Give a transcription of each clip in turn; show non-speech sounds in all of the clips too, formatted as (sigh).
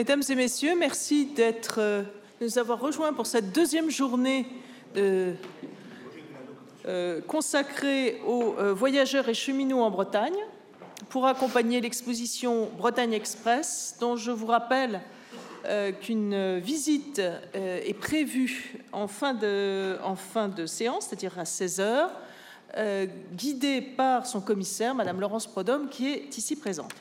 Mesdames et messieurs, merci d'être, euh, de nous avoir rejoints pour cette deuxième journée de, euh, consacrée aux euh, voyageurs et cheminots en Bretagne pour accompagner l'exposition Bretagne Express, dont je vous rappelle euh, qu'une visite euh, est prévue en fin de, séance, c'est-à-dire à 16 heures, euh, guidée par son commissaire, Madame Laurence Prodhomme, qui est ici présente.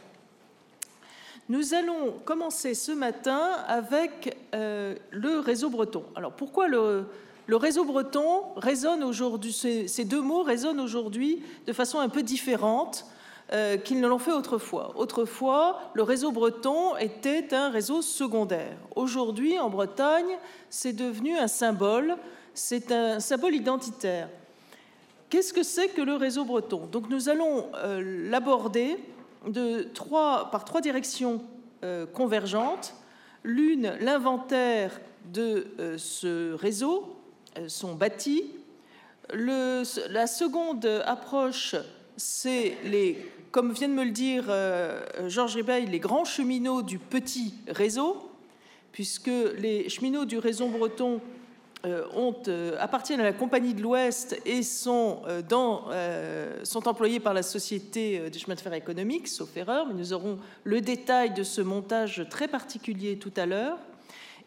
Nous allons commencer ce matin avec euh, le réseau breton. Alors pourquoi le, réseau breton résonne aujourd'hui, ces, ces deux mots résonnent aujourd'hui de façon un peu différente euh, qu'ils ne l'ont fait autrefois. Autrefois, le réseau breton était un réseau secondaire. Aujourd'hui, en Bretagne, c'est devenu un symbole, c'est un symbole identitaire. Qu'est-ce que c'est que le réseau breton? Donc nous allons euh, l'aborder de trois, par trois directions euh, convergentes. L'une, l'inventaire de euh, ce réseau, euh, son bâti. La seconde approche, c'est les, comme vient de me le dire Georges Ribeil, les grands cheminots du petit réseau, puisque les cheminots du réseau breton ont, euh, appartiennent à la Compagnie de l'Ouest et sont, euh, euh, sont employés par la Société euh, des chemins de fer économiques, sauf erreur, mais nous aurons le détail de ce montage très particulier tout à l'heure.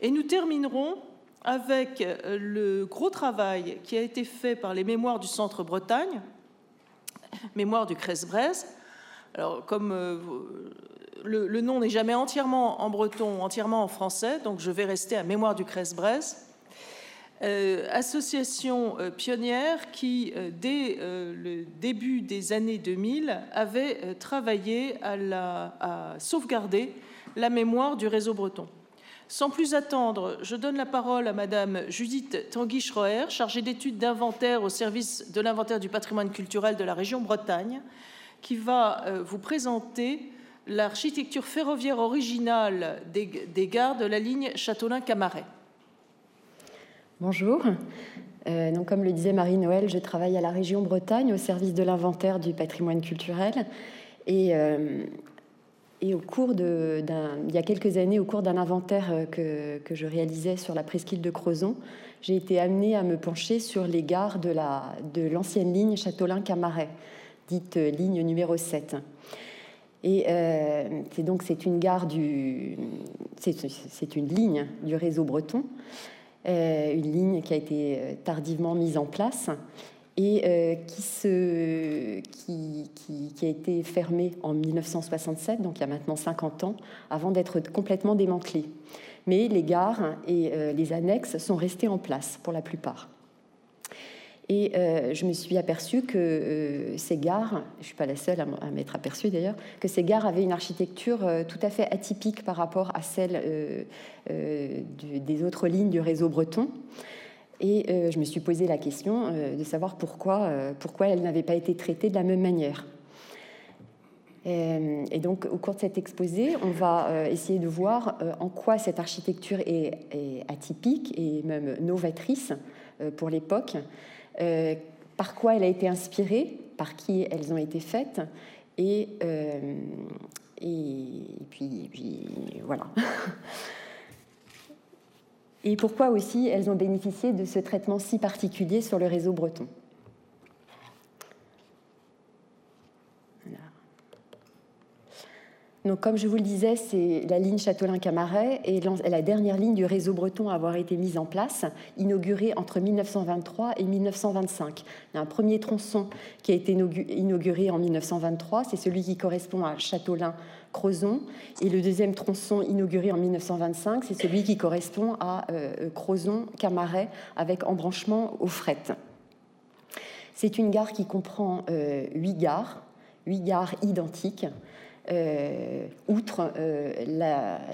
Et nous terminerons avec euh, le gros travail qui a été fait par les mémoires du Centre Bretagne, mémoire du Cresse-Braise. Alors, comme euh, le, nom n'est jamais entièrement en breton, entièrement en français, donc je vais rester à mémoire du Cresse-Braise. Euh, association euh, pionnière qui, euh, dès le début des années 2000, avait travaillé à, sauvegarder la mémoire du réseau breton. Sans plus attendre, je donne la parole à Madame Judith Tanguy-Schroer, chargée d'études d'inventaire au service de l'inventaire du patrimoine culturel de la région Bretagne, qui va vous présenter l'architecture ferroviaire originale des, des gares de la ligne Châteaulin-Camaret. Bonjour. Euh, donc, comme le disait Marie-Noël, je travaille à la région Bretagne au service de l'inventaire du patrimoine culturel. Et, euh, au cours de, il y a quelques années, au cours d'un inventaire euh, que, que je réalisais sur la presqu'île de Crozon, j'ai été amenée à me pencher sur les gares de, la, de l'ancienne ligne Châteaulin-Camaret, dite ligne numéro 7. Et c'est donc c'est une gare du, c'est, une ligne du réseau breton une ligne qui a été euh, tardivement mise en place et euh, qui, a été fermée en 1967, donc il y a maintenant 50 ans, avant d'être complètement démantelée. Mais les gares et euh, les annexes sont restées en place pour la plupart. Et euh, je me suis aperçue que euh, ces gares, je ne suis pas la seule à m'être aperçue d'ailleurs, que ces gares avaient une architecture euh, tout à fait atypique par rapport à celle euh, euh, des autres lignes du réseau breton. Et euh, je me suis posé la question de savoir pourquoi, elles n'avaient pas été traitées de la même manière. Et, donc, au cours de cet exposé, on va essayer de voir en quoi cette architecture est atypique et même novatrice pour l'époque, euh, par quoi elle a été inspirée, par qui elles ont été faites, et, euh, et, puis, voilà. (laughs) et pourquoi aussi elles ont bénéficié de ce traitement si particulier sur le réseau breton? Donc, comme je vous le disais, c'est la ligne Châteaulin-Camaret et la dernière ligne du réseau breton à avoir été mise en place, inaugurée entre 1923 et 1925. Il y a un premier tronçon qui a été inauguré en 1923, c'est celui qui correspond à Châteaulin-Crozon, et le deuxième tronçon inauguré en 1925, c'est celui qui correspond à euh, Crozon-Camaret avec embranchement au fret. C'est une gare qui comprend euh, huit gares, huit gares identiques euh, outre euh,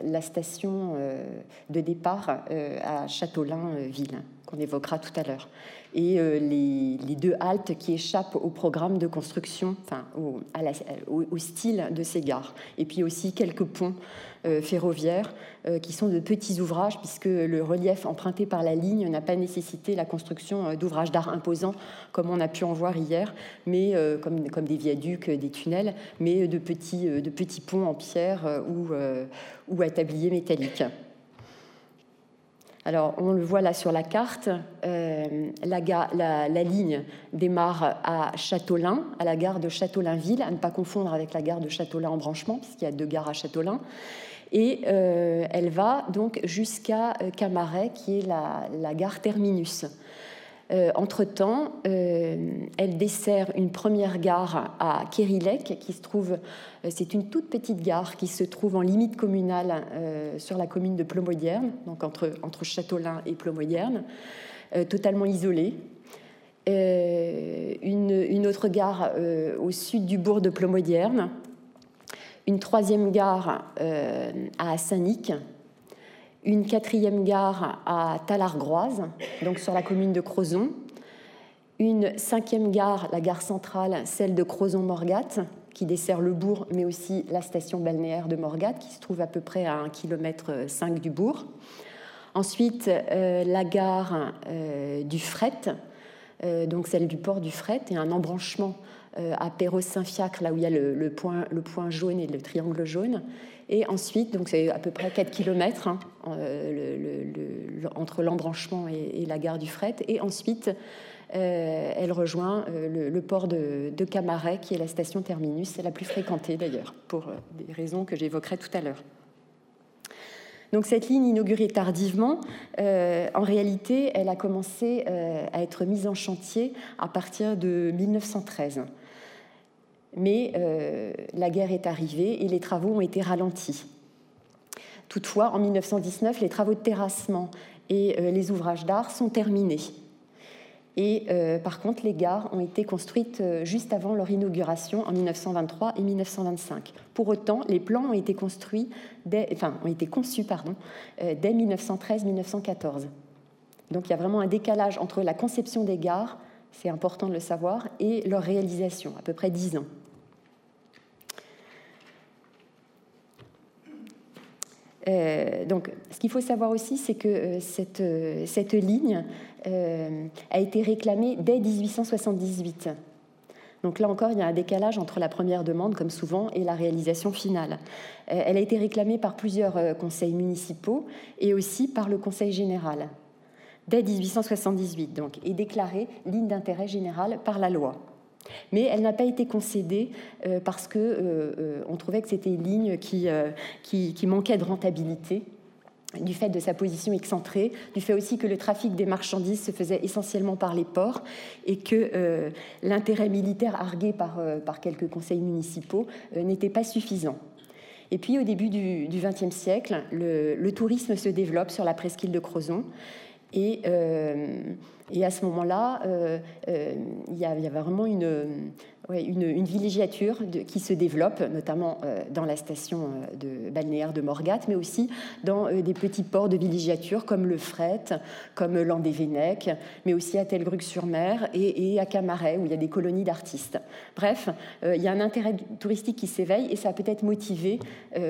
la, station euh, de départ à Châteaulin-Ville. qu'on évoquera tout à l'heure. Et les, deux haltes qui échappent au programme de construction, enfin au, au, style de ces gares. Et puis aussi quelques ponts ferroviaires qui sont de petits ouvrages, puisque le relief emprunté par la ligne n'a pas nécessité la construction d'ouvrages d'art imposants, comme on a pu en voir hier, mais comme, des viaducs, des tunnels, mais de petits, de petits ponts en pierre ou, ou à tablier métallique. Alors, on le voit là sur la carte. Euh, la, ligne démarre à Châteaulin, à la gare de Châteaulin-Ville, à ne pas confondre avec la gare de Châteaulin-en-Branchement, puisqu'il y a deux gares à Châteaulin. Et euh, elle va donc jusqu'à euh, Camaret, qui est la gare terminus. Euh, entre-temps, euh, elle dessert une première gare à Kérilec, qui se trouve, euh, c'est une toute petite gare qui se trouve en limite communale sur la commune de Plomodierne, donc entre, entre et Plomodierne, totalement isolée. Une, une, autre gare au sud du bourg de Plomodierne, une troisième gare à Saint-Nic, une quatrième gare à Talargroise, donc sur la commune de Crozon, une cinquième gare, la gare centrale, celle de Crozon-Morgat, qui dessert le bourg, mais aussi la station balnéaire de Morgat, qui se trouve à peu près à 1 km 5 du bourg. Ensuite, euh, la gare euh, du Fret, euh, donc celle du port du Fret, et un embranchement à Perros-Saint-Fiacre, là où il y a le point jaune et le triangle jaune. Et ensuite, donc c'est à peu près 4 km hein, euh, entre l'embranchement et, la gare du fret. Et ensuite, euh, elle rejoint euh, le, port de, Camaret, qui est la station terminus, la plus fréquentée d'ailleurs, pour des raisons que j'évoquerai tout à l'heure. Donc cette ligne inaugurée tardivement, en réalité, elle a commencé à être mise en chantier à partir de 1913 mais euh, la guerre est arrivée et les travaux ont été ralentis. Toutefois, en 1919, les travaux de terrassement et euh, les ouvrages d'art sont terminés. Et euh, par contre, les gares ont été construites juste avant leur inauguration en 1923 et 1925. Pour autant, les plans ont été construits, enfin, ont été conçus pardon, dès 1913-1914. Donc il y a vraiment un décalage entre la conception des gares, c'est important de le savoir, et leur réalisation, à peu près dix ans. Euh, donc, ce qu'il faut savoir aussi, c'est que euh, cette, euh, cette, ligne a été réclamée dès 1878. Donc là encore, il y a un décalage entre la première demande, comme souvent, et la réalisation finale. elle a été réclamée par plusieurs conseils municipaux et aussi par le Conseil général, dès 1878, donc, et déclarée ligne d'intérêt général par la loi. Mais elle n'a pas été concédée euh, parce qu'on euh, euh, trouvait que c'était une ligne qui, qui, manquait de rentabilité du fait de sa position excentrée, du fait aussi que le trafic des marchandises se faisait essentiellement par les ports et que l'intérêt militaire argué par, par quelques conseils municipaux n'était pas suffisant. Et puis au début du XXe siècle, le, le, tourisme se développe sur la presqu'île de Crozon et et à ce moment-là, euh, euh, il y, avait vraiment une, une, villégiature qui se développe, notamment euh, dans la station de balnéaire de Morgat, mais aussi dans des petits ports de villégiature comme le Fret, comme l'Andévennec, mais aussi à Telgruc-sur-Mer et, à Camaret, où il y a des colonies d'artistes. Bref, il y a un intérêt touristique qui s'éveille et ça a peut-être motivé la,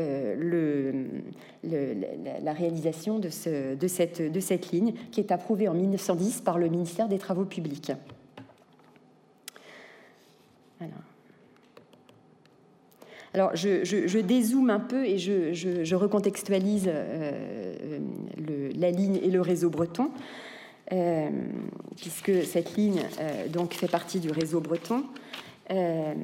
réalisation de, de cette ligne qui est approuvée en 1910 par le ministère des Travaux publics. Alors, je, dézoome un peu et je, recontextualise euh, la ligne et le réseau breton, euh, puisque cette ligne euh, donc, fait partie du réseau breton. Euh,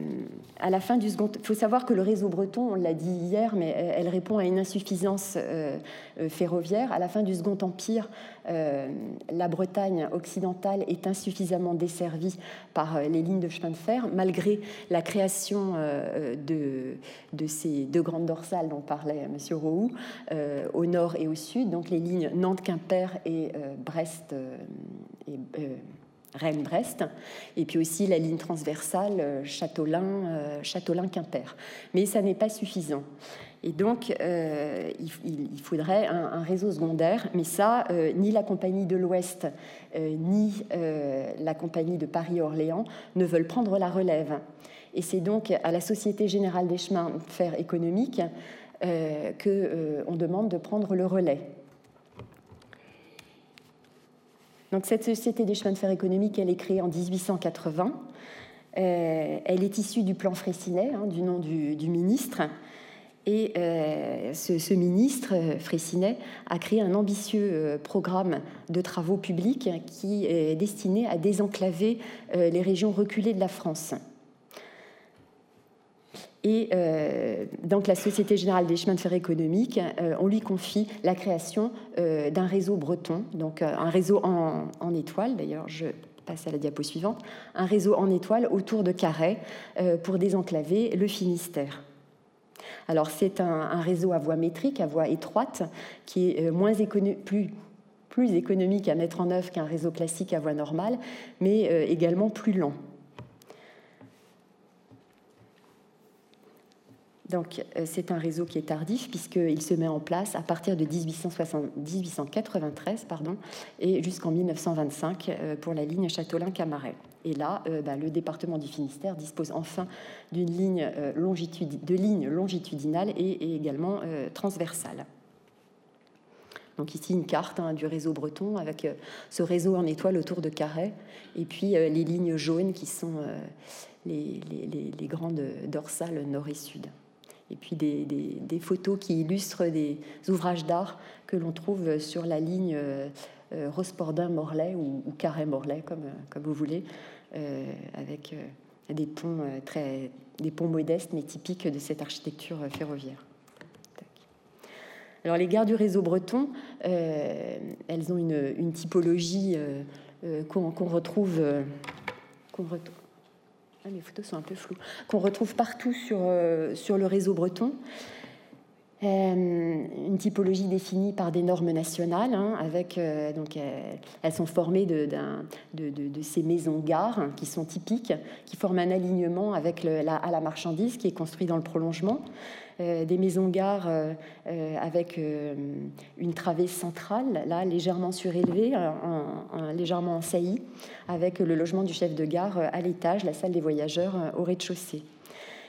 à la fin du il faut savoir que le réseau breton, on l'a dit hier, mais elle répond à une insuffisance euh, euh, ferroviaire. À la fin du Second Empire, la Bretagne occidentale est insuffisamment desservie par les lignes de chemin de fer, malgré la création de, de, ces deux grandes dorsales dont parlait M. Roux, au nord et au sud, donc les lignes Nantes-Quimper et Brest et Rennes-Brest, et puis aussi la ligne transversale Châteaulin-Quimper. Mais ça n'est pas suffisant. Et donc, il, faudrait un, réseau secondaire, mais ça, ni la Compagnie de l'Ouest, ni la Compagnie de Paris-Orléans ne veulent prendre la relève. Et c'est donc à la Société Générale des Chemins de Fer économiques euh, qu'on euh, demande de prendre le relais. Donc cette Société des chemins de fer économiques, elle est créée en 1880. Euh, elle est issue du plan Fraissinet, hein, du nom du, ministre. Et ce, ce, ministre, Fraissinet, a créé un ambitieux programme de travaux publics qui est destiné à désenclaver les régions reculées de la France. Et euh, donc la Société Générale des Chemins de Fer économiques, euh, on lui confie la création euh, d'un réseau breton, donc un réseau en, étoile, d'ailleurs je passe à la diapo suivante, un réseau en étoile autour de Carhaix pour désenclaver le Finistère. Alors c'est un, réseau à voie métrique, à voie étroite, qui est moins plus, plus économique à mettre en œuvre qu'un réseau classique à voie normale, mais également plus lent. Donc, euh, c'est un réseau qui est tardif puisqu'il se met en place à partir de 1893 pardon, et jusqu'en 1925 euh, pour la ligne Châteaulin-Camaret. Et là, euh, bah, le département du Finistère dispose enfin d'une ligne de lignes longitudinales et, également transversales. Donc ici une carte hein, du réseau breton avec ce réseau en étoile autour de Carhaix et puis les lignes jaunes qui sont les grandes dorsales nord et sud et puis des, photos qui illustrent des ouvrages d'art que l'on trouve sur la ligne euh, euh, Rospordin-Morlaix ou, Carré-Morlaix, comme, comme vous voulez, euh, avec des ponts très des ponts modestes mais typiques de cette architecture ferroviaire. Alors les gares du réseau breton, elles ont une, typologie qu'on retrouve ah, les photos sont un peu floues, qu'on retrouve partout sur, euh, le réseau breton. Euh, une typologie définie par des normes nationales, hein, avec euh, elles sont formées de, ces maisons-gares hein, qui sont typiques, qui forment un alignement avec la, à la marchandise qui est construit dans le prolongement. Euh, des maisons-gares euh, euh, avec une travée centrale, là légèrement surélevée, légèrement en saillie, avec le logement du chef de gare à l'étage, la salle des voyageurs au rez-de-chaussée.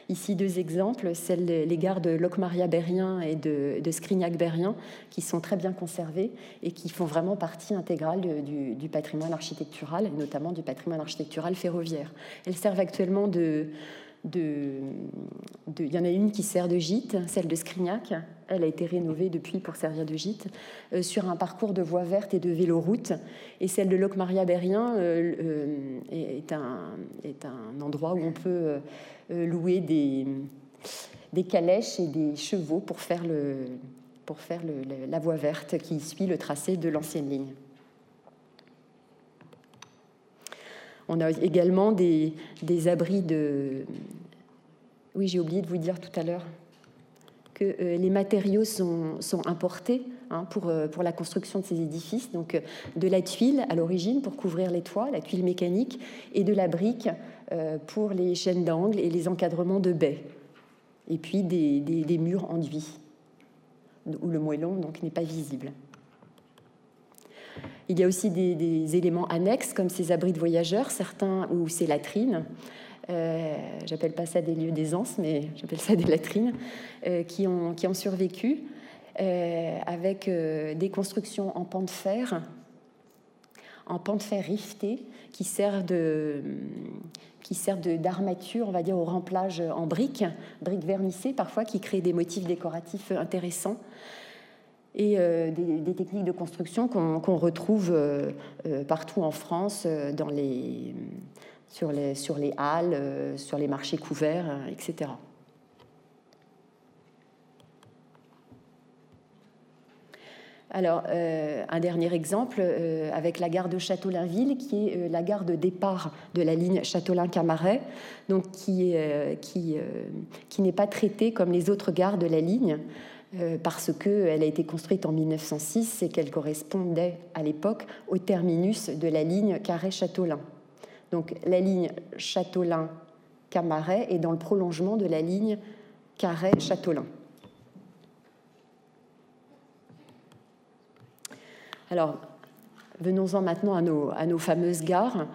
Ici, deux exemples, celles les gares de Locmaria-Berrien et de, de Scrignac-Berrien, qui sont très bien conservées et qui font vraiment partie intégrale du, patrimoine architectural, notamment du patrimoine architectural ferroviaire. Elles servent actuellement de, il y en a une qui sert de gîte, celle de Scrignac. Elle a été rénovée depuis pour servir de gîte, euh, sur un parcours de voies vertes et de véloroute. Et celle de Locmaria-Berrien euh, euh, est, un, endroit où on peut louer des, calèches et des chevaux pour faire la voie verte qui suit le tracé de l'ancienne ligne. On a également des, abris de... Oui, j'ai oublié de vous dire tout à l'heure que euh, les matériaux sont, importés hein, pour, euh, pour la construction de ces édifices, donc euh, de la tuile à l'origine pour couvrir les toits, la tuile mécanique, et de la brique pour les chaînes d'angle et les encadrements de baies, et puis des, des murs enduits, où le moellon n'est pas visible. Il y a aussi des, éléments annexes comme ces abris de voyageurs, certains où ces latrines. Euh, j'appelle pas ça des lieux d'aisance, mais j'appelle ça des latrines, euh, qui, ont, survécu euh, avec des constructions en pan de fer, en pan de fer rifté, qui servent de qui servent d'armature, on va dire, au remplage en briques, briques vernissées parfois, qui créent des motifs décoratifs intéressants et euh, des, techniques de construction qu'on retrouve euh, euh, partout en France, dans les, sur, les, sur les halles, sur les marchés couverts, etc. Alors, un dernier exemple avec la gare de Châteaulin-Ville, qui est la gare de départ de la ligne Châteaulin-Camaret, donc qui, qui n'est pas traitée comme les autres gares de la ligne. Euh, parce qu'elle a été construite en 1906 et qu'elle correspondait à l'époque au terminus de la ligne Carré-Châteaulin. Donc la ligne Châteaulin-Camaret est dans le prolongement de la ligne Carré-Châteaulin. Alors, venons-en maintenant à nos, à nos, fameuses gares.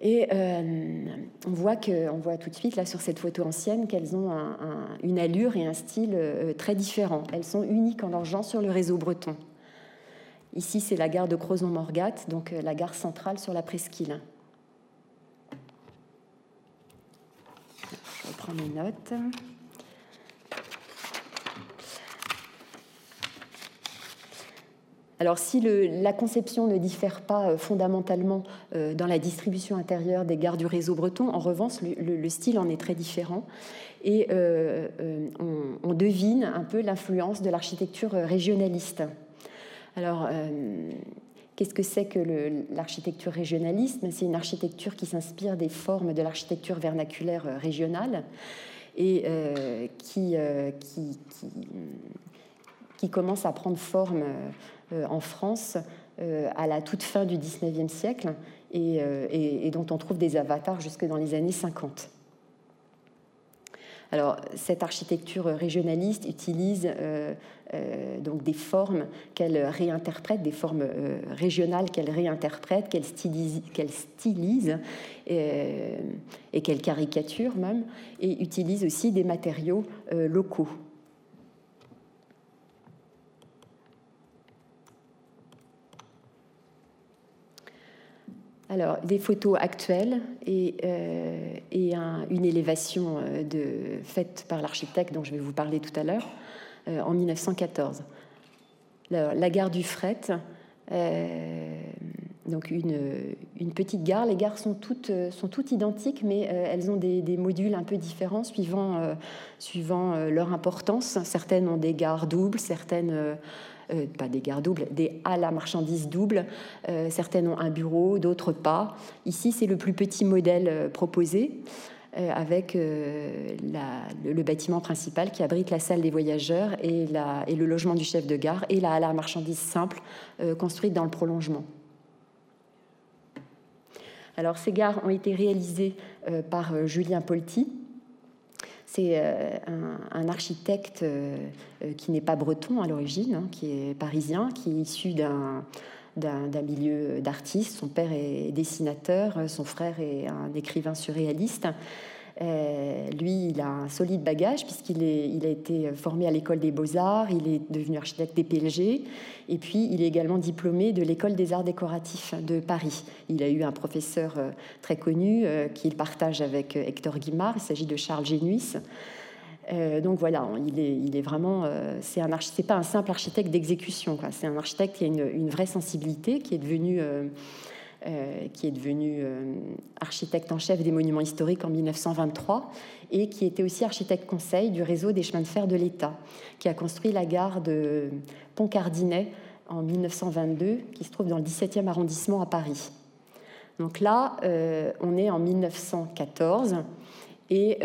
Et euh, on, voit que, on voit tout de suite là sur cette photo ancienne qu'elles ont une allure et un style euh, très différents. Elles sont uniques en leur genre sur le réseau breton. Ici, c'est la gare de Crozon-Morgat, donc euh, la gare centrale sur la presqu'île. Je reprends mes notes. Alors si la conception ne diffère pas euh, fondamentalement euh, dans la distribution intérieure des gares du réseau breton, en revanche, le, style en est très différent. Et euh, on, devine un peu l'influence de l'architecture régionaliste. Alors, qu'est-ce que c'est que l'architecture régionaliste? C'est une architecture qui s'inspire des formes de l'architecture vernaculaire régionale et qui, commence à prendre forme en France euh, à la toute fin du 19e siècle euh, et, dont on trouve des avatars jusque dans les années 50. Alors, cette architecture régionaliste utilise donc des formes qu'elle réinterprète, des formes régionales qu'elle réinterprète, qu'elle stylise, qu'elle stylise et qu'elle caricature même, et utilise aussi des matériaux locaux. Alors, des photos actuelles et, euh, une élévation euh, faite par l'architecte dont je vais vous parler tout à l'heure euh, en 1914. La, gare du Fret, donc une, petite gare. Les gares sont toutes, identiques, mais elles ont des, des, modules un peu différents suivant, suivant leur importance. Certaines ont des gares doubles, certaines euh, pas des gares doubles, des à marchandises doubles. Euh, certaines ont un bureau, d'autres pas. Ici, c'est le plus petit modèle euh, proposé avec le, bâtiment principal qui abrite la salle des voyageurs et, le logement du chef de gare et la à marchandises simple construite dans le prolongement. Alors ces gares ont été réalisées par Julien Polti, c'est euh, un, architecte euh, euh, qui n'est pas breton à l'origine, hein, qui est parisien, qui est issu d'un d'un milieu d'artistes. Son père est dessinateur, son frère est un écrivain surréaliste. Euh, lui, il a un solide bagage puisqu'il il a été formé à l'école des beaux-arts, il est devenu architecte des PLG, et puis il est également diplômé de l'école des arts décoratifs de Paris. Il a eu un professeur euh, très connu euh, qu'il partage avec Hector Guimard, il s'agit de Charles Génuis. donc voilà, il est, il est vraiment, c'est un pas un simple architecte d'exécution, c'est un architecte qui a une, vraie sensibilité, qui est devenu euh, qui est devenu euh, architecte en chef des monuments historiques en 1923 et qui était aussi architecte conseil du réseau des chemins de fer de l'État, qui a construit la gare de Pont-Cardinet en 1922, qui se trouve dans le 17e arrondissement à Paris. Donc là, euh, on est en 1914 et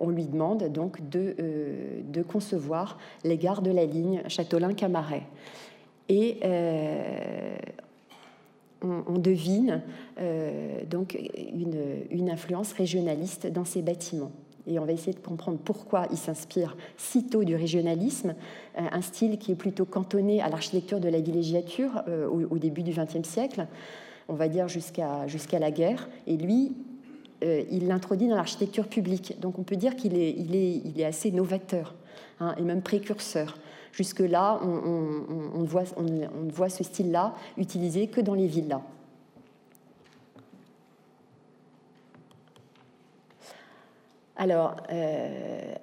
on lui demande donc de, concevoir les gares de la ligne Châteaulin-Camaret. Et on, devine euh, donc une, influence régionaliste dans ces bâtiments. Et on va essayer de comprendre pourquoi il s'inspire si tôt du régionalisme, euh, un style qui est plutôt cantonné à l'architecture de la villégiature euh, au, début du XXe siècle, on va dire jusqu'à la guerre. Et lui, il l'introduit dans l'architecture publique. Donc on peut dire qu'il est, il est, il est assez novateur hein, et même précurseur. Jusque-là, on, ne voit, voit, ce style-là utilisé que dans les villas. Alors, euh,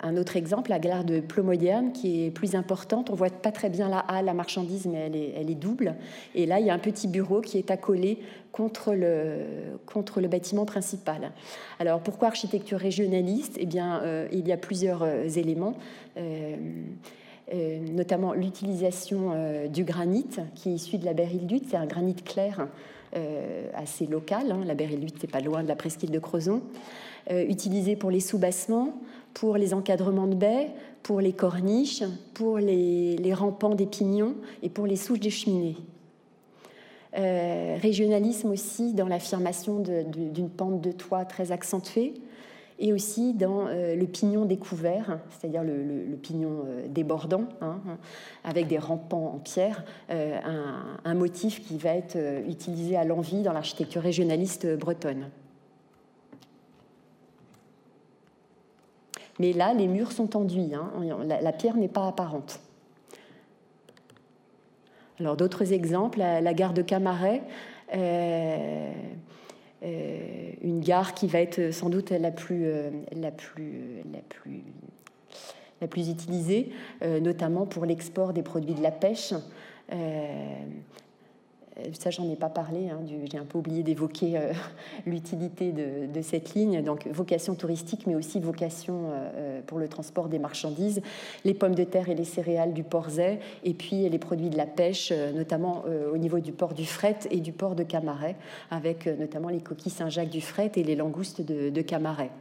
un autre exemple, la gare de Plot moderne, qui est plus importante. On voit pas très bien la halle, la marchandise, mais elle est, double. Et là, il y a un petit bureau qui est accolé contre le, contre le bâtiment principal. Alors, pourquoi architecture régionaliste? Eh bien, euh, il y a plusieurs euh, éléments. Notamment l'utilisation du granit qui est issu de la berylite. C'est un granit clair assez local. Hein. La berylite, c'est pas loin de la presqu'île de Crozon. Utilisé pour les soubassements, pour les encadrements de baies, pour les corniches, pour les, rampants des pignons et pour les souches des cheminées. régionalisme aussi dans l'affirmation d'une pente de toit très accentuée, et aussi dans le pignon découvert, c'est-à-dire le, pignon débordant, hein, avec des rampants en pierre, un, motif qui va être utilisé à l'envi dans l'architecture régionaliste bretonne. Mais là, les murs sont enduits, hein. la, pierre n'est pas apparente. Alors d'autres exemples, la, gare de Camaret, euh, euh, une gare qui va être sans doute la plus, euh, la plus, la plus, la plus utilisée, notamment pour l'export des produits de la pêche. Euh, ça j'en ai pas parlé, hein, j'ai un peu oublié d'évoquer euh, (laughs) l'utilité de, cette ligne, donc vocation touristique mais aussi vocation euh, pour le transport des marchandises, les pommes de terre et les céréales du port Zay, et puis les produits de la pêche, notamment au niveau du port du Fret et du port de Camaret, avec notamment les coquilles Saint-Jacques du Fret et les langoustes de, de Camaret.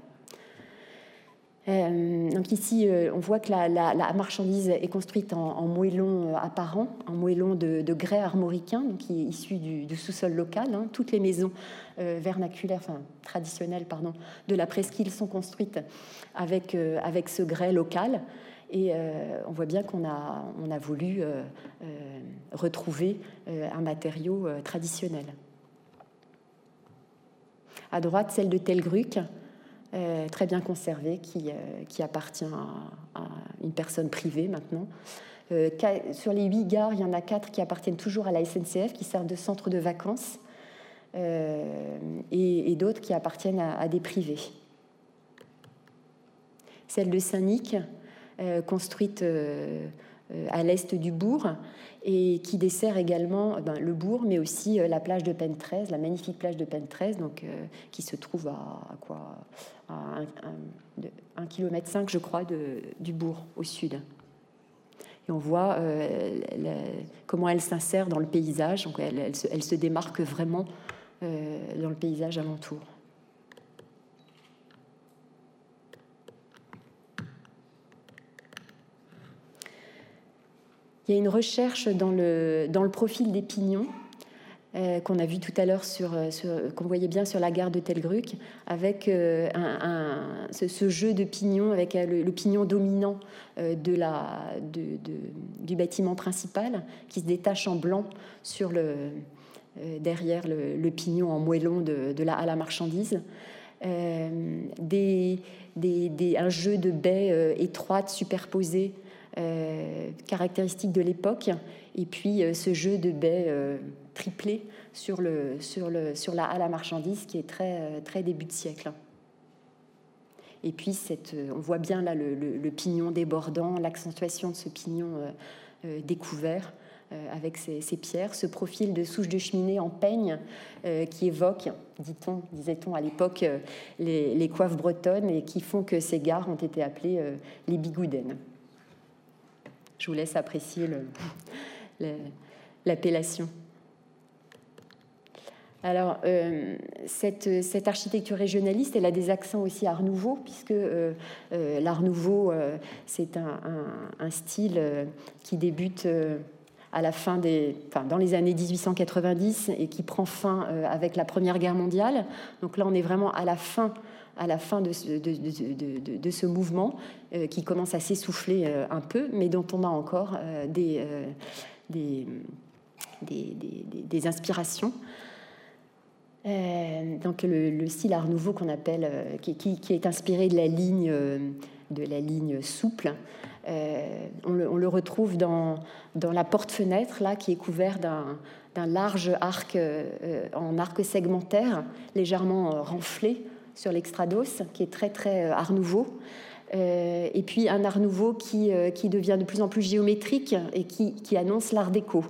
Euh, donc ici, euh, on voit que la, marchandise est construite en, moellon euh, apparent, en moellon de, grès armoricain, donc qui est issu du, sous-sol local. Hein. Toutes les maisons vernaculaires, enfin traditionnelles, pardon, de la presqu'île sont construites avec, avec ce grès local. Et on voit bien qu'on a, on a voulu retrouver un matériau traditionnel. À droite, celle de Telgruc, euh, très bien conservé, qui, euh, qui appartient à, une personne privée maintenant. Euh, sur les huit gares, il y en a quatre qui appartiennent toujours à la SNCF, qui servent de centre de vacances, et, d'autres qui appartiennent à, des privés. Celle de Saint-Nic, construite à l'est du bourg, et qui dessert également ben, le bourg, mais aussi la plage de Pen 13, la magnifique plage de Pen 13, donc, qui se trouve à, à quoi à 1,5 km, je crois, du bourg au sud. Et on voit euh, comment elle s'insère dans le paysage, donc elle, se, elle se, démarque vraiment euh, dans le paysage alentour. Il y a une recherche dans le, dans le profil des pignons euh, qu'on a vu tout à l'heure, sur, euh, qu'on voyait bien sur la gare de Telgruc, avec euh, ce, jeu de pignons, avec le, pignon dominant de la, du bâtiment principal, qui se détache en blanc sur le, derrière le, pignon en moellon de, la halle à marchandises. Des, des, un jeu de baies étroites superposées, caractéristiques de l'époque, et puis ce jeu de baies triplé sur, le, sur, la halle à marchandises qui est très, euh, début de siècle. Et puis, euh, on voit bien là le, pignon débordant, l'accentuation de ce pignon euh, découvert avec ces, pierres, ce profil de souche de cheminée en peigne qui évoque, disait-on à l'époque, les, coiffes bretonnes et qui font que ces gares ont été appelées les bigoudaines. Je vous laisse apprécier (laughs) l'appellation. Alors, euh, cette, architecture régionaliste, elle a des accents aussi Art Nouveau, puisque euh, euh, l'Art Nouveau, c'est un, un, style qui débute à la fin des, enfin, dans les années 1890 et qui prend fin avec la Première Guerre mondiale. Donc là, on est vraiment à la fin, à la fin de ce, mouvement qui commence à s'essouffler un peu, mais dont on a encore des, des, inspirations. Euh, donc le, style Art Nouveau qu'on appelle, euh, qui, est inspiré de la ligne, euh, souple. On le, retrouve dans, dans la porte-fenêtre là, qui est couvert d'un large arc en arc segmentaire, légèrement renflé sur l'extrados, qui est très très Art Nouveau. et puis un art nouveau qui, qui, devient de plus en plus géométrique et qui, qui annonce l'art déco.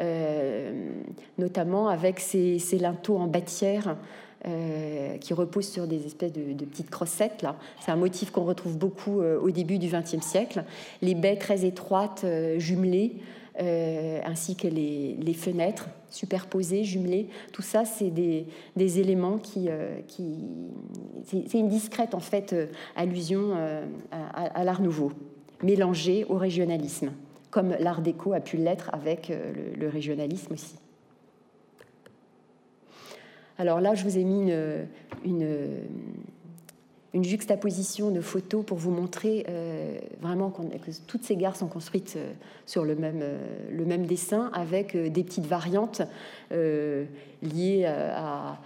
Euh, notamment avec ces, linteaux en bâtière euh, qui reposent sur des espèces de, petites crossettes. C'est un motif qu'on retrouve beaucoup euh, au début du XXe siècle. Les baies très étroites, jumelées, ainsi que les, fenêtres superposées, jumelées. Tout ça, c'est des, éléments qui... qui c'est une discrète, en fait, allusion à, à l'art nouveau, mélangé au régionalisme comme l'art déco a pu l'être avec euh, le, régionalisme aussi. Alors là, je vous ai mis une, juxtaposition de photos pour vous montrer vraiment que toutes ces gares sont construites sur le même, le même dessin avec des petites variantes liées à,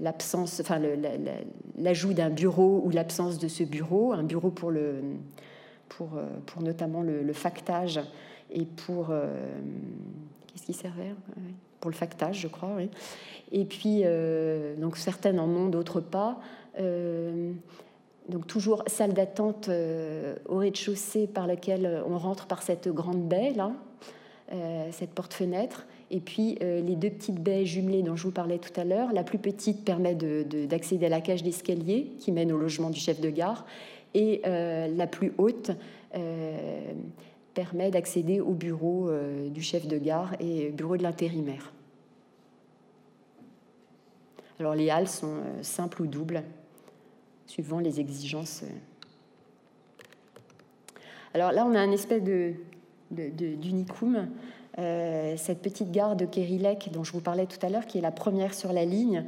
l'absence, enfin l'ajout d'un bureau ou l'absence de ce bureau, un bureau pour, le, pour, euh, pour notamment le, factage et pour euh, qu'est-ce qui servait pour le factage, je crois. Et puis euh, donc certaines en ont, d'autres pas. donc toujours salle d'attente au rez-de-chaussée par laquelle on rentre par cette grande baie là, cette porte-fenêtre. Et puis euh, les deux petites baies jumelées dont je vous parlais tout à l'heure. La plus petite permet d'accéder à la cage d'escalier qui mène au logement du chef de gare. Et euh, la plus haute euh, permet d'accéder au bureau du chef de gare et au bureau de l'intérimaire. Alors les halles sont simples ou doubles, suivant les exigences. Alors là, on a un espèce de, d'unicum euh, cette petite gare de Kérilec dont je vous parlais tout à l'heure, qui est la première sur la ligne,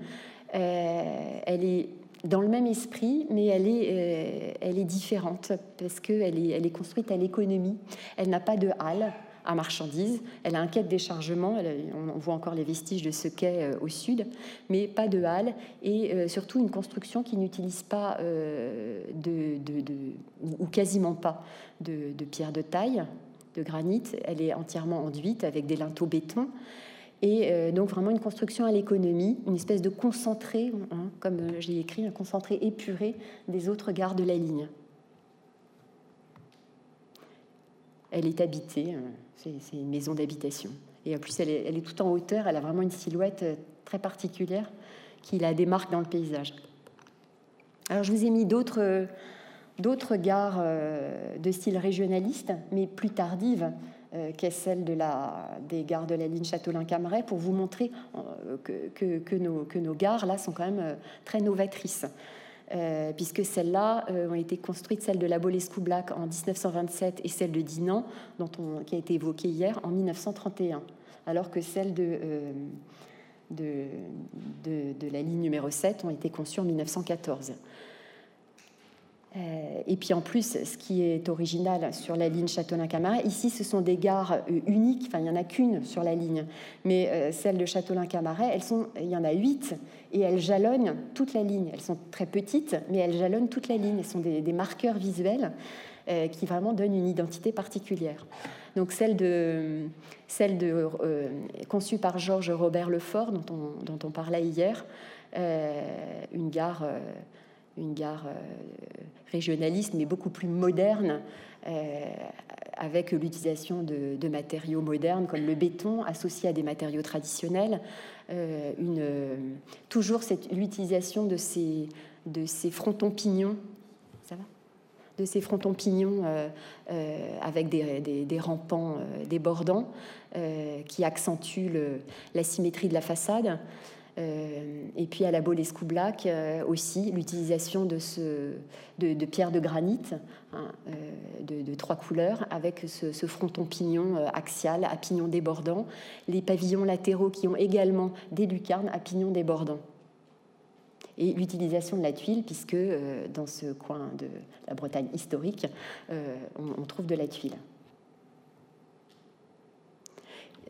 euh, elle est dans le même esprit, mais elle est, euh, elle est différente parce qu'elle est, elle est construite à l'économie. Elle n'a pas de halle à marchandises. Elle a un quai de déchargement. on voit encore les vestiges de ce quai au sud, mais pas de halle et surtout une construction qui n'utilise pas de, ou quasiment pas de, de pierre de taille de granit. Elle est entièrement enduite avec des linteaux béton. Et euh, donc vraiment une construction à l'économie, une espèce de concentré, hein, comme euh, j'ai écrit, un concentré épuré des autres gares de la ligne. Elle est habitée, euh, c'est une maison d'habitation. Et en plus, elle est, elle est, tout en hauteur, elle a vraiment une silhouette très particulière qui la démarque dans le paysage. Alors je vous ai mis d'autres gares euh, de style régionaliste, mais plus tardives, euh, qu'est celle de la, des gares de la ligne Châteaulin-Camaret, pour vous montrer euh, que, que, nos, que, nos, gares là sont quand même très novatrices. puisque celles-là ont été construites, celle de la Bolescu-Black en 1927 et celle de Dinan, dont on, qui a été évoquée hier, en 1931, alors que celles de, de, de, de la ligne numéro 7 ont été conçues en 1914. Euh, et puis en plus, ce qui est original sur la ligne Châteaulin-Camaret, ici ce sont des gares euh, uniques, enfin il n'y en a qu'une sur la ligne, mais euh, celle de sont, il y en a huit et elles jalonnent toute la ligne. Elles sont très petites, mais elles jalonnent toute la ligne. Elles sont des, marqueurs visuels qui vraiment donnent une identité particulière. Donc celle de, celle de conçue par Georges Robert Lefort, dont on, dont on parlait hier, une gare une gare euh, régionaliste, mais beaucoup plus moderne, euh, avec l'utilisation de, matériaux modernes comme le béton associé à des matériaux traditionnels. Euh, toujours l'utilisation de ces, frontons pignons. Ça va? De ces frontons pignons avec des, rampants débordants qui accentuent la symétrie de la façade. Euh, et puis à la Bolescu Black euh, aussi l'utilisation de, ce, de, pierres de granit hein, euh, de, trois couleurs avec ce, fronton pignon axial à pignon débordant, les pavillons latéraux qui ont également des lucarnes à pignon débordant. Et l'utilisation de la tuile, puisque dans ce coin de la Bretagne historique, on trouve de la tuile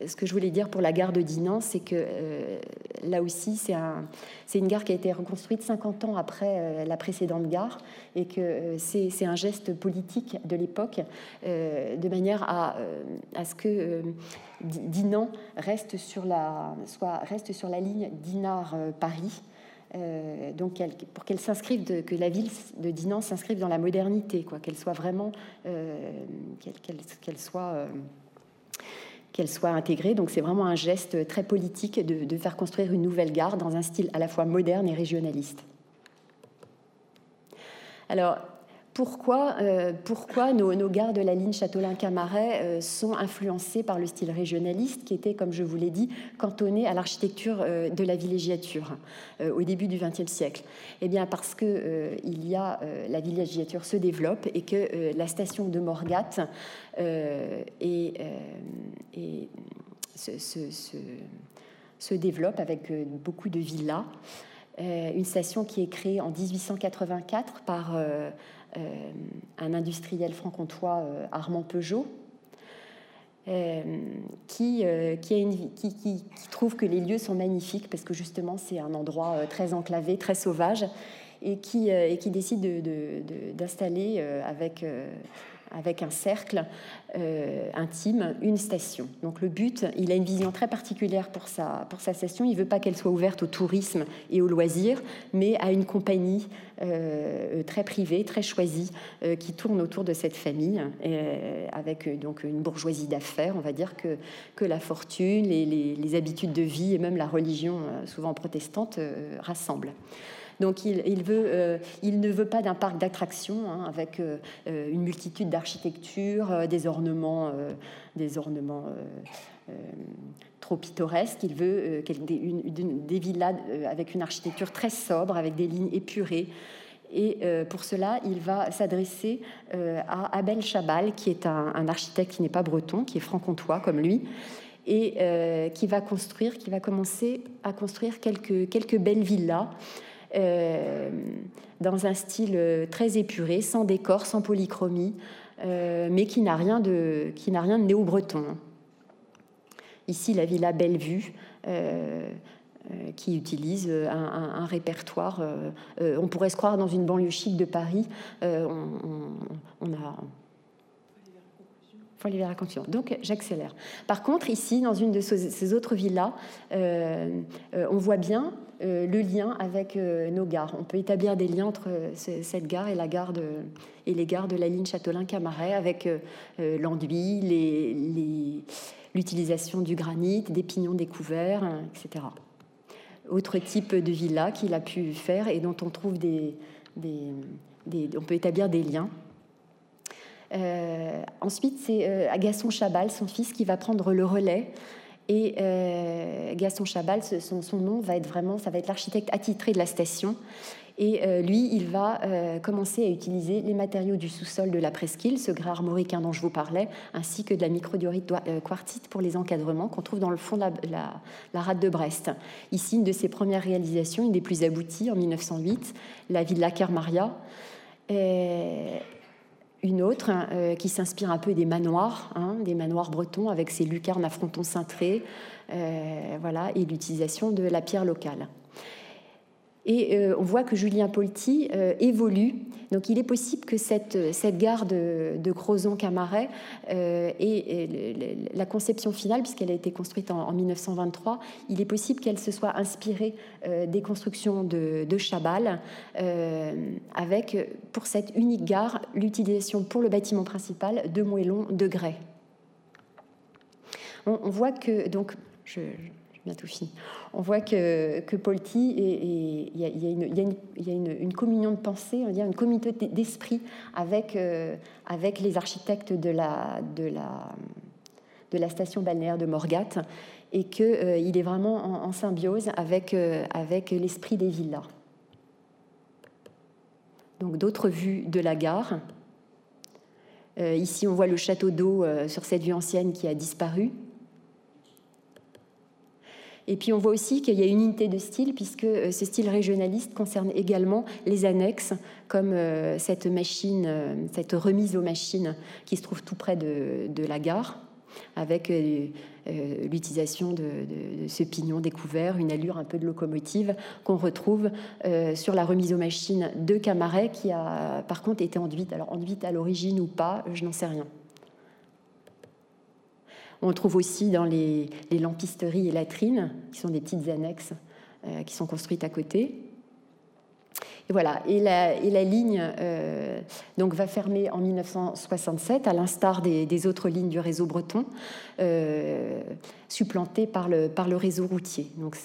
ce que je voulais dire pour la gare de Dinan, c'est que euh, là aussi, c'est un, une gare qui a été reconstruite 50 ans après euh, la précédente gare et que euh, c'est un geste politique de l'époque de manière à, ce que Dinan reste sur la, ligne Dinard-Paris. pour qu'elle s'inscrive, que la ville de Dinan s'inscrive dans la modernité, quoi, qu'elle soit vraiment, qu'elle soit qu'elle soit intégrée. Donc c'est vraiment un geste très politique de, faire construire une nouvelle gare dans un style à la fois moderne et régionaliste. Alors, pourquoi, euh, pourquoi nos, gares de la ligne Châteaulin-Camaret euh, sont influencées par le style régionaliste qui était, comme je vous l'ai dit, cantonné à l'architecture euh, de la villégiature au début du XXe siècle Eh bien, parce que il y a, la villégiature se développe et que la station de Morgat se développe avec beaucoup de villas. Une station qui est créée en 1884 par un industriel franc-comtois, Armand Peugeot, qui, trouve que les lieux sont magnifiques parce que justement c'est un endroit très enclavé, très sauvage, et qui, décide d'installer avec avec un cercle euh, intime, une station. Donc le but, il a une vision très particulière pour sa, pour sa station. Il ne veut pas qu'elle soit ouverte au tourisme et au loisir, mais à une compagnie euh, très privée, très choisie, euh, qui tourne autour de cette famille, avec donc une bourgeoisie d'affaires. On va dire que, que la fortune, les, les, habitudes de vie et même la religion, souvent protestante, rassemblent. Donc euh, il ne veut pas d'un parc d'attractions hein, avec euh, euh, une multitude d'architectures, des ornements, des trop pittoresques. Il veut des, villas avec une architecture très sobre, avec des lignes épurées. Et pour cela, il va s'adresser à Abel Chabal, qui est un, architecte qui n'est pas breton, qui est franc-comtois comme lui, et qui va construire, qui va commencer à construire quelques belles villas euh, dans un style euh, très épuré, sans décor, sans polychromie, euh, mais qui n'a rien de, qui n'a rien de néo-breton. Ici, la villa Bellevue. qui utilise un, répertoire. on pourrait se croire dans une banlieue chic de Paris. on, a faut aller Donc j'accélère. Par contre, ici, dans une de ces autres villas, on voit bien le lien avec euh, nos gares. On peut établir des liens entre euh, cette gare et, la gare et les gares de la ligne Châtelain-Camaret avec l'enduit, l'utilisation du granit, des pignons découverts, etc. Autre type de villa qu'il a pu faire et dont on trouve des, on peut établir des liens. ensuite, c'est Agasson Chabal, son fils, qui va prendre le relais et euh, Gaston Chabal, son, nom va être vraiment, ça va être l'architecte attitré de la station. Et euh, lui, il va euh, commencer à utiliser les matériaux du sous-sol de la presqu'île, ce grès armoricain dont je vous parlais, ainsi que de la microdiorite quartzite pour les encadrements qu'on trouve dans le fond de la, la, rade de Brest. Ici, une de ses premières réalisations, une des plus abouties, en 1908, la villa Kermaria une autre hein, euh, qui s'inspire un peu des manoirs, hein, des manoirs bretons avec ses lucarnes à frontons cintrés, euh, voilà, et l'utilisation de la pierre locale. Et euh, on voit que Julien Polti euh, évolue. Donc il est possible que cette, cette gare de, Crozon-Camaret euh, et, la conception finale, puisqu'elle a été construite en, 1923, il est possible qu'elle se soit inspirée des constructions de, Chabal, avec pour cette unique gare l'utilisation pour le bâtiment principal de moellons de grès. On, voit que donc On voit que, que Polti, il y a, une, communion de pensée, on une communauté d'esprit avec, euh, avec les architectes de la, station balnéaire de Morgat et qu'il euh, est vraiment en, symbiose avec, euh, avec l'esprit des villas. Donc d'autres vues de la gare. ici, on voit le château d'eau sur cette vue ancienne qui a disparu. Et puis on voit aussi qu'il y a une unité de style, puisque euh, ce style régionaliste concerne également les annexes, comme euh, cette machine, euh, cette remise aux machines qui se trouve tout près de, la gare, avec l'utilisation de, ce pignon découvert, une allure un peu de locomotive qu'on retrouve sur la remise aux machines de Camaret, qui a par contre été enduite. Alors enduite à l'origine ou pas, je n'en sais rien. On trouve aussi dans les, lampisteries et latrines, qui sont des petites annexes euh, qui sont construites à côté. Et voilà. Et la, ligne euh, donc va fermer en 1967, à l'instar des, autres lignes du réseau breton, euh, supplantée par le, par le réseau routier. Donc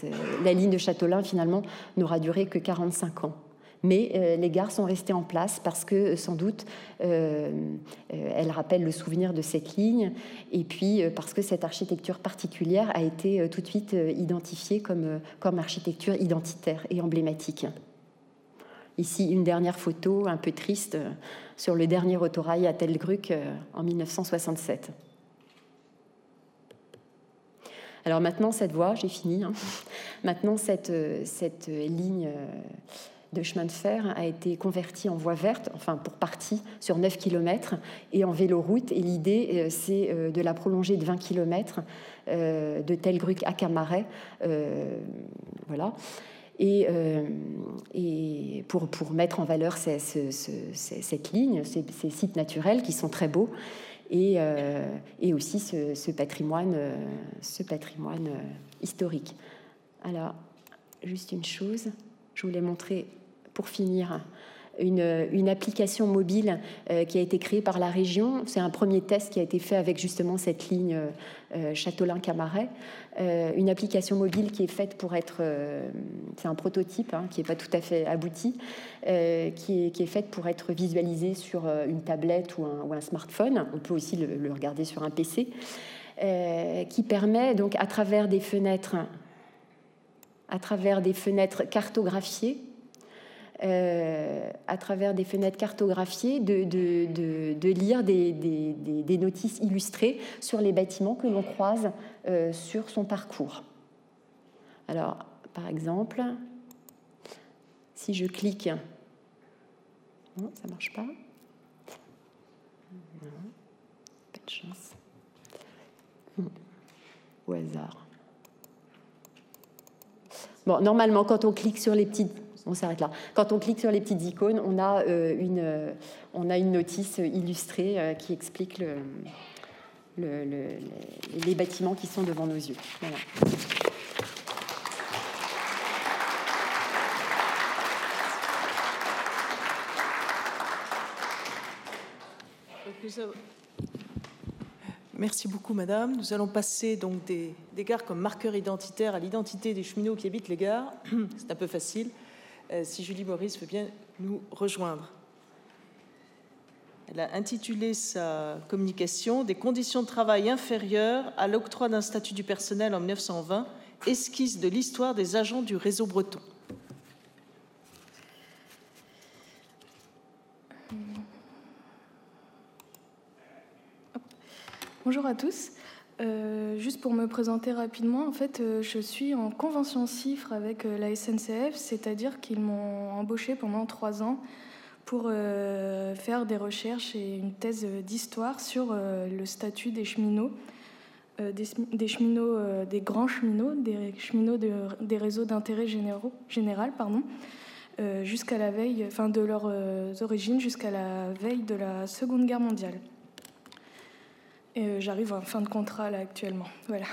la ligne de Châtelain, finalement, n'aura duré que 45 ans mais euh, les gares sont restées en place parce que sans doute euh, euh, elles rappellent le souvenir de cette ligne et puis parce que cette architecture particulière a été tout de suite identifiée comme, comme architecture identitaire et emblématique. Ici, une dernière photo un peu triste sur le dernier autorail à Telgruc en 1967. Alors maintenant, cette voie, j'ai fini, hein. (laughs) maintenant cette, cette ligne de chemin de fer a été convertie en voie verte, enfin pour partie, sur 9 km, et en véloroute. Et l'idée, c'est de la prolonger de 20 km de Telgruc à Camaret. voilà et, euh, et pour, pour, mettre en valeur cette ligne, ces, sites naturels qui sont très beaux, et, euh, et aussi ce, patrimoine, ce patrimoine euh, historique. Alors, juste une chose, je voulais montrer pour finir une, application mobile euh, qui a été créée par la région. C'est un premier test qui a été fait avec justement cette ligne euh, Châteaulin-Camaret. Euh, une application mobile qui est faite pour être, c'est un prototype hein, qui n'est pas tout à fait abouti, qui est, faite pour être visualisée sur une tablette ou un, ou un smartphone. On peut aussi le, le regarder sur un PC, qui permet donc à travers des fenêtres, à travers des fenêtres cartographiées, euh, à travers des fenêtres cartographiées, de, lire des, notices illustrées sur les bâtiments que l'on croise euh, sur son parcours. Alors, par exemple, si je clique, non, ça marche pas. Pas de chance. Au hasard. Bon, normalement, quand on clique sur les petites on s'arrête là. Quand on clique sur les petites icônes, on a, euh, une, euh, on a une notice illustrée euh, qui explique le, les bâtiments qui sont devant nos yeux. Merci beaucoup, Madame. Nous allons passer donc des, des gares comme marqueur identitaire à l'identité des cheminots qui habitent les gares. (clears throat) C'est un peu facile. Euh, si Julie Maurice veut bien nous rejoindre. Elle a intitulé sa communication Des conditions de travail inférieures à l'octroi d'un statut du personnel en 1920, esquisse de l'histoire des agents du réseau breton. Bonjour à tous. Euh, juste pour me présenter rapidement, en fait, euh, je suis en convention CIFRE avec euh, la SNCF, c'est-à-dire qu'ils m'ont embauché pendant trois ans pour faire des recherches et une thèse d'histoire sur le statut des cheminots, des, cheminots, des grands cheminots, des cheminots des réseaux d'intérêt général, pardon, jusqu'à la veille, enfin de leurs origines jusqu'à la veille de la Seconde Guerre mondiale. Euh, j'arrive en fin de contrat là actuellement. (laughs) Voilà.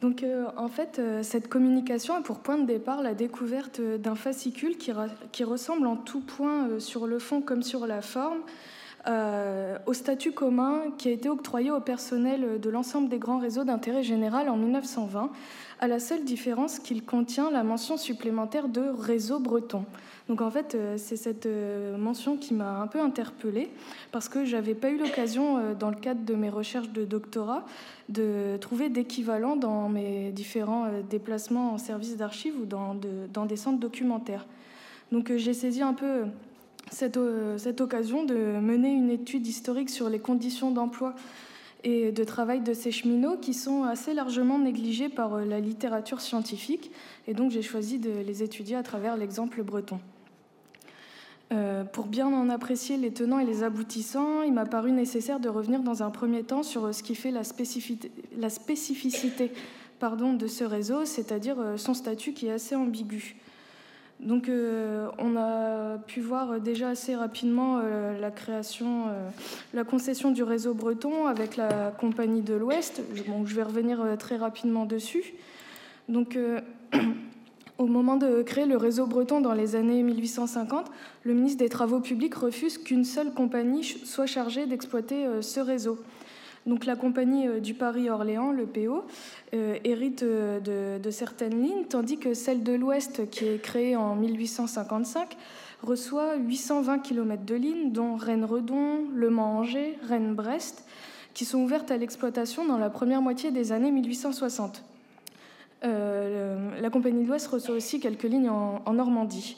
Donc euh, en fait, euh, cette communication a pour point de départ la découverte d'un fascicule qui, qui, ressemble en tout point sur le fond comme sur la forme au statut commun qui a été octroyé au personnel de l'ensemble des grands réseaux d'intérêt général en 1920, à la seule différence qu'il contient la mention supplémentaire de réseau breton. Donc en fait, euh, c'est cette euh, mention qui m'a un peu interpellée parce que j'avais pas eu l'occasion, euh, dans le cadre de mes recherches de doctorat, de trouver d'équivalent dans mes différents déplacements en service d'archives ou dans, des centres documentaires. Donc j'ai saisi un peu cette, cette occasion de mener une étude historique sur les conditions d'emploi et de travail de ces cheminots qui sont assez largement négligés par la littérature scientifique. Et donc j'ai choisi de les étudier à travers l'exemple breton. Euh, pour bien en apprécier les tenants et les aboutissants, il m'a paru nécessaire de revenir dans un premier temps sur ce qui fait la spécificité, de ce réseau, c'est-à-dire euh, son statut qui est assez ambigu. Donc euh, on a pu voir déjà assez rapidement la création, la concession du réseau breton avec la Compagnie de l'Ouest. Je vais revenir très rapidement dessus. Donc (clears throat) Au moment de créer le réseau breton dans les années 1850, le ministre des Travaux publics refuse qu'une seule compagnie soit chargée d'exploiter euh, ce réseau. Donc la compagnie euh, du Paris-Orléans, le PO, euh, hérite de, certaines lignes, tandis que celle de l'Ouest, qui est créée en 1855, reçoit 820 km de lignes, dont Rennes-Redon, Le Mans-Angers, Rennes-Brest, qui sont ouvertes à l'exploitation dans la première moitié des années 1860. Euh, la Compagnie de l'Ouest reçoit aussi quelques lignes en, Normandie.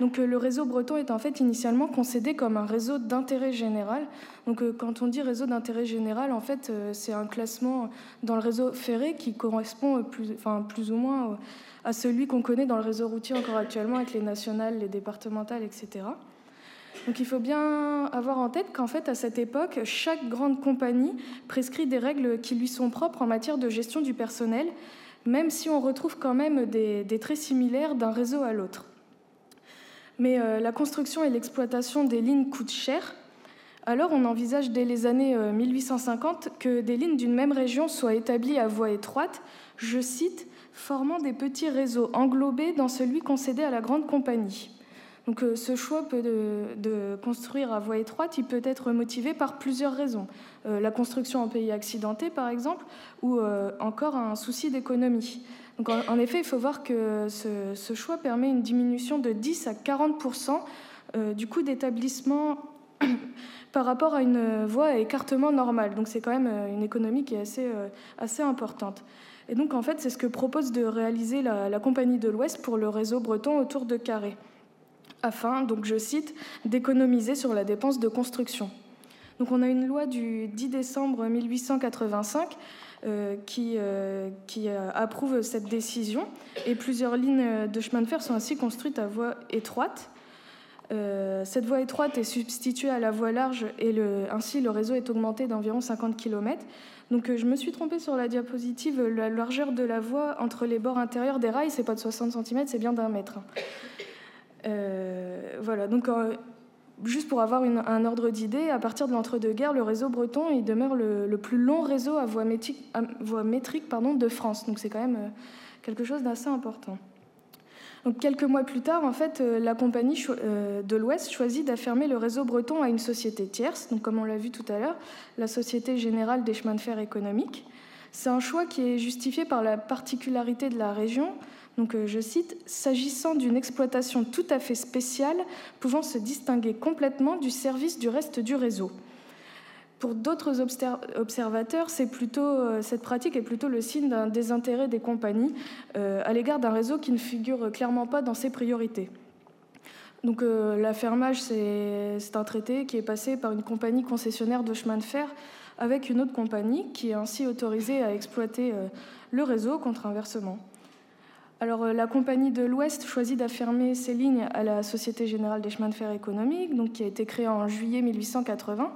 Donc le réseau breton est en fait initialement concédé comme un réseau d'intérêt général. Donc quand on dit réseau d'intérêt général, en fait c'est un classement dans le réseau ferré qui correspond plus, plus ou moins à celui qu'on connaît dans le réseau routier encore actuellement avec les nationales, les départementales, etc. Donc il faut bien avoir en tête qu'en fait, à cette époque, chaque grande compagnie prescrit des règles qui lui sont propres en matière de gestion du personnel, même si on retrouve quand même des, traits similaires d'un réseau à l'autre. Mais euh, la construction et l'exploitation des lignes coûtent cher. Alors on envisage dès les années 1850 euh, que des lignes d'une même région soient établies à voie étroite, je cite, formant des petits réseaux englobés dans celui concédé à la grande compagnie. Donc euh, ce choix de, construire à voie étroite, il peut être motivé par plusieurs raisons. La construction en pays accidenté, par exemple, ou encore un souci d'économie. En, effet, il faut voir que ce, choix permet une diminution de 10 à 40 du coût d'établissement (coughs) par rapport à une voie à écartement normal. Donc c'est quand même une économie qui est assez, assez importante. Et donc en fait, c'est ce que propose de réaliser la, la Compagnie de l'Ouest pour le réseau breton autour de Carré afin, donc je cite, d'économiser sur la dépense de construction. Donc on a une loi du 10 décembre 1885 euh, qui, euh, euh, approuve cette décision et plusieurs lignes de chemin de fer sont ainsi construites à voie étroite. cette voie étroite est substituée à la voie large et ainsi le réseau est augmenté d'environ 50 km. Donc je me suis trompée sur la diapositive, la largeur de la voie entre les bords intérieurs des rails, c'est pas de 60 cm, c'est bien d'un mètre. Voilà, donc juste pour avoir un ordre d'idée, à partir de l'entre-deux-guerres, le réseau breton demeure le, plus long réseau à voie métrique, de France. Donc c'est quand même euh, quelque chose d'assez important. Quelques mois plus tard, en fait, la compagnie de l'Ouest choisit d'affirmer le réseau breton à une société tierce, donc comme on l'a vu tout à l'heure, la Société Générale des Chemins de Fer Économiques. C'est un choix qui est justifié par la particularité de la région, donc, euh, je cite, S'agissant d'une exploitation tout à fait spéciale, pouvant se distinguer complètement du service du reste du réseau. Pour d'autres observateurs, euh, cette pratique est plutôt le signe d'un désintérêt des compagnies euh, à l'égard d'un réseau qui ne figure clairement pas dans ses priorités. Donc l'affermage, c'est un traité qui est passé par une compagnie concessionnaire de chemin de fer avec une autre compagnie qui est ainsi autorisée à exploiter le réseau contre inversement. Alors, euh, la Compagnie de l'Ouest choisit d'affirmer ses lignes à la Société Générale des Chemins de Fer Économiques, donc, qui a été créée en juillet 1880.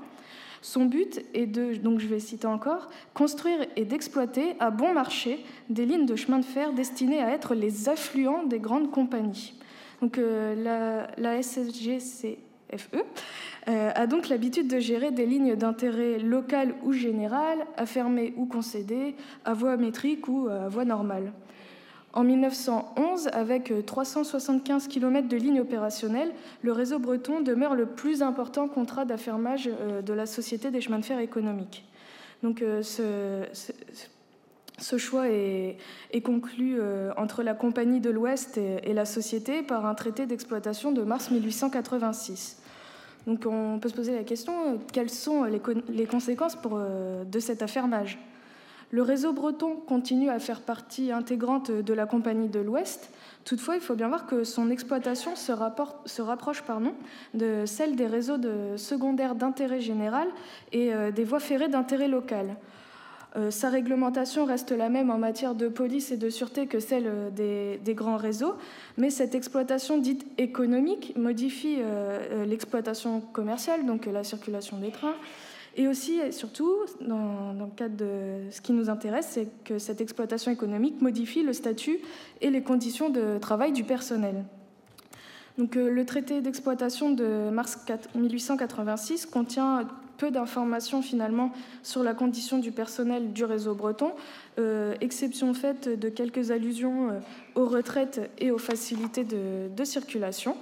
Son but est de, donc je vais citer encore, construire et d'exploiter à bon marché des lignes de chemin de fer destinées à être les affluents des grandes compagnies. Donc euh, la, la, SSGCFE euh, a donc l'habitude de gérer des lignes d'intérêt local ou général, affermées ou concédées, à voie métrique ou à voie normale. En 1911, avec 375 km de lignes opérationnelles, le réseau breton demeure le plus important contrat d'affermage euh, de la Société des chemins de fer économiques. Donc euh, ce, choix est, conclu euh, entre la Compagnie de l'Ouest et, la Société par un traité d'exploitation de mars 1886. Donc on peut se poser la question, quelles sont les, conséquences de cet affermage? Le réseau breton continue à faire partie intégrante de la Compagnie de l'Ouest. Toutefois, il faut bien voir que son exploitation se, rapproche de celle des réseaux secondaires d'intérêt général et euh, des voies ferrées d'intérêt local. Euh, sa réglementation reste la même en matière de police et de sûreté que celle euh, des, grands réseaux, mais cette exploitation dite économique modifie l'exploitation commerciale, donc la circulation des trains, et aussi, et surtout, dans, le cadre de ce qui nous intéresse, c'est que cette exploitation économique modifie le statut et les conditions de travail du personnel. Donc, euh, le traité d'exploitation de mars 1886 contient peu d'informations finalement sur la condition du personnel du réseau breton, euh, exception faite de quelques allusions euh, aux retraites et aux facilités de circulation.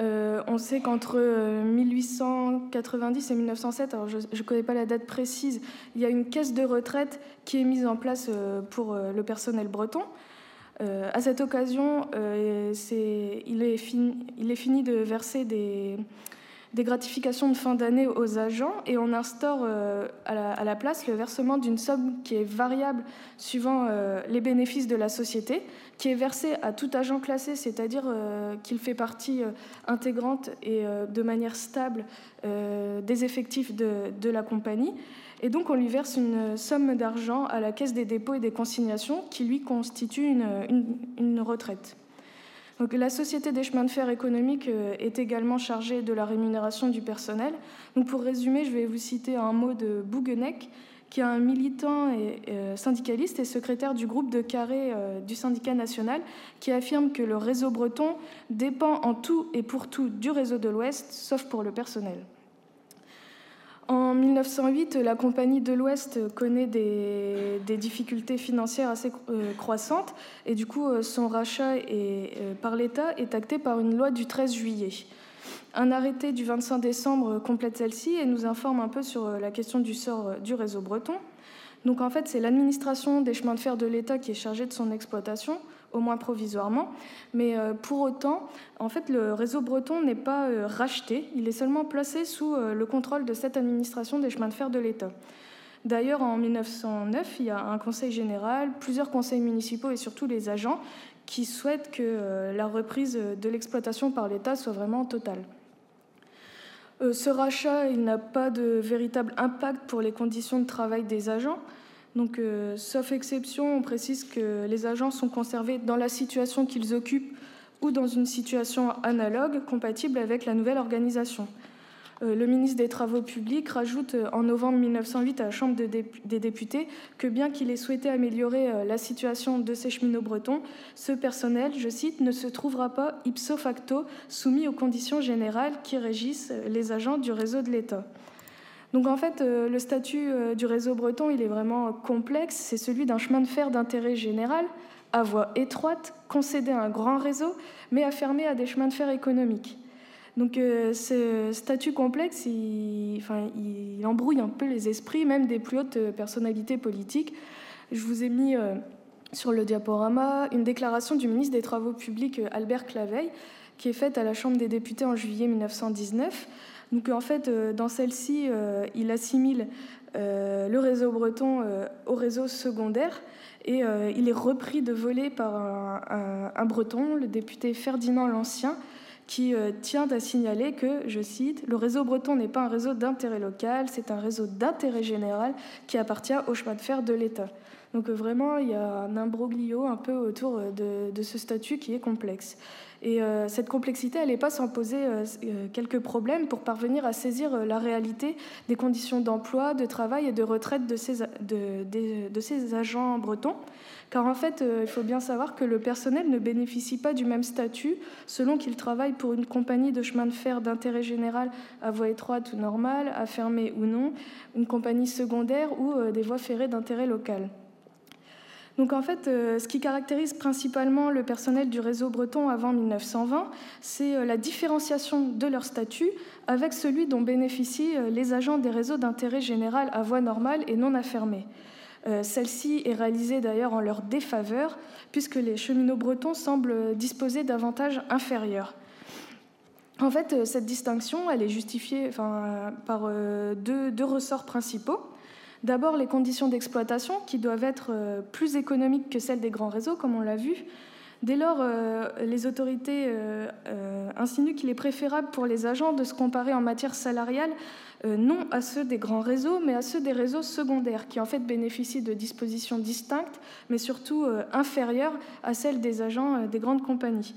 Euh, on sait qu'entre 1890 euh, et 1907, alors je ne connais pas la date précise, il y a une caisse de retraite qui est mise en place euh, pour le personnel breton. à cette occasion, il, est fini, de verser des, des gratifications de fin d'année aux agents et on instaure à la, place le versement d'une somme qui est variable suivant les bénéfices de la société, qui est versée à tout agent classé, c'est-à-dire qu'il fait partie intégrante et de manière stable des effectifs de la compagnie. Et donc on lui verse une somme d'argent à la caisse des dépôts et des consignations qui lui constitue une, retraite. Donc, la Société des chemins de fer économiques euh, est également chargée de la rémunération du personnel. Donc, pour résumer, je vais vous citer un mot de Bouguenec, qui est un militant et, euh, syndicaliste et secrétaire du groupe de carré euh, du syndicat national, qui affirme que le réseau breton dépend en tout et pour tout du réseau de l'Ouest, sauf pour le personnel. En 1908, la Compagnie de l'Ouest connaît des, difficultés financières assez euh, croissantes et du coup euh, son rachat euh, par l'État est acté par une loi du 13 juillet. Un arrêté du 25 décembre complète celle-ci et nous informe un peu sur la question du sort du réseau breton. Donc en fait, c'est l'administration des chemins de fer de l'État qui est chargée de son exploitation au moins provisoirement. Mais euh, pour autant, en fait, le réseau breton n'est pas euh, racheté, il est seulement placé sous euh, le contrôle de cette administration des chemins de fer de l'État. D'ailleurs, en 1909, il y a un conseil général, plusieurs conseils municipaux et surtout les agents qui souhaitent que la reprise de l'exploitation par l'État soit vraiment totale. Ce rachat, il n'a pas de véritable impact pour les conditions de travail des agents. Donc, euh, sauf exception, on précise que les agents sont conservés dans la situation qu'ils occupent ou dans une situation analogue compatible avec la nouvelle organisation. Euh, le ministre des Travaux publics rajoute euh, en novembre 1908 à la Chambre des députés que bien qu'il ait souhaité améliorer la situation de ces cheminots bretons, ce personnel, je cite, ne se trouvera pas ipso facto soumis aux conditions générales qui régissent les agents du réseau de l'État. Donc en fait, euh, le statut euh, du réseau breton, il est vraiment complexe. C'est celui d'un chemin de fer d'intérêt général, à voie étroite, concédé à un grand réseau, mais affermé à des chemins de fer économiques. Donc euh, ce statut complexe, il, embrouille un peu les esprits, même des plus hautes personnalités politiques. Je vous ai mis sur le diaporama une déclaration du ministre des Travaux publics Albert Claveil, qui est faite à la Chambre des députés en juillet 1919 donc en fait, euh, dans celle-ci, euh, il assimile euh, le réseau breton au réseau secondaire et il est repris de voler par un, breton, le député Ferdinand l'Ancien, qui tient à signaler que, je cite, le réseau breton n'est pas un réseau d'intérêt local, c'est un réseau d'intérêt général qui appartient au chemin de fer de l'État. Donc vraiment, il y a un imbroglio un peu autour de ce statut qui est complexe. Et euh, cette complexité, elle n'est pas sans poser euh, euh, quelques problèmes pour parvenir à saisir la réalité des conditions d'emploi, de travail et de retraite de ces, de, ces agents bretons. Car en fait, il faut bien savoir que le personnel ne bénéficie pas du même statut selon qu'il travaille pour une compagnie de chemin de fer d'intérêt général à voie étroite ou normale, à fermer ou non, une compagnie secondaire ou des voies ferrées d'intérêt local. Donc en fait, euh, ce qui caractérise principalement le personnel du réseau breton avant 1920, c'est euh, la différenciation de leur statut avec celui dont bénéficient euh, les agents des réseaux d'intérêt général à voie normale et non affermée. Celle-ci est réalisée d'ailleurs en leur défaveur, puisque les cheminots bretons semblent disposer d'avantages inférieurs. En fait, cette distinction, elle est justifiée par deux ressorts principaux. D'abord, les conditions d'exploitation qui doivent être euh, plus économiques que celles des grands réseaux, comme on l'a vu. Dès lors, euh, les autorités euh, insinuent qu'il est préférable pour les agents de se comparer en matière salariale non à ceux des grands réseaux, mais à ceux des réseaux secondaires, qui en fait bénéficient de dispositions distinctes, mais surtout inférieures à celles des agents des grandes compagnies.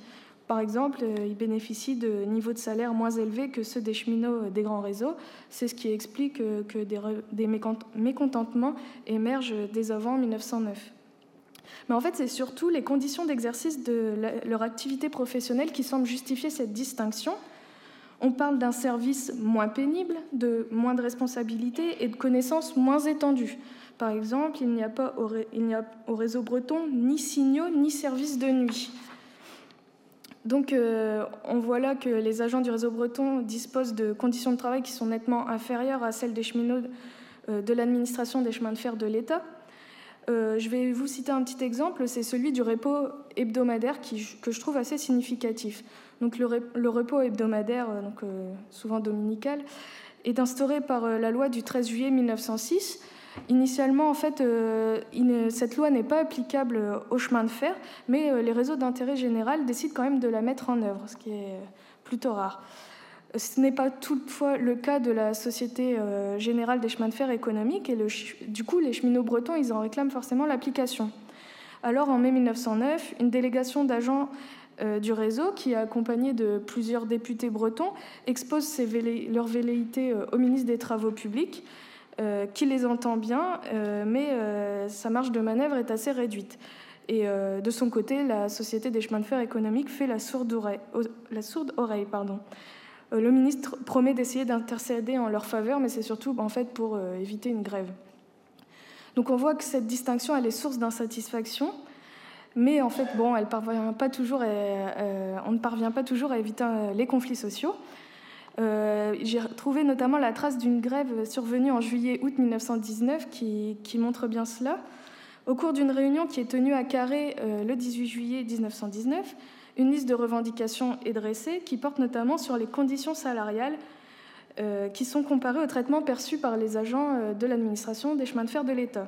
Par exemple, euh, ils bénéficient de niveaux de salaire moins élevés que ceux des cheminots euh, des grands réseaux. C'est ce qui explique euh, que des mécontentements émergent dès avant 1909. Mais en fait, c'est surtout les conditions d'exercice de leur activité professionnelle qui semblent justifier cette distinction. On parle d'un service moins pénible, de moins de responsabilités et de connaissances moins étendues. Par exemple, il n'y a pas au réseau breton ni signaux ni services de nuit. Donc euh, on voit là que les agents du réseau breton disposent de conditions de travail qui sont nettement inférieures à celles des cheminots euh, de l'administration des chemins de fer de l'État. je vais vous citer un petit exemple, c'est celui du repos hebdomadaire que je trouve assez significatif. Donc le, repos hebdomadaire, souvent dominical, est instauré par la loi du 13 juillet 1906 Initialement, en fait, euh, cette loi n'est pas applicable au chemin de fer, mais euh, les réseaux d'intérêt général décident quand même de la mettre en œuvre, ce qui est plutôt rare. Ce n'est pas toutefois le cas de la Société euh, générale des chemins de fer économiques, et du coup, les cheminots bretons, ils en réclament forcément l'application. Alors, en mai 1909, une délégation d'agents du réseau, qui est accompagnée de plusieurs députés bretons, expose leurs velléités au ministre des Travaux publics. Euh, qui les entend bien, euh, mais euh, sa marge de manœuvre est assez réduite. Et de son côté, la Société des chemins de fer économiques fait la sourde oreille. Le ministre promet d'essayer d'intercéder en leur faveur, mais c'est surtout en fait pour éviter une grève. Donc on voit que cette distinction, elle est source d'insatisfaction, mais en fait, bon, elle parvient pas toujours on ne parvient pas toujours à éviter les conflits sociaux. Euh, j'ai trouvé notamment la trace d'une grève survenue en juillet-août 1919 qui, montre bien cela. Au cours d'une réunion qui est tenue à Carré euh, le 18 juillet 1919, une liste de revendications est dressée qui porte notamment sur les conditions salariales euh, qui sont comparées au traitement perçu par les agents de l'administration des chemins de fer de l'État.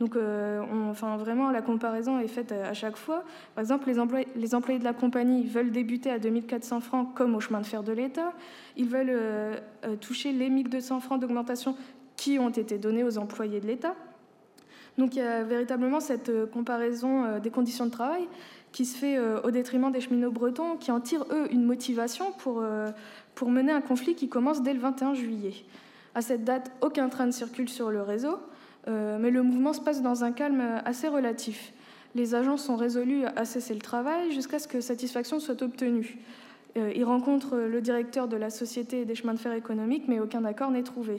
Donc, euh, enfin, vraiment, la comparaison est faite à chaque fois. Par exemple, les employés, de la compagnie veulent débuter à 2400 francs comme au chemin de fer de l'État. Ils veulent euh, euh, toucher les 1200 francs d'augmentation qui ont été donnés aux employés de l'État. Donc, il y a véritablement cette comparaison des conditions de travail qui se fait au détriment des cheminots bretons, qui en tirent, eux, une motivation pour, pour mener un conflit qui commence dès le 21 juillet. À cette date, aucun train ne circule sur le réseau. Euh, mais le mouvement se passe dans un calme assez relatif. Les agents sont résolus à cesser le travail jusqu'à ce que satisfaction soit obtenue. Euh, ils rencontrent le directeur de la Société des chemins de fer économiques, mais aucun accord n'est trouvé.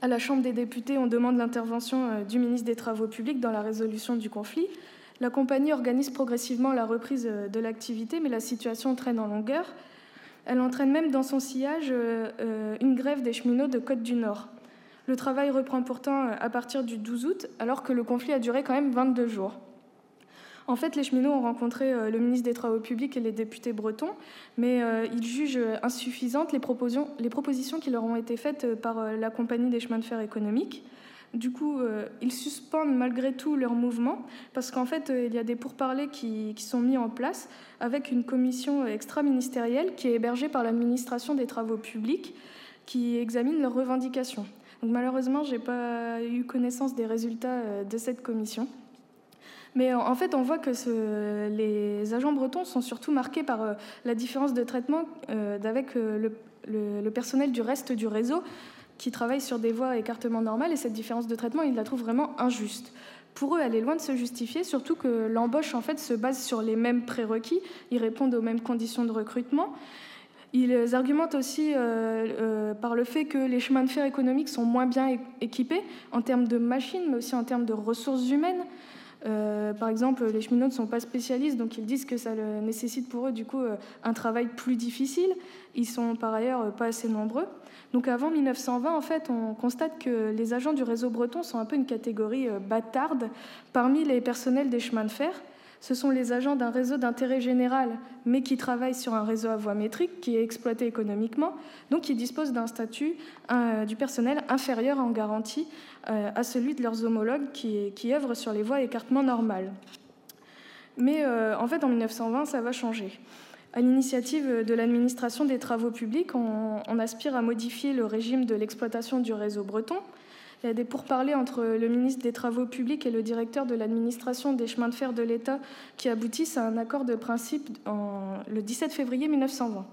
À la Chambre des députés, on demande l'intervention euh, du ministre des Travaux publics dans la résolution du conflit. La compagnie organise progressivement la reprise de l'activité, mais la situation traîne en longueur. Elle entraîne même dans son sillage une grève des cheminots de Côte du Nord. Le travail reprend pourtant euh, à partir du 12 août, alors que le conflit a duré quand même 22 jours. En fait, les cheminots ont rencontré euh, le ministre des Travaux publics et les députés bretons, mais euh, ils jugent insuffisantes les propositions, qui leur ont été faites par la compagnie des chemins de fer économiques. Du coup, ils suspendent malgré tout leur mouvement, parce qu'en fait, il y a des pourparlers qui, sont mis en place avec une commission extra-ministérielle qui est hébergée par l'administration des Travaux publics, qui examine leurs revendications. Malheureusement, je n'ai pas eu connaissance des résultats euh, de cette commission. Mais en fait, on voit que les agents bretons sont surtout marqués par euh, la différence de traitement euh, avec le, personnel du reste du réseau qui travaille sur des voies écartement normales. Et cette différence de traitement, ils la trouvent vraiment injuste. Pour eux, elle est loin de se justifier, surtout que l'embauche en fait se base sur les mêmes prérequis. Ils répondent aux mêmes conditions de recrutement. Ils argumentent aussi euh, euh, par le fait que les chemins de fer économiques sont moins bien équipés en termes de machines, mais aussi en termes de ressources humaines. Euh, par exemple, les cheminots ne sont pas spécialistes, donc ils disent que ça nécessite pour eux du coup un travail plus difficile. Ils sont par ailleurs pas assez nombreux. Donc avant 1920, en fait, on constate que les agents du réseau breton sont un peu une catégorie bâtarde parmi les personnels des chemins de fer ce sont les agents d'un réseau d'intérêt général, mais qui travaillent sur un réseau à voie métrique qui est exploité économiquement, donc qui disposent d'un statut euh, du personnel inférieur en garantie euh, à celui de leurs homologues qui, œuvrent sur les voies écartement normales. Mais euh, en fait, en 1920, ça va changer. À l'initiative de l'administration des travaux publics, on aspire à modifier le régime de l'exploitation du réseau breton il y a des pourparlers entre le ministre des Travaux publics et le directeur de l'administration des chemins de fer de l'État qui aboutissent à un accord de principe le 17 février 1920.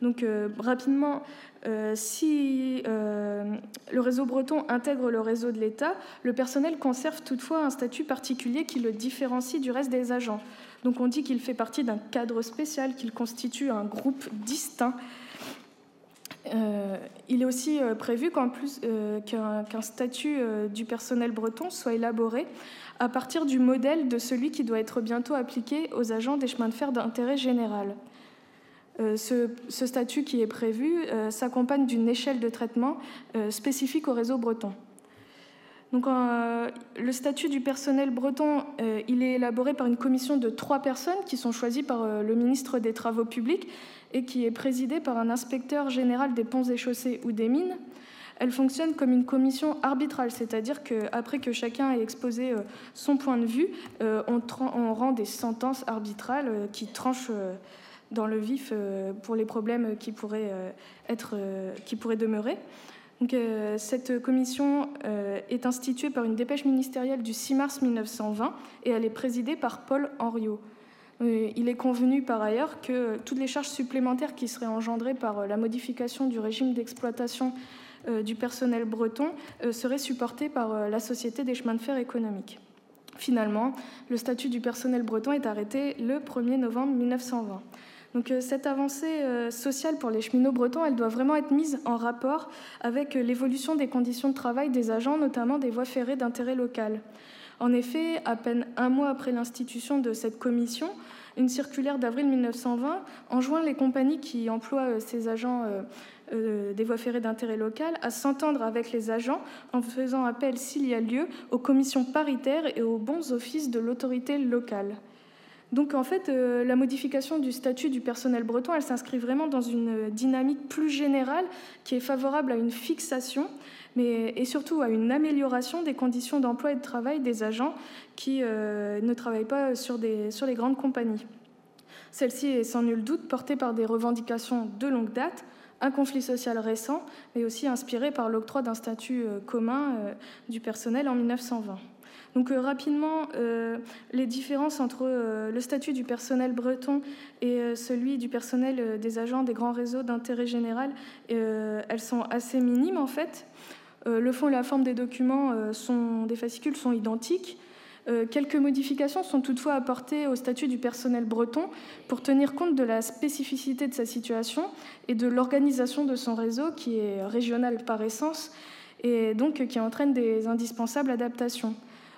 Donc euh, rapidement, euh, si euh, le réseau breton intègre le réseau de l'État, le personnel conserve toutefois un statut particulier qui le différencie du reste des agents. Donc on dit qu'il fait partie d'un cadre spécial, qu'il constitue un groupe distinct euh, il est aussi euh, prévu euh, qu'un statut du personnel breton soit élaboré à partir du modèle de celui qui doit être bientôt appliqué aux agents des chemins de fer d'intérêt général. Ce, statut qui est prévu s'accompagne d'une échelle de traitement spécifique au réseau breton. Donc, le statut du personnel breton, il est élaboré par une commission de trois personnes qui sont choisies par le ministre des Travaux publics et qui est présidée par un inspecteur général des ponts et chaussées ou des mines. Elle fonctionne comme une commission arbitrale, c'est-à-dire qu'après que chacun ait exposé euh, son point de vue, euh, on, rend des sentences arbitrales euh, qui tranchent dans le vif pour les problèmes qui pourraient demeurer. Donc, cette commission est instituée par une dépêche ministérielle du 6 mars 1920 et elle est présidée par Paul Henriot. Il est convenu par ailleurs que toutes les charges supplémentaires qui seraient engendrées par la modification du régime d'exploitation euh, du personnel breton euh, serait supporté par euh, la Société des chemins de fer économiques. Finalement, le statut du personnel breton est arrêté le 1er novembre 1920. Donc cette avancée sociale pour les cheminots bretons, elle doit vraiment être mise en rapport avec l'évolution des conditions de travail des agents, notamment des voies ferrées d'intérêt local. En effet, à peine un mois après l'institution de cette commission, une circulaire d'avril 1920 enjoint les compagnies qui emploient ces agents euh, des voies ferrées d'intérêt local à s'entendre avec les agents en faisant appel, s'il y a lieu, aux commissions paritaires et aux bons offices de l'autorité locale. Donc en fait, euh, la modification du statut du personnel breton, elle s'inscrit vraiment dans une dynamique plus générale qui est favorable à une fixation, mais et surtout à une amélioration des conditions d'emploi et de travail des agents qui euh, ne travaillent pas sur, les grandes compagnies. Celle-ci est sans nul doute portée par des revendications de longue date, un conflit social récent, mais aussi inspiré par l'octroi d'un statut euh, commun euh, du personnel en 1920. Donc euh, rapidement, les différences entre le statut du personnel breton et celui du personnel des agents des grands réseaux d'intérêt général, elles sont assez minimes en fait. le fond et la forme des documents sont, des fascicules sont identiques. Euh, quelques modifications sont toutefois apportées au statut du personnel breton pour tenir compte de la spécificité de sa situation et de l'organisation de son réseau qui est régional par essence et donc qui entraîne des indispensables adaptations.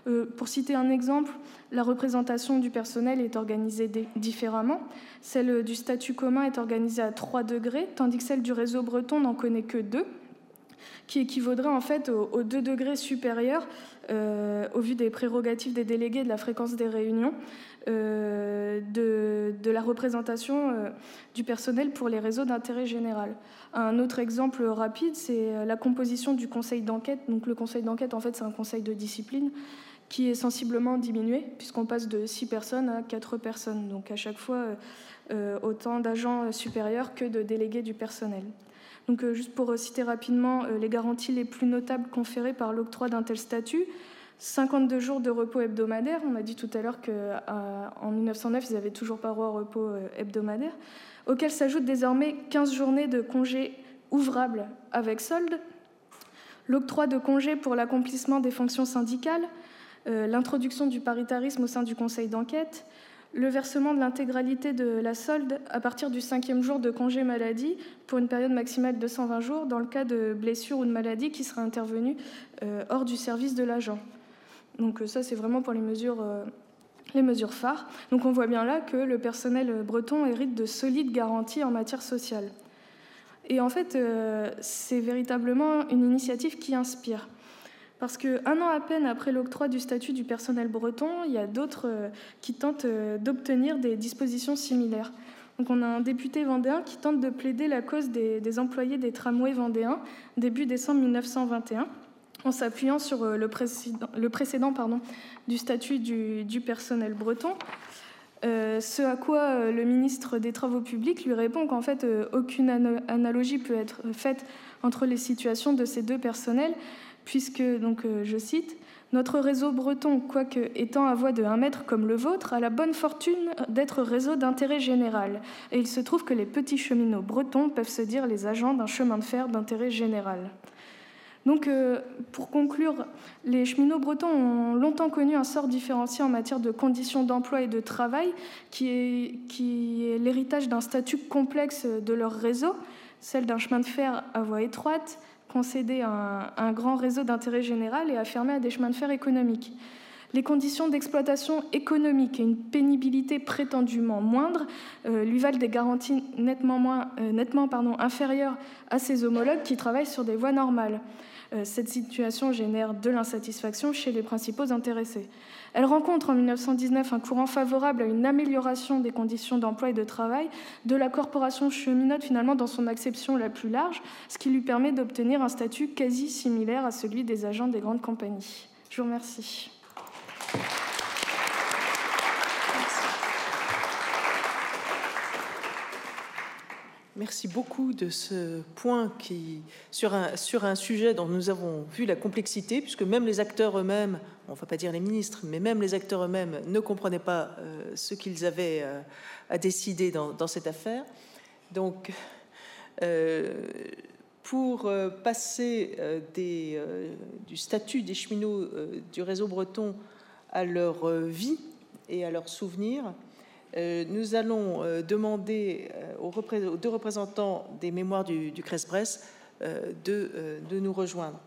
Euh, pour citer un exemple, la représentation du personnel est organisée différemment. Celle du statut commun est organisée à 3 degrés, tandis que celle du réseau breton n'en connaît que 2 qui équivaudrait en fait aux, 2 degrés supérieurs euh, au vu des prérogatives des délégués de la fréquence des réunions, euh, de, la représentation euh, du personnel pour les réseaux d'intérêt général. Un autre exemple rapide, c'est la composition du conseil d'enquête. Donc le conseil d'enquête, en fait, c'est un conseil de discipline qui est sensiblement diminué, puisqu'on passe de 6 personnes à 4 personnes. Donc à chaque fois, autant d'agents supérieurs que de délégués du personnel. Donc, euh, juste pour citer rapidement euh, les garanties les plus notables conférées par l'octroi d'un tel statut, 52 jours de repos hebdomadaire. On a dit tout à l'heure qu'en 1909, ils n'avaient toujours pas droit au repos euh, hebdomadaire, auxquels s'ajoutent désormais 15 journées de congés ouvrables avec solde, l'octroi de congés pour l'accomplissement des fonctions syndicales, l'introduction du paritarisme au sein du conseil d'enquête, le versement de l'intégralité de la solde à partir du cinquième jour de congé maladie pour une période maximale de 120 jours dans le cas de blessure ou de maladie qui sera intervenue euh, hors du service de l'agent. Donc euh, ça, c'est vraiment pour les mesures, euh, les mesures phares. Donc on voit bien là que le personnel breton hérite de solides garanties en matière sociale. Et en fait, c'est véritablement une initiative qui inspire. Parce qu'un an à peine après l'octroi du statut du personnel breton, il y a d'autres euh, qui tentent euh, d'obtenir des dispositions similaires. Donc on a un député vendéen qui tente de plaider la cause des, employés des tramways vendéens début décembre 1921 en s'appuyant sur euh, le, précédent, du statut du, personnel breton. ce à quoi le ministre des Travaux publics lui répond qu'en fait aucune analogie peut être faite entre les situations de ces deux personnels, puisque, donc, euh, je cite, notre réseau breton, quoique étant à voie de 1 mètre comme le vôtre, a la bonne fortune d'être réseau d'intérêt général. Et il se trouve que les petits cheminots bretons peuvent se dire les agents d'un chemin de fer d'intérêt général. Donc, euh, pour conclure, les cheminots bretons ont longtemps connu un sort différencié en matière de conditions d'emploi et de travail, qui est, qui est l'héritage d'un statut complexe de leur réseau, celle d'un chemin de fer à voie étroite, concéder un, grand réseau d'intérêt général et affirmer à des chemins de fer économiques. Les conditions d'exploitation économique et une pénibilité prétendument moindre euh, lui valent des garanties nettement, euh, inférieures à ses homologues qui travaillent sur des voies normales. Cette situation génère de l'insatisfaction chez les principaux intéressés. Elle rencontre en 1919 un courant favorable à une amélioration des conditions d'emploi et de travail de la corporation cheminote finalement dans son acception la plus large, ce qui lui permet d'obtenir un statut quasi similaire à celui des agents des grandes compagnies. Je vous remercie. Merci beaucoup de ce point qui, sur, un, sur un sujet dont nous avons vu la complexité, puisque même les acteurs eux-mêmes, on ne va pas dire les ministres, mais même les acteurs eux-mêmes ne comprenaient pas euh, ce qu'ils avaient euh, à décider dans, cette affaire. Donc, euh, pour passer des, du statut des cheminots du réseau breton à leur vie et à leurs souvenirs, nous allons euh, demander euh, aux, deux représentants des mémoires du, du bresse de, nous rejoindre.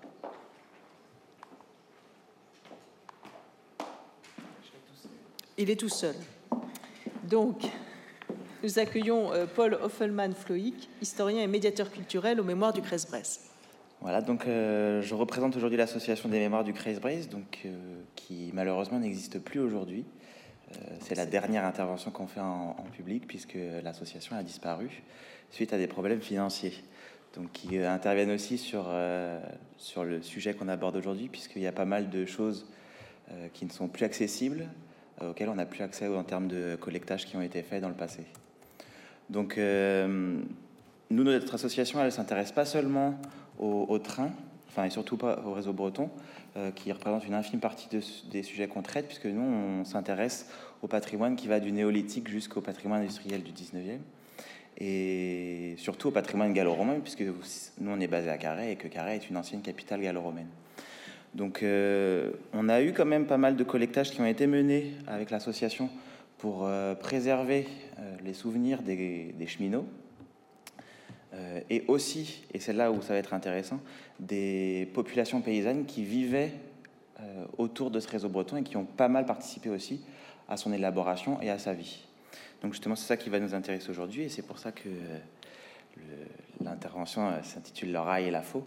Il est tout seul. Donc, nous accueillons Paul Hoffelmann-Floïc, historien et médiateur culturel aux mémoires du Crest-Bresse. Voilà, donc je représente aujourd'hui l'association des mémoires du Crest-Bresse, donc qui malheureusement n'existe plus aujourd'hui. Euh, c'est la dernière intervention qu'on fait en, public puisque l'association a disparu suite à des problèmes financiers. Donc, qui euh, interviennent aussi sur, euh, sur le sujet qu'on aborde aujourd'hui, puisqu'il y a pas mal de choses qui ne sont plus accessibles, auxquelles on n'a plus accès en termes de collectage qui ont été faits dans le passé. Donc, nous, notre association, elle ne s'intéresse pas seulement au, au train, et surtout pas au réseau breton, euh, qui représente une infime partie des sujets qu'on traite, puisque nous, on s'intéresse au patrimoine qui va du néolithique jusqu'au patrimoine industriel du 19e, et surtout au patrimoine gallo-romain, puisque nous, on est basé à Carhaix, et que Carhaix est une ancienne capitale gallo-romaine. Donc, euh, on a eu quand même pas mal de collectages qui ont été menés avec l'association pour euh, préserver les souvenirs des cheminots, euh, et aussi, et c'est là où ça va être intéressant, des populations paysannes qui vivaient euh, autour de ce réseau breton et qui ont pas mal participé aussi à son élaboration et à sa vie. Donc justement, c'est ça qui va nous intéresser aujourd'hui et c'est pour ça que l'intervention euh, s'intitule Le rail et la faux,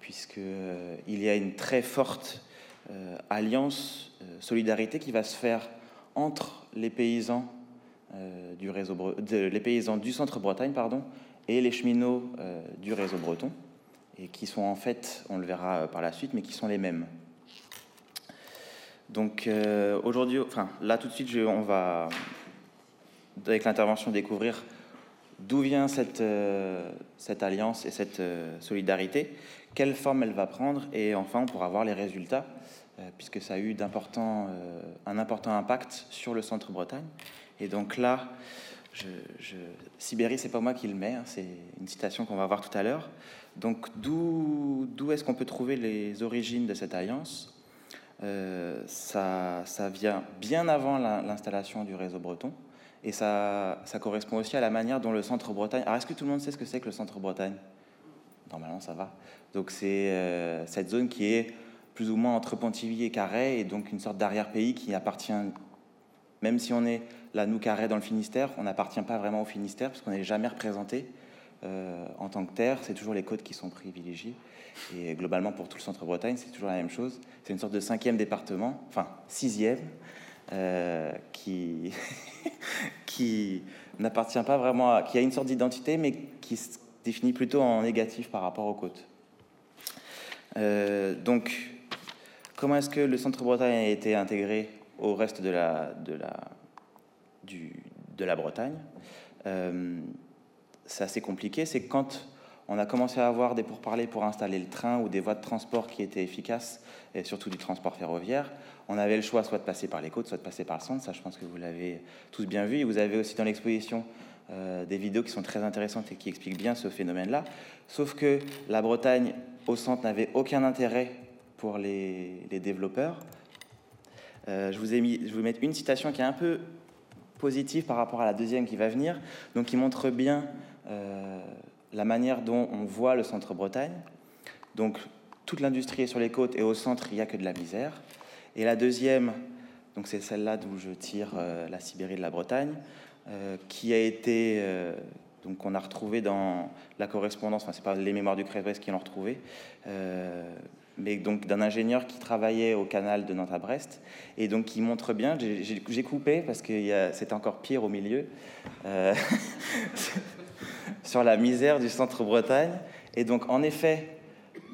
puisqu'il y a une très forte alliance, solidarité qui va se faire entre les paysans du réseau, les paysans du centre Bretagne, pardon, et les cheminots euh, du réseau breton, et qui sont en fait, on le verra euh, par la suite, mais qui sont les mêmes. Donc euh, aujourd'hui, enfin là tout de suite, on va, avec l'intervention, découvrir d'où vient cette, alliance et cette solidarité, quelle forme elle va prendre, et enfin on pourra voir les résultats, puisque ça a eu un important impact sur le centre Bretagne. Et donc là, je, je, Sibérie, c'est pas moi qui le mets, hein, c'est une citation qu'on va voir tout à l'heure. Donc, d'où est-ce qu'on peut trouver les origines de cette alliance? Euh, ça, vient bien avant l'installation du réseau breton et ça, correspond aussi à la manière dont le centre Bretagne. Alors, est-ce que tout le monde sait ce que c'est que le centre Bretagne? Normalement, ça va. Donc, c'est euh, cette zone qui est plus ou moins entre Pontivy et Carhaix et donc une sorte d'arrière-pays qui appartient, même si on est Là, nous, Carré, dans le Finistère, on n'appartient pas vraiment au Finistère parce qu'on n'est jamais représenté euh, en tant que terre. C'est toujours les côtes qui sont privilégiées. Et globalement, pour tout le centre-Bretagne, c'est toujours la même chose. C'est une sorte de cinquième département, enfin sixième, euh, qui, (laughs) n'appartient pas vraiment à, qui a une sorte d'identité, mais qui se définit plutôt en négatif par rapport aux côtes. Euh, donc, comment est-ce que le centre-Bretagne a été intégré au reste de la, de la, de la Bretagne. Euh, c'est assez compliqué. C'est quand on a commencé à avoir des pourparlers pour installer le train ou des voies de transport qui étaient efficaces, et surtout du transport ferroviaire, on avait le choix soit de passer par les côtes, soit de passer par le centre. Ça, je pense que vous l'avez tous bien vu. Et vous avez aussi dans l'exposition euh, des vidéos qui sont très intéressantes et qui expliquent bien ce phénomène-là. Sauf que la Bretagne au centre n'avait aucun intérêt pour les, développeurs. Euh, je, vous ai mis, je vous mettre une citation qui est un peu positif par rapport à la deuxième qui va venir, donc qui montre bien euh, la manière dont on voit le centre Bretagne. Donc toute l'industrie est sur les côtes et au centre il n'y a que de la misère. Et la deuxième, donc c'est celle-là d'où je tire euh, la Sibérie de la Bretagne, euh, qui a été Donc on a retrouvé dans la correspondance, enfin c'est pas les mémoires du Crève qui l'ont retrouvé, mais donc d'un ingénieur qui travaillait au canal de Nantes à Brest et donc qui montre bien. J'ai coupé parce que c'est encore pire au milieu euh, (laughs) sur la misère du centre-Bretagne. Et donc en effet,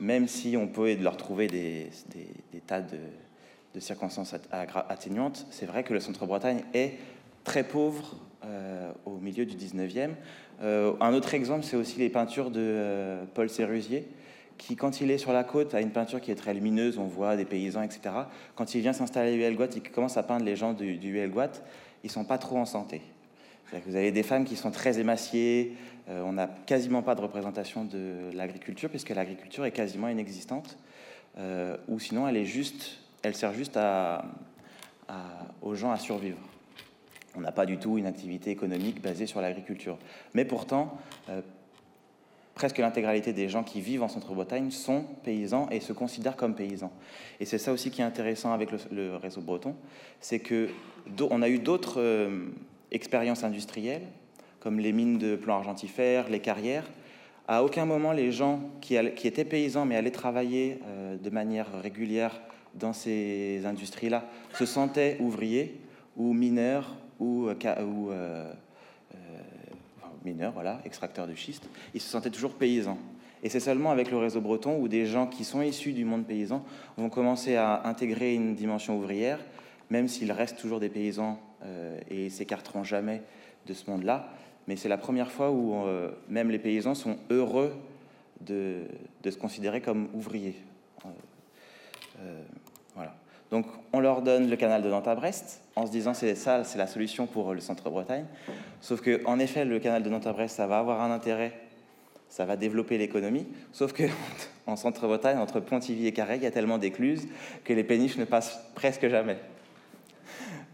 même si on peut leur trouver des, tas de, de, circonstances atténuantes, c'est vrai que le centre-Bretagne est très pauvre euh, au milieu du 19e. Euh, un autre exemple, c'est aussi les peintures de Paul Sérusier qui, quand il est sur la côte, a une peinture qui est très lumineuse, on voit des paysans, etc. Quand il vient s'installer à Huelgoat et qu'il commence à peindre les gens du, du Huelgoat, ils sont pas trop en santé. vous avez des femmes qui sont très émaciées, euh, on n'a quasiment pas de représentation de l'agriculture, puisque l'agriculture est quasiment inexistante, euh, ou sinon elle, est juste, elle sert juste aux gens à survivre. On n'a pas du tout une activité économique basée sur l'agriculture. Mais pourtant, euh, presque l'intégralité des gens qui vivent en Centre-Bretagne sont paysans et se considèrent comme paysans. Et c'est ça aussi qui est intéressant avec le, réseau breton, c'est que on a eu d'autres euh, expériences industrielles, comme les mines de plomb argentifère, les carrières. À aucun moment, les gens qui, étaient paysans mais allaient travailler euh, de manière régulière dans ces industries-là se sentaient ouvriers ou mineurs ou, euh, ou mineurs, voilà, extracteurs de schiste, ils se sentaient toujours paysans. Et c'est seulement avec le réseau breton où des gens qui sont issus du monde paysan vont commencer à intégrer une dimension ouvrière, même s'ils restent toujours des paysans euh, et s'écarteront jamais de ce monde-là. Mais c'est la première fois où euh, même les paysans sont heureux de, se considérer comme ouvriers. Euh, voilà. Donc on leur donne le canal de Nantes à Brest en se disant c'est ça, c'est la solution pour le centre-Bretagne. Sauf que en effet, le canal de Nantes à Brest, ça va avoir un intérêt, ça va développer l'économie. Sauf que (laughs) en centre-Bretagne, entre Pontivy et Carré, il y a tellement d'écluses que les péniches ne passent presque jamais.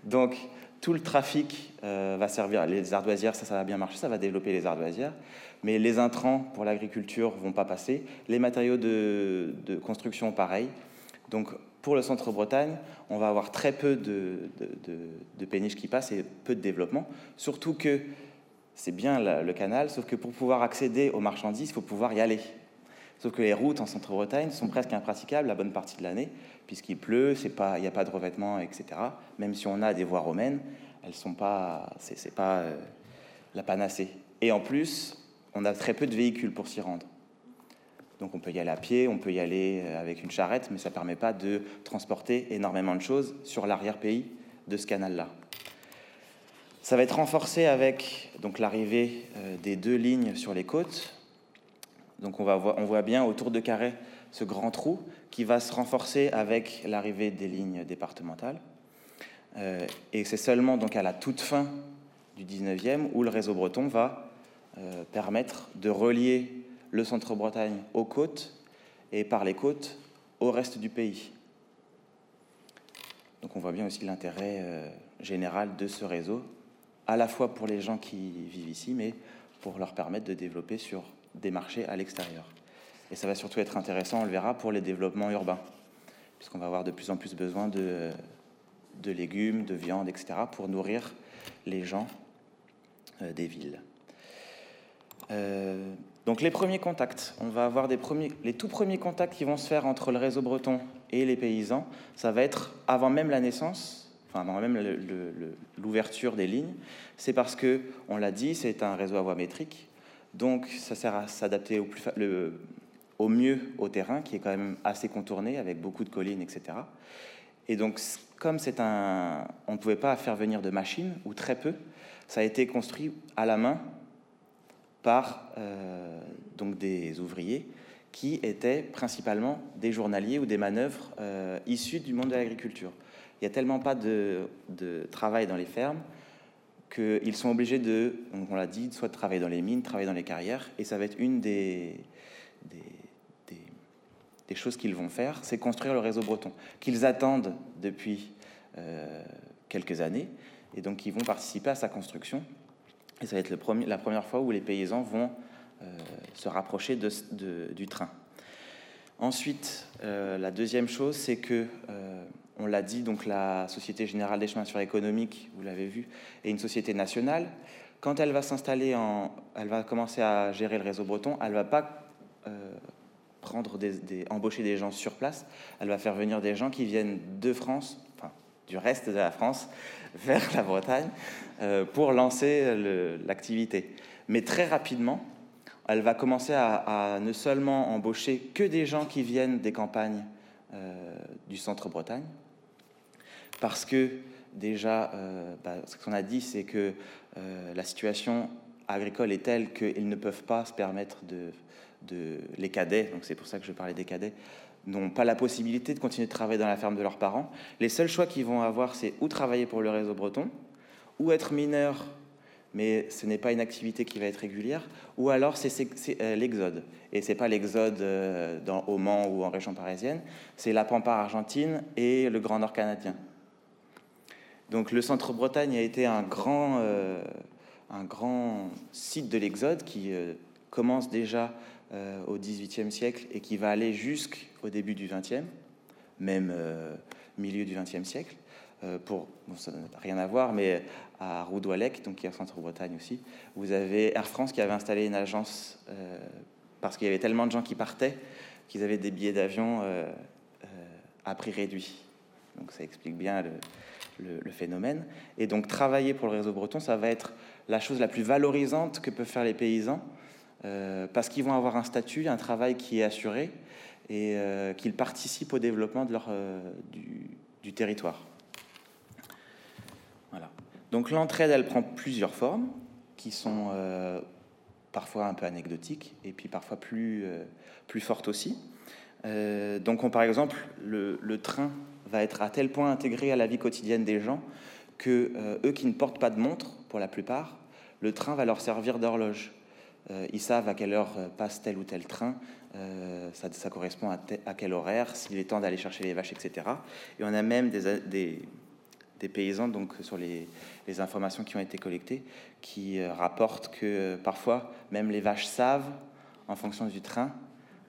Donc tout le trafic euh, va servir. Les ardoisières, ça, ça va bien marcher, ça va développer les ardoisières. Mais les intrants pour l'agriculture vont pas passer. Les matériaux de, de construction, pareil. Donc pour le centre-Bretagne, on va avoir très peu de, péniches qui passent et peu de développement. Surtout que c'est bien le canal, sauf que pour pouvoir accéder aux marchandises, il faut pouvoir y aller. Sauf que les routes en centre-Bretagne sont presque impraticables la bonne partie de l'année, puisqu'il pleut, il n'y a pas de revêtement, etc. Même si on a des voies romaines, elles sont pas, c'est pas euh, la panacée. Et en plus, on a très peu de véhicules pour s'y rendre. Donc on peut y aller à pied, on peut y aller euh, avec une charrette, mais ça ne permet pas de transporter énormément de choses sur l'arrière-pays de ce canal-là. Ça va être renforcé avec donc l'arrivée euh, des deux lignes sur les côtes. Donc on, on voit bien autour de Carré ce grand trou qui va se renforcer avec l'arrivée des lignes départementales. Euh, et c'est seulement donc à la toute fin du 19e où le réseau breton va permettre de relier le centre-Bretagne aux côtes et par les côtes au reste du pays. Donc on voit bien aussi l'intérêt euh, général de ce réseau, à la fois pour les gens qui vivent ici, mais pour leur permettre de développer sur des marchés à l'extérieur. Et ça va surtout être intéressant, on le verra, pour les développements urbains, puisqu'on va avoir de plus en plus besoin de, légumes, de viande, etc., pour nourrir les gens euh, des villes. Euh, donc les premiers contacts, on va avoir des premiers, les tout premiers contacts qui vont se faire entre le réseau breton et les paysans, ça va être avant même la naissance, enfin avant même l'ouverture des lignes. C'est parce que, on l'a dit, c'est un réseau à voie métrique, donc ça sert à s'adapter au, au mieux au terrain, qui est quand même assez contourné avec beaucoup de collines, etc. Et donc, comme c'est un, on ne pouvait pas faire venir de machines ou très peu, ça a été construit à la main par euh, donc des ouvriers qui étaient principalement des journaliers ou des manœuvres euh, issus du monde de l'agriculture. Il n'y a tellement pas de, travail dans les fermes qu'ils sont obligés de, donc on l'a dit, soit de travailler dans les mines, travailler dans les carrières, et ça va être une des, des, choses qu'ils vont faire, c'est construire le réseau breton, qu'ils attendent depuis euh, quelques années, et donc ils vont participer à sa construction et ça va être la première fois où les paysans vont euh, se rapprocher de, du train. Ensuite, euh, la deuxième chose, c'est que, euh, on l'a dit, donc la Société Générale des Chemins sur économique, vous l'avez vu, est une société nationale. Quand elle va s'installer elle va commencer à gérer le réseau breton, elle va pas embaucher des gens sur place, elle va faire venir des gens qui viennent de France, enfin du reste de la France, vers la Bretagne euh, pour lancer l'activité. Mais très rapidement, elle va commencer à, ne seulement embaucher que des gens qui viennent des campagnes euh, du centre Bretagne, parce que déjà, euh, bah, ce qu'on a dit, c'est que la situation agricole est telle qu'ils ne peuvent pas se permettre de de, les cadets, donc c'est pour ça que je parlais des cadets, n'ont pas la possibilité de continuer de travailler dans la ferme de leurs parents. Les seuls choix qu'ils vont avoir, c'est ou travailler pour le réseau breton, ou être mineur, mais ce n'est pas une activité qui va être régulière, ou alors c'est euh, l'exode. Et c'est pas l'exode euh, au Mans ou en région parisienne, c'est la Pampa argentine et le Grand Nord canadien. Donc le centre Bretagne a été un grand, euh, un grand site de l'exode qui commence déjà euh, au XVIIIe siècle et qui va aller jusqu'au début du XXe, même euh, milieu du XXe siècle. Euh, pour, ça n'a rien à voir, mais à Roudoualec, donc qui est au centre-Bretagne aussi, vous avez Air France qui avait installé une agence parce qu'il y avait tellement de gens qui partaient qu'ils avaient des billets d'avion à prix réduit. Donc ça explique bien le, le, phénomène. Et donc travailler pour le réseau breton, ça va être la chose la plus valorisante que peuvent faire les paysans euh, parce qu'ils vont avoir un statut, un travail qui est assuré et euh, qu'ils participent au développement euh, du, territoire. Voilà. Donc l'entraide, elle prend plusieurs formes qui sont parfois un peu anecdotiques et puis parfois plus, plus fortes aussi. donc on, par exemple, le, le, train va être à tel point intégré à la vie quotidienne des gens que eux qui ne portent pas de montre, pour la plupart, le train va leur servir d'horloge. Euh, ils savent à quelle heure euh, passe tel ou tel train, euh, ça, correspond à, quel horaire, s'il est temps d'aller chercher les vaches, etc. Et on a même des, paysans, donc sur les, informations qui ont été collectées, qui rapportent que parfois même les vaches savent, en fonction du train,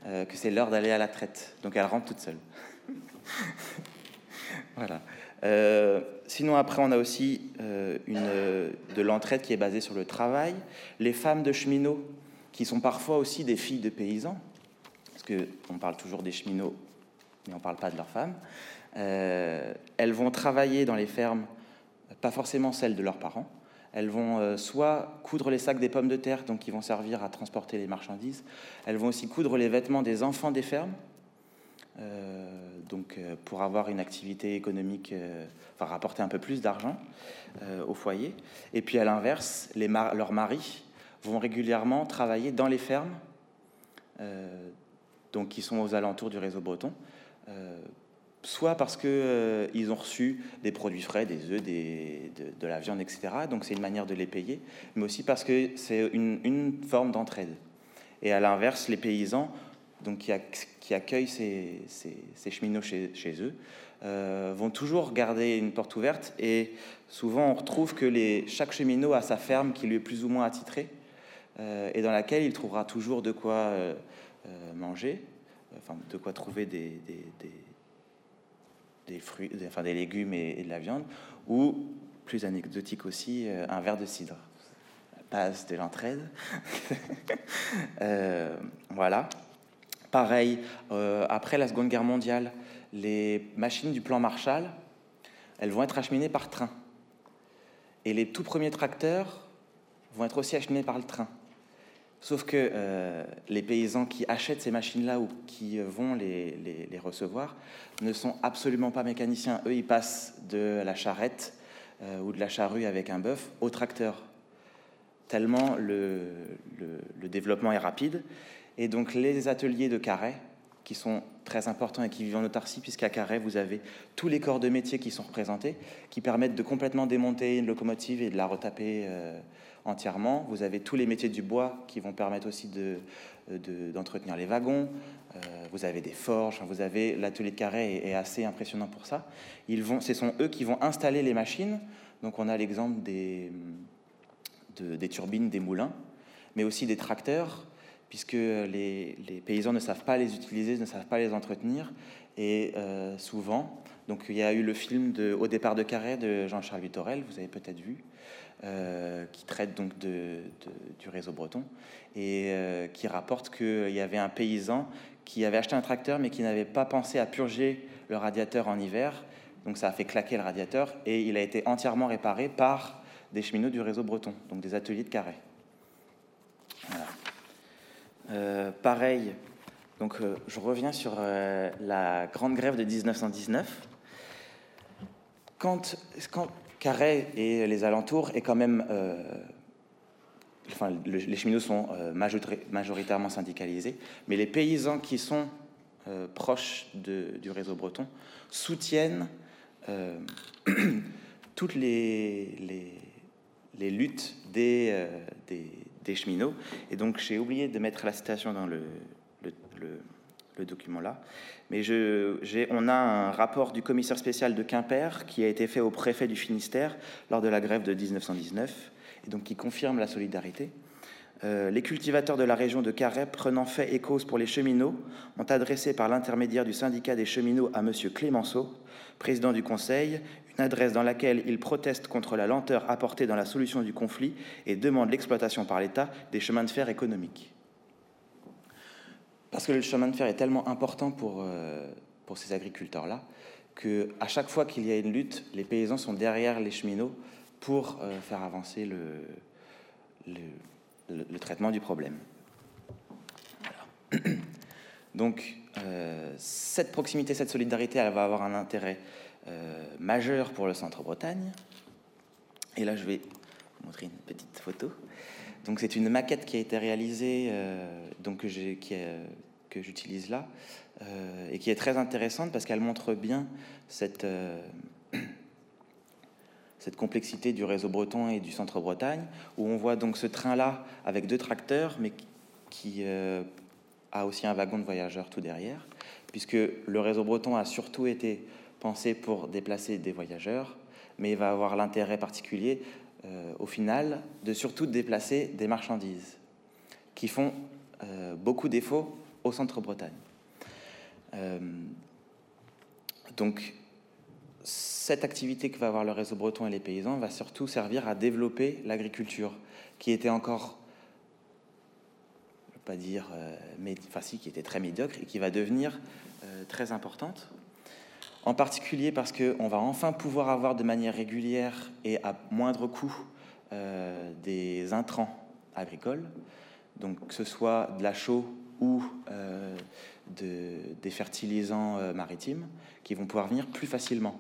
que c'est l'heure d'aller à la traite. Donc elles rentrent toutes seules. (laughs) voilà. Sinon, après, on a aussi une, de l'entraide qui est basée sur le travail. Les femmes de cheminots qui sont parfois aussi des filles de paysans, parce qu'on parle toujours des cheminots, mais on ne parle pas de leurs femmes, euh, elles vont travailler dans les fermes, pas forcément celles de leurs parents. Elles vont euh, soit coudre les sacs des pommes de terre, donc qui vont servir à transporter les marchandises. Elles vont aussi coudre les vêtements des enfants des fermes, euh, donc pour avoir une activité économique, enfin rapporter un peu plus d'argent au foyer. Et puis à l'inverse, leurs maris vont régulièrement travailler dans les fermes, euh, donc qui sont aux alentours du réseau breton, euh, soit parce qu'ils euh, ils ont reçu des produits frais, des œufs, de, la viande, etc. Donc c'est une manière de les payer, mais aussi parce que c'est une, forme d'entraide. Et à l'inverse, les paysans donc qui, accueillent ces, cheminots chez, eux, vont toujours garder une porte ouverte et souvent on retrouve que chaque cheminot a sa ferme qui lui est plus ou moins attitrée euh, et dans laquelle il trouvera toujours de quoi euh, euh, manger, enfin de quoi trouver des, des, fruits, enfin des légumes et, de la viande, ou plus anecdotique aussi, un verre de cidre. Base de l'entraide. (laughs) voilà. Pareil, après la Seconde Guerre mondiale, les machines du plan Marshall, elles vont être acheminées par train. Et les tout premiers tracteurs vont être aussi acheminés par le train. Sauf que euh, les paysans qui achètent ces machines-là ou qui vont les, recevoir ne sont absolument pas mécaniciens. Eux, ils passent de la charrette euh, ou de la charrue avec un bœuf au tracteur. Tellement le, développement est rapide. Et donc les ateliers de carré, qui sont très importants et qui vivent en autarcie, puisqu'à Carré, vous avez tous les corps de métier qui sont représentés, qui permettent de complètement démonter une locomotive et de la retaper euh, entièrement. Vous avez tous les métiers du bois qui vont permettre aussi d'entretenir de, les wagons. Euh, vous avez des forges, vous avez l'atelier de carré est, assez impressionnant pour ça. Ils ce sont eux qui vont installer les machines. Donc on a l'exemple des turbines, des moulins, mais aussi des tracteurs, puisque les, paysans ne savent pas les utiliser, ne savent pas les entretenir, et euh, souvent Donc il y a eu le film Au départ de Carré de Jean-Charles Vittorel, vous avez peut-être vu, euh, qui traite donc du réseau breton et euh, qui rapporte qu'il y avait un paysan qui avait acheté un tracteur mais qui n'avait pas pensé à purger le radiateur en hiver. Donc ça a fait claquer le radiateur et il a été entièrement réparé par des cheminots du réseau breton, donc des ateliers de carré. Euh, pareil, donc je reviens sur la grande grève de 1919 quand, Carré et les alentours est quand même, euh, enfin, les cheminots sont euh, majoritairement syndicalisés, mais les paysans qui sont euh, proches du réseau breton soutiennent (clears throat) toutes les, luttes des, cheminots. Et donc j'ai oublié de mettre la citation dans le, le document là. Mais je, on a un rapport du commissaire spécial de Quimper qui a été fait au préfet du Finistère lors de la grève de 1919, et donc qui confirme la solidarité. Euh, les cultivateurs de la région de Carhaix, prenant fait et cause pour les cheminots, ont adressé par l'intermédiaire du syndicat des cheminots à M. Clémenceau, président du Conseil, adresse dans laquelle ils protestent contre la lenteur apportée dans la solution du conflit et demandent l'exploitation par l'État des chemins de fer économiques. Parce que le chemin de fer est tellement important pour, euh, pour ces agriculteurs-là que à chaque fois qu'il y a une lutte, les paysans sont derrière les cheminots pour euh, faire avancer le, le, traitement du problème. (clears throat) Donc, euh, cette proximité, cette solidarité, elle va avoir un intérêt majeur pour le Centre-Bretagne. Et là, je vais vous montrer une petite photo. Donc, c'est une maquette qui a été réalisée, donc que, qui, que j'utilise là, euh, et qui est très intéressante parce qu'elle montre bien cette, euh, (coughs) cette complexité du réseau breton et du centre-Bretagne, où on voit donc ce train-là avec deux tracteurs, mais qui euh, a aussi un wagon de voyageurs tout derrière, puisque le réseau breton a surtout été pensé pour déplacer des voyageurs, mais il va avoir l'intérêt particulier, au final, de surtout déplacer des marchandises, qui font beaucoup défaut au centre-Bretagne. Euh, donc, cette activité que va avoir le réseau breton et les paysans va surtout servir à développer l'agriculture, qui était encore, je ne pas dire, euh, mais, enfin si, qui était très médiocre et qui va devenir euh, très importante. En particulier parce qu'on va enfin pouvoir avoir de manière régulière et à moindre coût des intrants agricoles, donc que ce soit de la chaux ou euh, des fertilisants euh, maritimes qui vont pouvoir venir plus facilement.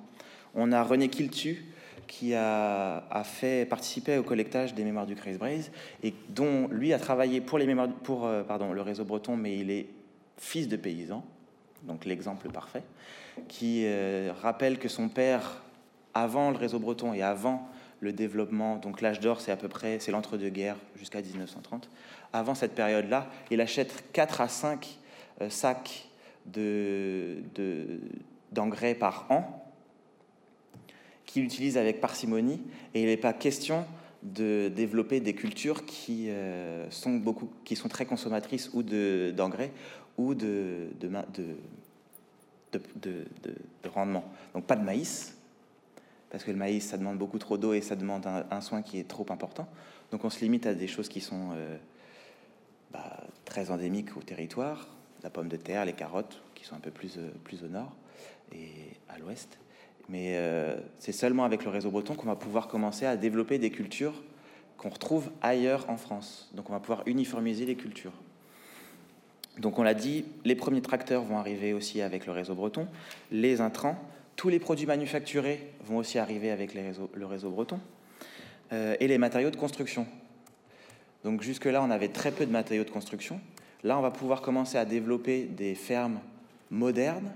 On a René Kiltu qui a, fait participer au collectage des mémoires du Crazy Braze et dont lui a travaillé pour, les mémoires, pour euh, le réseau breton, mais il est fils de paysan, donc l'exemple parfait, qui rappelle que son père, avant le réseau breton et avant le développement, donc l'âge d'or, c'est à peu près, c'est l'entre-deux-guerres jusqu'à 1930, avant cette période-là, il achète 4 à 5 euh, sacs d'engrais de, par an qu'il utilise avec parcimonie et il n'est pas question de développer des cultures qui, euh, sont, beaucoup, qui sont très consommatrices ou d'engrais ou de, de, de, rendement. Donc pas de maïs, parce que le maïs, ça demande beaucoup trop d'eau et ça demande un, soin qui est trop important. Donc on se limite à des choses qui sont euh, bah, très endémiques au territoire, la pomme de terre, les carottes, qui sont un peu plus, euh, plus au nord et à l'ouest. Mais euh, c'est seulement avec le réseau breton qu'on va pouvoir commencer à développer des cultures qu'on retrouve ailleurs en France. Donc on va pouvoir uniformiser les cultures. Donc on l'a dit, les premiers tracteurs vont arriver aussi avec le réseau breton, les intrants, tous les produits manufacturés vont aussi arriver avec le réseau breton, euh, et les matériaux de construction. Donc jusque-là, on avait très peu de matériaux de construction. Là, on va pouvoir commencer à développer des fermes modernes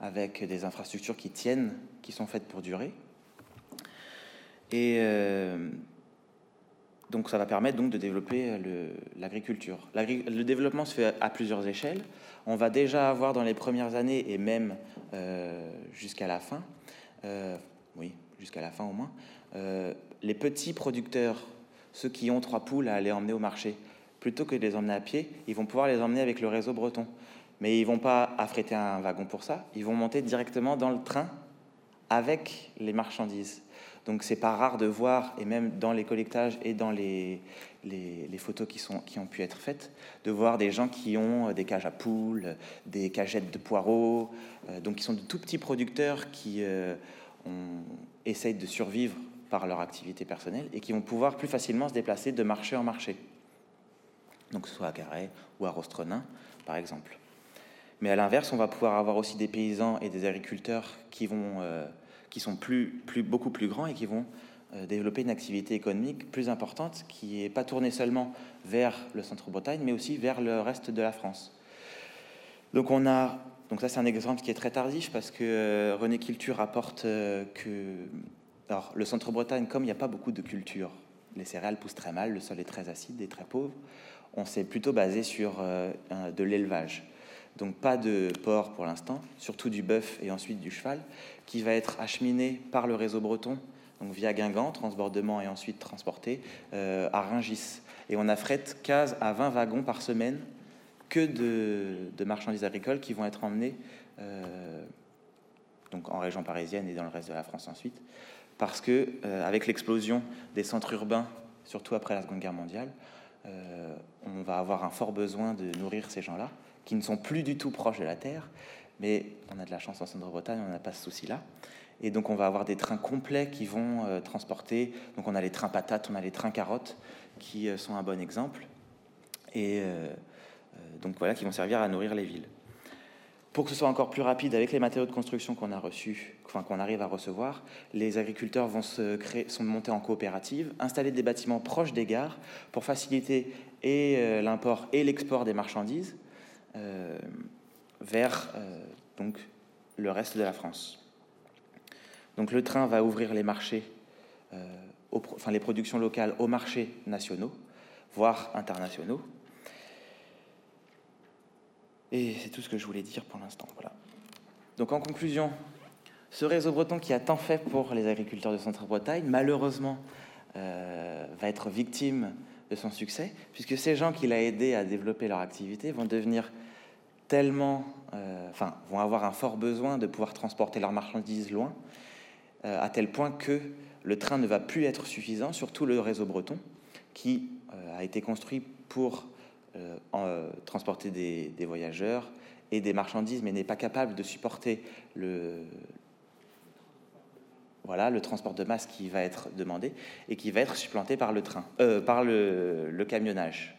avec des infrastructures qui tiennent, qui sont faites pour durer. Et euh, donc ça va permettre donc de développer l'agriculture. Le, développement se fait à plusieurs échelles. On va déjà avoir dans les premières années et même euh, jusqu'à la fin, euh, oui, jusqu'à la fin au moins, les petits producteurs ceux qui ont trois poules à aller emmener au marché. Plutôt que de les emmener à pied, ils vont pouvoir les emmener avec le réseau breton. Mais ils vont pas affréter un wagon pour ça, ils vont monter directement dans le train avec les marchandises. Donc c'est pas rare de voir, et même dans les collectages et dans les, les, photos qui, sont, qui ont pu être faites, de voir des gens qui ont des cages à poules, des cagettes de poireaux, euh, donc qui sont de tout petits producteurs qui euh, essayent de survivre par leur activité personnelle et qui vont pouvoir plus facilement se déplacer de marché en marché. Donc soit à Carré ou à Rostronin, par exemple. Mais à l'inverse, on va pouvoir avoir aussi des paysans et des agriculteurs qui vont euh, qui sont plus, plus, beaucoup plus grands et qui vont euh, développer une activité économique plus importante qui n'est pas tournée seulement vers le centre-Bretagne, mais aussi vers le reste de la France. Donc on a, donc ça c'est un exemple qui est très tardif parce que euh, René Culture apporte euh, que, alors le centre-Bretagne, comme il n'y a pas beaucoup de culture, les céréales poussent très mal, le sol est très acide et très pauvre, on s'est plutôt basé sur de l'élevage. Donc pas de porc pour l'instant, surtout du bœuf et ensuite du cheval, qui va être acheminé par le réseau breton, donc via Guingamp, transbordement et ensuite transporté euh, à Ringis. Et on affrète 15 à 20 wagons par semaine que de, marchandises agricoles qui vont être emmenées euh, donc en région parisienne et dans le reste de la France ensuite, parce que euh, avec l'explosion des centres urbains, surtout après la Seconde Guerre mondiale, on va avoir un fort besoin de nourrir ces gens-là qui ne sont plus du tout proches de la Terre, mais on a de la chance en Centre-Bretagne, on n'a pas ce souci-là. Et donc on va avoir des trains complets qui vont euh, transporter, donc on a les trains patates, on a les trains carottes, qui euh, sont un bon exemple, et euh, donc voilà, qui vont servir à nourrir les villes. Pour que ce soit encore plus rapide avec les matériaux de construction qu'on a reçus, enfin qu'on arrive à recevoir, les agriculteurs vont se créer, sont montés en coopérative, installer des bâtiments proches des gares pour faciliter et l'import et l'export des marchandises vers euh, donc, le reste de la France. Donc le train va ouvrir les marchés, euh, enfin les productions locales aux marchés nationaux, voire internationaux. Et c'est tout ce que je voulais dire pour l'instant. Donc en conclusion, ce réseau breton qui a tant fait pour les agriculteurs de Centre-Bretagne, malheureusement, va être victime de son succès, puisque ces gens qu'il a aidés à développer leur activité vont devenir tellement, euh, enfin, vont avoir un fort besoin de pouvoir transporter leurs marchandises loin, euh, à tel point que le train ne va plus être suffisant, surtout le réseau breton, qui euh, a été construit pour transporter des, voyageurs et des marchandises, mais n'est pas capable de supporter le, voilà, le transport de masse qui va être demandé et qui va être supplanté par le train, par le, camionnage.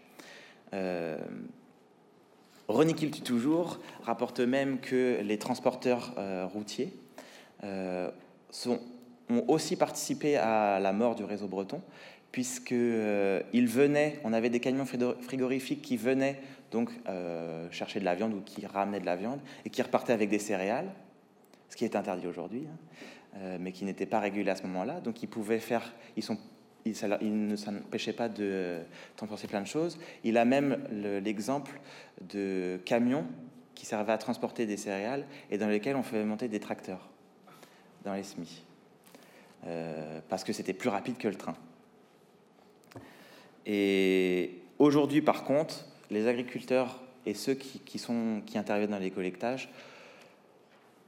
René Kiltu toujours rapporte même que les transporteurs euh, routiers euh, ont aussi participé à la mort du réseau breton, puisqu'ils euh, venaient, on avait des camions frigorifiques qui venaient donc chercher de la viande ou qui ramenaient de la viande et qui repartaient avec des céréales, ce qui est interdit aujourd'hui, hein, mais qui n'était pas régulé à ce moment-là. Donc ils pouvaient faire, ils ne s'empêchait pas de penser plein de choses. Il a même l'exemple de camions qui servaient à transporter des céréales et dans lesquels on faisait monter des tracteurs dans les semis. Euh, parce que c'était plus rapide que le train. Et aujourd'hui, par contre, les agriculteurs et ceux qui interviennent dans les collectages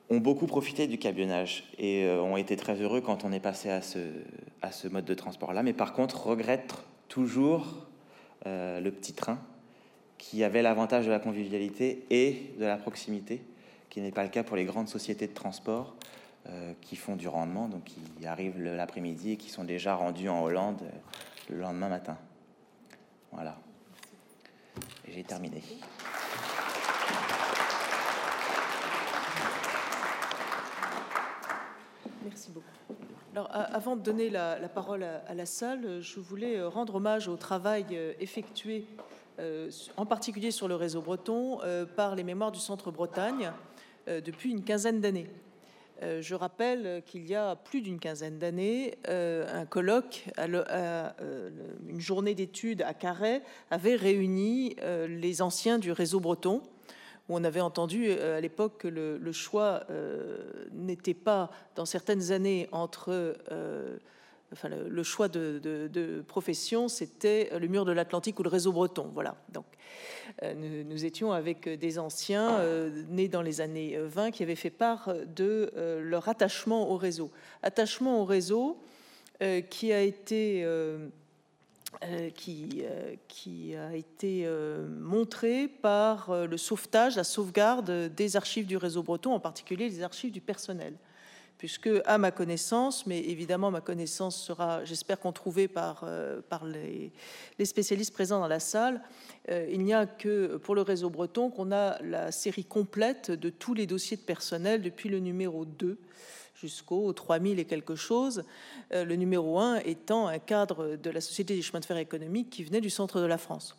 ont beaucoup profité du camionnage et euh, ont été très heureux quand on est passé à ce, à ce mode de transport-là, mais par contre regrettent toujours euh, le petit train qui avait l'avantage de la convivialité et de la proximité, qui n'est pas le cas pour les grandes sociétés de transport euh, qui font du rendement, donc qui arrivent l'après-midi et qui sont déjà rendus en Hollande le lendemain matin. Voilà. J'ai terminé. Avant de donner la, parole à, la salle, je voulais euh, rendre hommage au travail euh, effectué, euh, en particulier sur le réseau breton, par les mémoires du Centre Bretagne depuis une quinzaine d'années. Je rappelle qu'il y a plus d'une quinzaine d'années, un colloque, une journée d'études à Carhaix avait réuni les anciens du réseau breton on avait entendu euh, à l'époque que le, choix euh, n'était pas, dans certaines années, entre euh, enfin le, choix de, profession, c'était le mur de l'Atlantique ou le réseau breton. Voilà. Donc, nous, étions avec des anciens nés dans les années 20 qui avaient fait part de leur attachement au réseau. Attachement au réseau qui a été qui, qui, a été montré par le sauvetage, la sauvegarde des archives du réseau breton, en particulier les archives du personnel. Puisque, à ma connaissance, mais évidemment ma connaissance sera, j'espère, controuvée par, euh, par les, spécialistes présents dans la salle, euh, il n'y a que pour le réseau breton qu'on a la série complète de tous les dossiers de personnel depuis le numéro 2 jusqu'au 3000 et quelque chose, euh, le numéro 1 étant un cadre de la Société des chemins de fer économiques qui venait du centre de la France.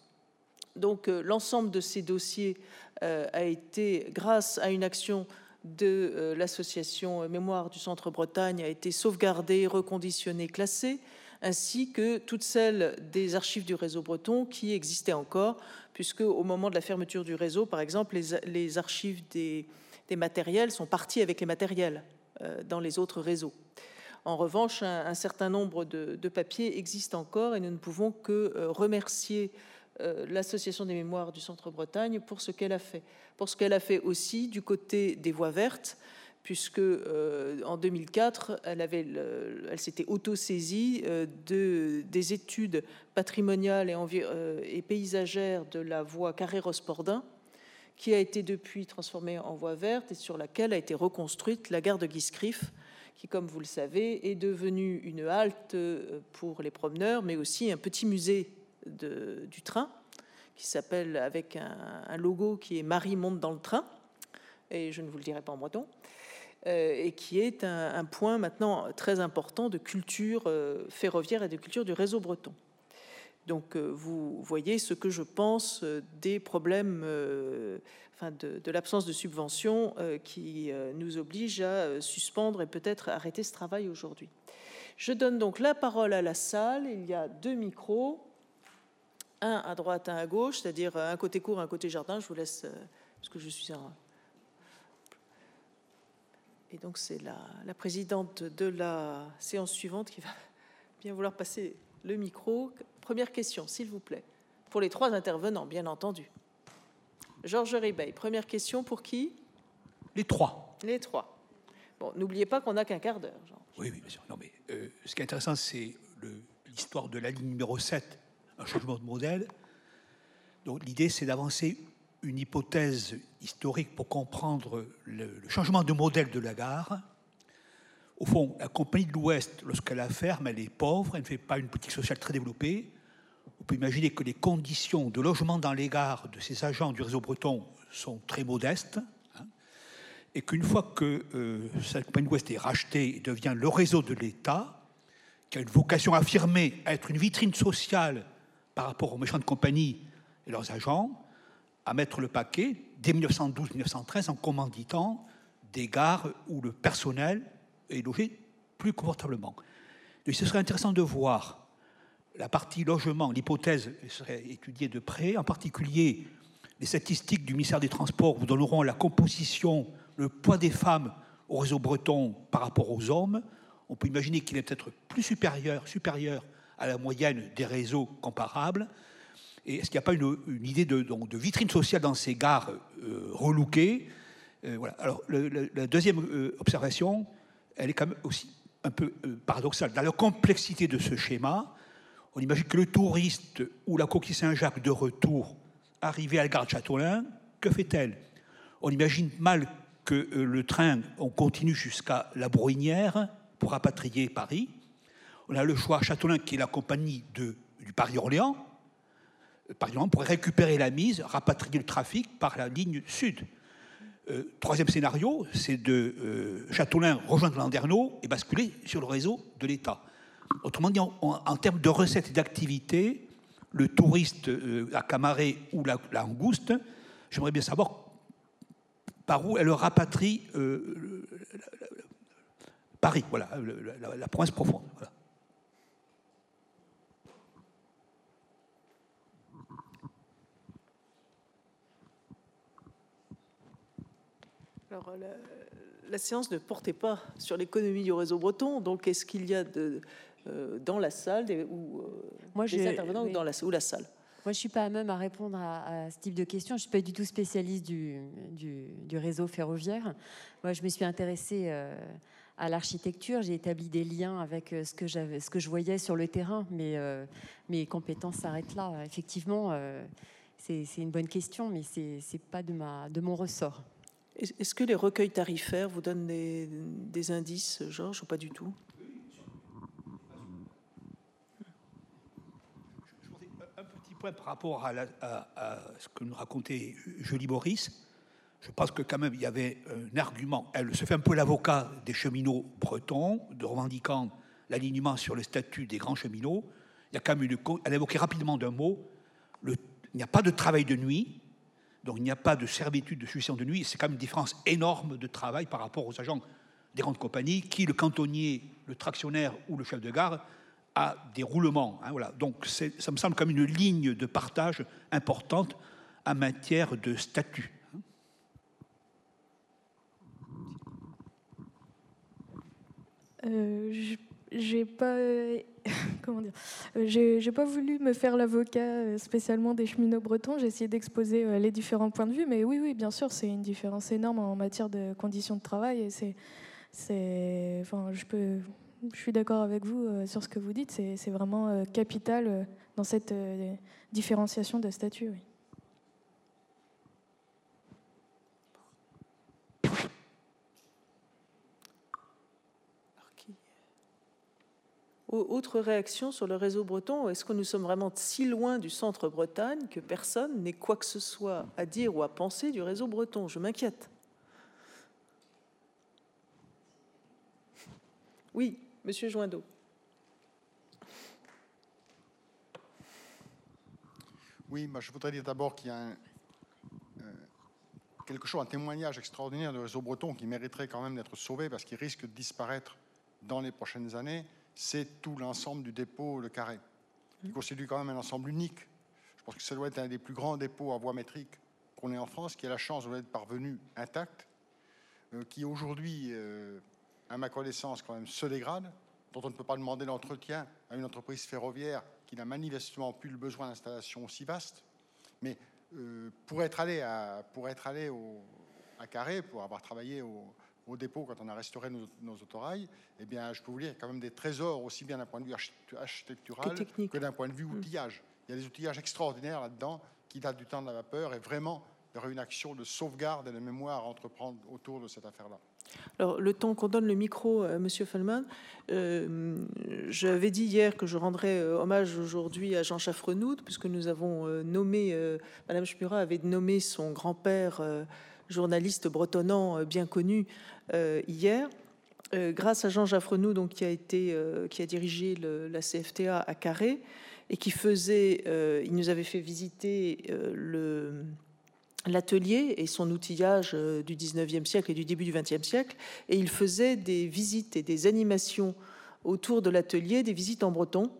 Donc l'ensemble de ces dossiers a été, grâce à une action de euh, l'association Mémoire du Centre Bretagne a été sauvegardée, reconditionnée, classée, ainsi que toutes celles des archives du réseau breton qui existaient encore, puisque au moment de la fermeture du réseau, par exemple, les, archives des, matériels sont parties avec les matériels euh, dans les autres réseaux. En revanche, un, certain nombre de, papiers existent encore et nous ne pouvons que euh, remercier euh, l'Association des mémoires du Centre Bretagne pour ce qu'elle a fait. Pour ce qu'elle a fait aussi du côté des voies vertes, puisque euh, en 2004, elle, avait elle s'était auto-saisie euh, de, des études patrimoniales et, et, paysagères de la voie Carré-Rospordin, qui a été depuis transformée en voie verte et sur laquelle a été reconstruite la gare de Guiscriff, qui, comme vous le savez, est devenue une halte pour les promeneurs, mais aussi un petit musée du train, qui s'appelle avec un, logo qui est Marie monte dans le train, et je ne vous le dirai pas en breton, euh, et qui est un, point maintenant très important de culture euh, ferroviaire et de culture du réseau breton. Donc euh, vous voyez ce que je pense des problèmes, enfin de, l'absence de subvention qui nous oblige à suspendre et peut-être arrêter ce travail aujourd'hui. Je donne donc la parole à la salle. Il y a deux micros un à droite, un à gauche, c'est-à-dire un côté court, un côté jardin. Je vous laisse, euh, parce que je suis un... Et donc c'est la, présidente de la séance suivante qui va bien vouloir passer le micro. Première question, s'il vous plaît, pour les trois intervenants, bien entendu. Georges Ribeil, première question pour qui? Les trois. Les trois. Bon, n'oubliez pas qu'on n'a qu'un quart d'heure. Oui, oui, bien sûr. Non, mais euh, ce qui est intéressant, c'est l'histoire de la ligne numéro 7 un changement de modèle. Donc l'idée, c'est d'avancer une hypothèse historique pour comprendre le, changement de modèle de la gare. Au fond, la compagnie de l'Ouest, lorsqu'elle la ferme, elle est pauvre, elle ne fait pas une politique sociale très développée. On peut imaginer que les conditions de logement dans les gares de ces agents du réseau breton sont très modestes. Hein, et qu'une fois que euh, cette compagnie de l'Ouest est rachetée et devient le réseau de l'État, qui a une vocation affirmée à être une vitrine sociale par rapport aux méchants de compagnie et leurs agents à mettre le paquet dès 1912-1913 en commanditant des gares où le personnel est logé plus confortablement. Et ce serait intéressant de voir la partie logement, l'hypothèse serait étudiée de près, en particulier les statistiques du ministère des Transports vous donneront la composition, le poids des femmes au réseau breton par rapport aux hommes. On peut imaginer qu'il est peut-être plus supérieur, supérieur à la moyenne des réseaux comparables Et est-ce qu'il n'y a pas une, idée de, vitrine sociale dans ces gares euh, relookées? Euh, voilà. Alors, la deuxième euh, observation, elle est quand même aussi un peu euh, paradoxale. Dans la complexité de ce schéma, on imagine que le touriste ou la coquille Saint-Jacques de retour, arrivé à la gare de Châteaulin, que fait-elle? On imagine mal que le train, on continue jusqu'à la Bruynière pour rapatrier Paris. On a le choix Châteaulin, qui est la compagnie du Paris-Orléans. Paris-Orléans pourrait récupérer la mise, rapatrier le trafic par la ligne sud. Euh, troisième scénario, c'est de euh, rejoindre Landerneau et basculer sur le réseau de l'État. Autrement dit, en, termes de recettes et d'activité, le touriste euh, à Camaré ou la, la Angouste, j'aimerais bien savoir par où elle rapatrie Paris, voilà, la, la province profonde. La, séance ne portait pas sur l'économie du réseau breton, donc est-ce qu'il y a de dans la salle ou Moi, des intervenants dans la, ou la salle? Moi, je ne suis pas à même à répondre à, ce type de questions. Je ne suis pas du tout spécialiste du, du, réseau ferroviaire. Moi, je me suis intéressée euh, à l'architecture. J'ai établi des liens avec euh, ce que, ce que je voyais sur le terrain. Mais euh, mes compétences s'arrêtent là. Effectivement, c'est une bonne question, mais ce n'est pas de, ma, de mon ressort. Est-ce que les recueils tarifaires vous donnent des, indices, Georges, ou pas du tout? Par rapport à, ce que nous racontait Julie Boris. Je pense que quand même il y avait un argument. Elle se fait un peu l'avocat des cheminots bretons, de revendiquant l'alignement sur le statut des grands cheminots. Y a elle évoquait rapidement d'un mot. il n'y a pas de travail de nuit, donc il n'y a pas de servitude de succession de nuit. C'est quand même une différence énorme de travail par rapport aux agents des grandes compagnies, qui le cantonnier, le tractionnaire ou le chef de gare à des roulements. Hein, voilà. Donc ça me semble comme une ligne de partage importante en matière de statut. Euh, j'ai pas (laughs) comment dire? Euh, j'ai pas voulu me faire l'avocat euh, spécialement des cheminots bretons j'ai essayé d'exposer euh, les différents points de vue mais oui oui bien sûr c'est une différence énorme en matière de conditions de travail et c'est enfin je peux je suis d'accord avec vous sur ce que vous dites. C'est vraiment capital dans cette différenciation de statut. Autre réaction sur le réseau breton, est-ce que nous sommes vraiment si loin du centre Bretagne que personne n'ait quoi que ce soit à dire ou à penser du réseau breton? Je m'inquiète. Oui, Monsieur Joindeau. Oui, je voudrais dire d'abord qu'il y a euh, quelque chose, un témoignage extraordinaire de réseau breton qui mériterait quand même d'être sauvé parce qu'il risque de disparaître dans les prochaines années. C'est tout l'ensemble du dépôt Le Carré, qui mmh. constitue quand même un ensemble unique. Je pense que ça doit être un des plus grands dépôts à voie métrique qu'on ait en France, qui a la chance de être parvenu intact, euh, qui aujourd'hui euh, à ma connaissance, quand même, se dégrade, dont on ne peut pas demander l'entretien à une entreprise ferroviaire qui n'a manifestement plus le besoin d'installation aussi vaste. Mais euh, pour être allé, à, pour être allé au, à Carré, pour avoir travaillé au, dépôt quand on a restauré nos, nos, autorails, eh bien, je peux vous dire quand même des trésors aussi bien d'un point de vue architectural que, d'un point de vue mm. outillage. Il y a des outillages extraordinaires là-dedans qui datent du temps de la vapeur et vraiment, il y aurait une action de sauvegarde et de mémoire à entreprendre autour de cette affaire-là. Alors, le temps qu'on donne le micro à Monsieur Fellman, euh, j'avais dit hier que je rendrais euh, hommage aujourd'hui à Jean Chaffrenoud, puisque nous avons euh, nommé, Madame Schmura avait nommé son grand-père, journaliste bretonnant bien connu, hier. grâce à Jean Jaffrenoud, donc, qui, a été, qui a dirigé la CFTA à Carré, et qui faisait, il nous avait fait visiter l'atelier et son outillage euh, du 19e siècle et du début du 20e siècle, et il faisait des visites et des animations autour de l'atelier, des visites en breton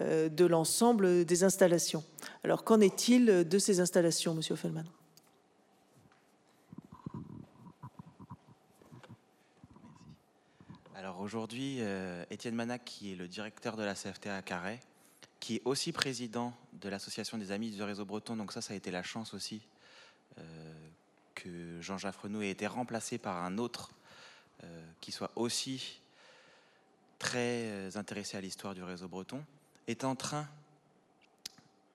euh, de l'ensemble des installations. Alors qu'en est-il de ces installations, Monsieur Fellman Aujourd'hui, euh, Étienne Manac, qui est le directeur de la CFTA à Carré, qui est aussi président de l'association des amis du réseau breton, donc ça, ça a été la chance aussi euh, que Jean Jaffrenou ait été remplacé par un autre euh, qui soit aussi très intéressé à l'histoire du réseau breton, est en train,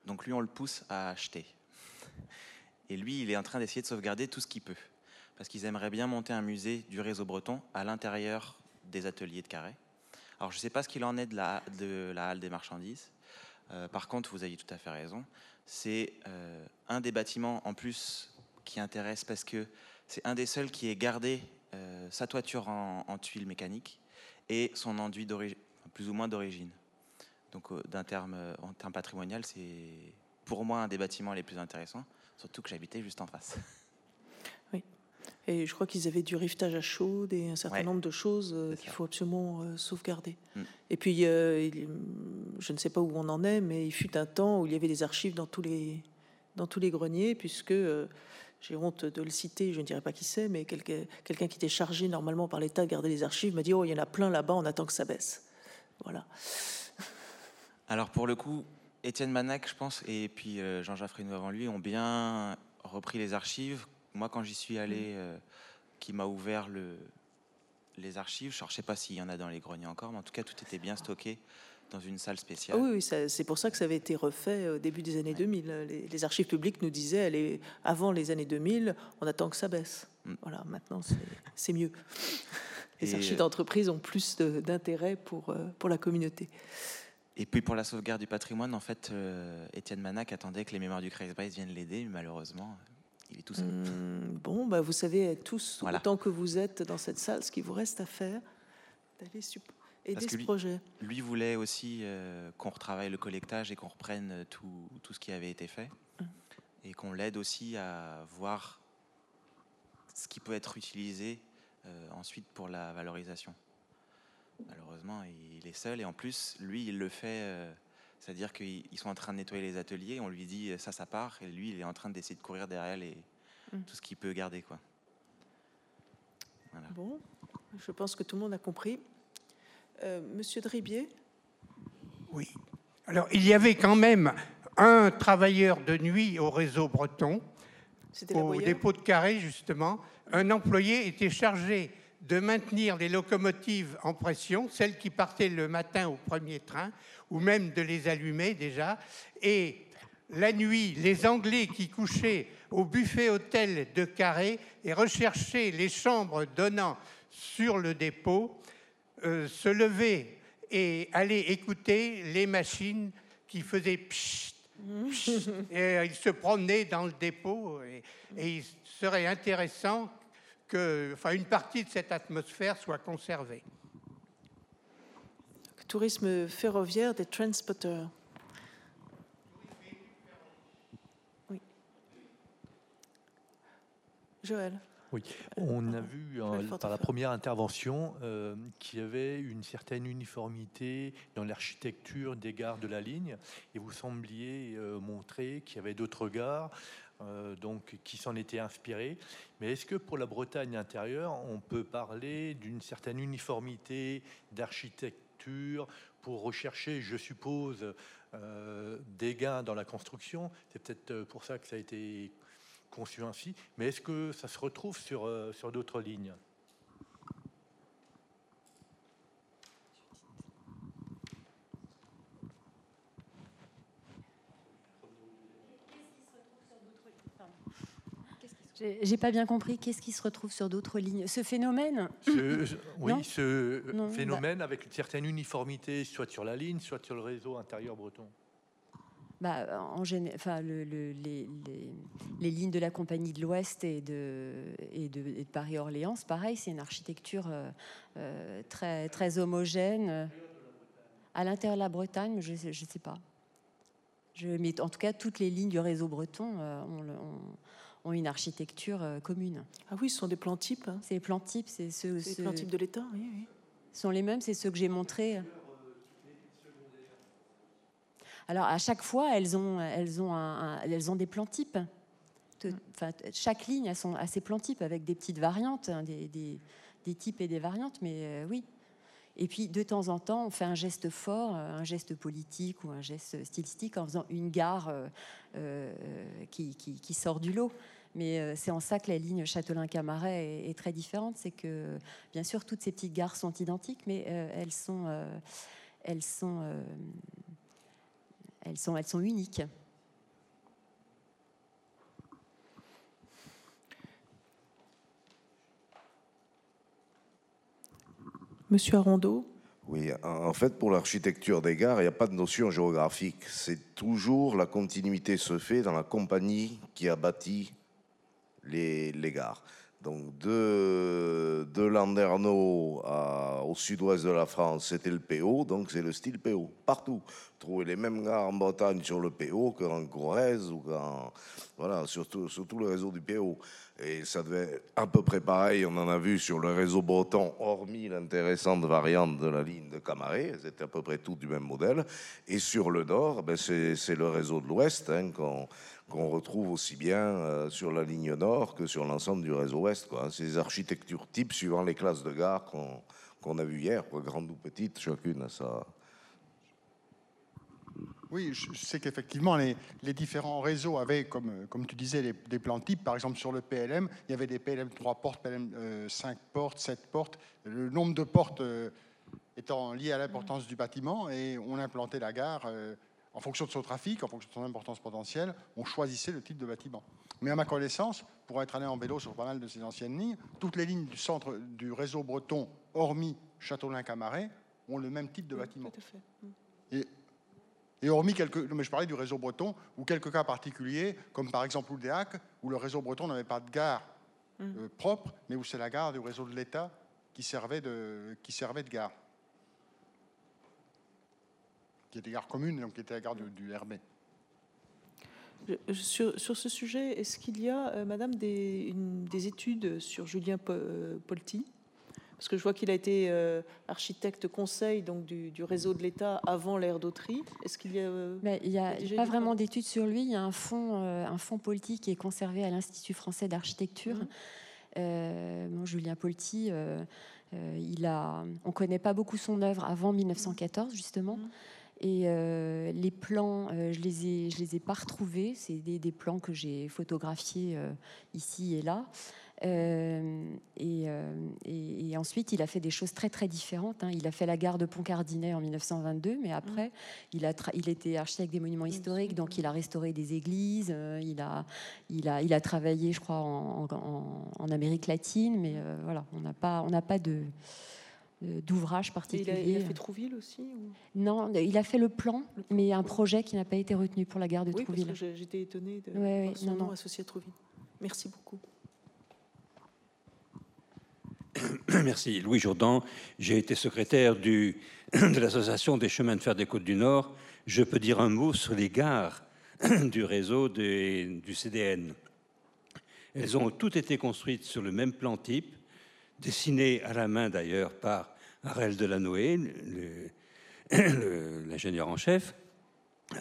donc lui on le pousse à acheter. Et lui, il est en train d'essayer de sauvegarder tout ce qu'il peut. Parce qu'ils aimeraient bien monter un musée du réseau breton à l'intérieur des ateliers de Carré. Alors je ne sais pas ce qu'il en est de la, de la halle des marchandises. par contre, vous avez tout à fait raison. C'est un des bâtiments en plus qui intéresse parce que c'est un des seuls qui ait gardé euh, sa toiture en, tuiles mécaniques et son enduit plus ou moins d'origine. Donc euh, d'un terme, euh, en terme patrimonial, c'est pour moi un des bâtiments les plus intéressants, surtout que j'habitais juste en face. (laughs) Et je crois qu'ils avaient du rivetage à chaud et un certain nombre de choses qu'il faut absolument sauvegarder. Mm. Et puis, je ne sais pas où on en est, mais il fut un temps où il y avait des archives dans tous les, dans tous les greniers, puisque j'ai honte de le citer, je ne dirais pas qui c'est, mais quelqu'un qui était chargé normalement par l'État de garder les archives m'a dit Oh, il y en a plein là-bas, on attend que ça baisse. Voilà. (laughs) Alors pour le coup, Étienne Manac, je pense, et puis euh, Jean-Jacques Frénou avant lui, ont bien repris les archives. Moi, quand j'y suis allé, mm. euh, qui m'a ouvert le, les archives, je ne sais pas s'il y en a dans les greniers encore, mais en tout cas, tout était bien stocké dans une salle spéciale. Ah oui, c'est pour ça que ça avait été refait au début des années 2000. Les, archives publiques nous disaient, avant les années 2000, on attend que ça baisse. Mm. Voilà, maintenant c'est mieux. (laughs) Les archives euh, d'entreprise ont plus d'intérêt pour, pour la communauté. Et puis pour la sauvegarde du patrimoine, en fait, euh, Étienne Manac attendait que les mémoires du Kreisbreis viennent l'aider, mais malheureusement, il est tout seul. Hmm, bon, bah, vous savez tous, autant que vous êtes dans cette salle, ce qu'il vous reste à faire, d'aller aider ce projet. Lui voulait aussi euh, qu'on retravaille le collectage et qu'on reprenne tout, tout, ce qui avait été fait, hum. et qu'on l'aide aussi à voir ce qui peut être utilisé euh, ensuite pour la valorisation. Malheureusement, il est seul et en plus, lui, il le fait. Euh, c'est-à-dire qu'ils sont en train de nettoyer les ateliers, on lui dit ça, ça part, et lui, il est en train d'essayer de courir derrière les, mm. tout ce qu'il peut garder. Quoi. Bon, je pense que tout le monde a compris. Euh, Monsieur Dribier? Oui. Alors, il y avait quand même un travailleur de nuit au réseau breton, au dépôt de carré, justement. Un employé était chargé de maintenir les locomotives en pression, celles qui partaient le matin au premier train, ou même de les allumer déjà. Et la nuit, les Anglais qui couchaient au buffet hôtel de Carré et recherchaient les chambres donnant sur le dépôt, euh, se levaient et allaient écouter les machines qui faisaient pchit, (laughs) et euh, ils se promenaient dans le dépôt et, et il serait intéressant que enfin, une partie de cette atmosphère soit conservée. Tourisme ferroviaire des transporteurs. Oui. Joël. Oui, on a vu euh, par la première intervention euh, qu'il y avait une certaine uniformité dans l'architecture des gares de la ligne, et vous sembliez euh, montrer qu'il y avait d'autres gares euh, donc, qui s'en était inspiré. Mais est-ce que pour la Bretagne intérieure, on peut parler d'une certaine uniformité d'architecture pour rechercher, je suppose, euh, des gains dans la construction? C'est peut-être euh, pour ça que ça a été conçu ainsi. Mais est-ce que ça se retrouve sur, sur d'autres lignes? J'ai pas bien compris. Qu'est-ce qui se retrouve sur d'autres lignes? Ce phénomène? (laughs) Oui, ce phénomène avec une certaine uniformité, soit sur la ligne, soit sur le réseau intérieur breton. Bah, en enfin, le, les, les, lignes de la Compagnie de l'Ouest et de, et de, Paris-Orléans, pareil, c'est une architecture euh, euh, très, très homogène. À l'intérieur de la Bretagne, je ne sais, pas. Je, mais en tout cas, toutes les lignes du réseau breton, euh, on, on, ont une architecture euh, commune. Ah oui, ce sont des plans types. Hein. C'est les plans types, c'est ceux. Les plans types de l'État, oui, oui. sont les mêmes, c'est ceux que j'ai montrés. Alors à chaque fois, elles ont, elles ont, un, elles ont des plans types. Enfin, chaque ligne a, son, a ses plans types avec des petites variantes, hein, des, des, des, types et des variantes, mais euh, oui. Et puis de temps en temps, on fait un geste fort, euh, un geste politique ou un geste stylistique en faisant une gare qui, qui, qui, sort du lot. Mais euh, c'est en ça que la ligne Châtelain-Camaret est, très différente. C'est que, bien sûr, toutes ces petites gares sont identiques, mais euh, elles, sont, euh, elles, sont, elles, sont, elles sont uniques. Monsieur Arondeau oui, en fait, pour l'architecture des gares, il n'y a pas de notion géographique. C'est toujours la continuité se fait dans la compagnie qui a bâti les, gares. Donc de, de Landerneau au sud-ouest de la France, c'était le PO, donc c'est le style PO, partout. Trouver les mêmes gares en Bretagne sur le PO qu'en Corrèze ou qu'en... Voilà, surtout, sur tout le réseau du PO. Et ça devait à peu près pareil, on en a vu sur le réseau breton, hormis l'intéressante variante de la ligne de Camaret, c'était à peu près tout du même modèle. Et sur le nord, ben c'est le réseau de l'ouest hein, qu'on qu'on retrouve aussi bien euh, sur la ligne nord que sur l'ensemble du réseau ouest. Quoi. Ces architectures types suivant les classes de gare qu'on a vu hier, grande ou petite, chacune a sa, oui, je sais qu'effectivement, les, différents réseaux avaient, comme, tu disais, des plans types. Par exemple, sur le PLM, il y avait des PLM 3 portes, PLM 5 euh, portes, 7 portes. Le nombre de portes euh, étant lié à l'importance du bâtiment, et on implantait la gare euh, en fonction de son trafic, en fonction de son importance potentielle, on choisissait le type de bâtiment. Mais à ma connaissance, pour être allé en vélo sur pas mal de ces anciennes lignes, toutes les lignes du centre du réseau breton, hormis Châteaulin-Camaret, ont le même type de bâtiment. Tout à fait. Et et hormis quelques, mais je parlais du réseau breton, ou quelques cas particuliers, comme par exemple Oudéac, où le réseau breton n'avait pas de gare mm. euh, propre, mais où c'est la gare du réseau de l'État qui servait de, qui servait de gare. Qui était gare commune, donc qui était la gare du RB. Sur, sur, ce sujet, est-ce qu'il y a, euh, Madame, des, des, études sur Julien euh, Polti? Parce que je vois qu'il a été euh, architecte conseil donc du, réseau de l'État avant l'ère d'Autry. Est-ce qu'il y a euh, Il n'y a, pas vraiment d'études sur lui. Il y a un fonds, euh, un fonds politique qui est conservé à l'Institut français d'architecture. Mmh. Julien Polti, il a, on connaît pas beaucoup son œuvre avant 1914 justement. Mmh. Et les plans, je les ai, je les ai pas retrouvés. C'est des, des, plans que j'ai photographiés ici et là. Euh, euh, et, ensuite, il a fait des choses très très différentes. Hein. Il a fait la gare de Pont-Cardinet en 1922, mais après, il, a il était architecte des monuments historiques, donc il a restauré des églises. Euh, il, a, il, a, il a travaillé, je crois, en, Amérique latine, mais voilà, on n'a pas, on n'a pas de d'ouvrage particulier. Il a, fait Trouville aussi Non, il a fait le plan, mais un projet qui n'a pas été retenu pour la gare de oui, Trouville. J'étais étonnée de son nom associé à Trouville. Merci beaucoup. (coughs) Merci. Louis Jourdan, j'ai été secrétaire du, (coughs) de l'Association des chemins de fer des Côtes du Nord. Je peux dire un mot sur les gares (coughs) du réseau du CDN. Elles ont toutes été construites sur le même plan type, dessiné à la main d'ailleurs par Arel Delanoë, l'ingénieur en chef,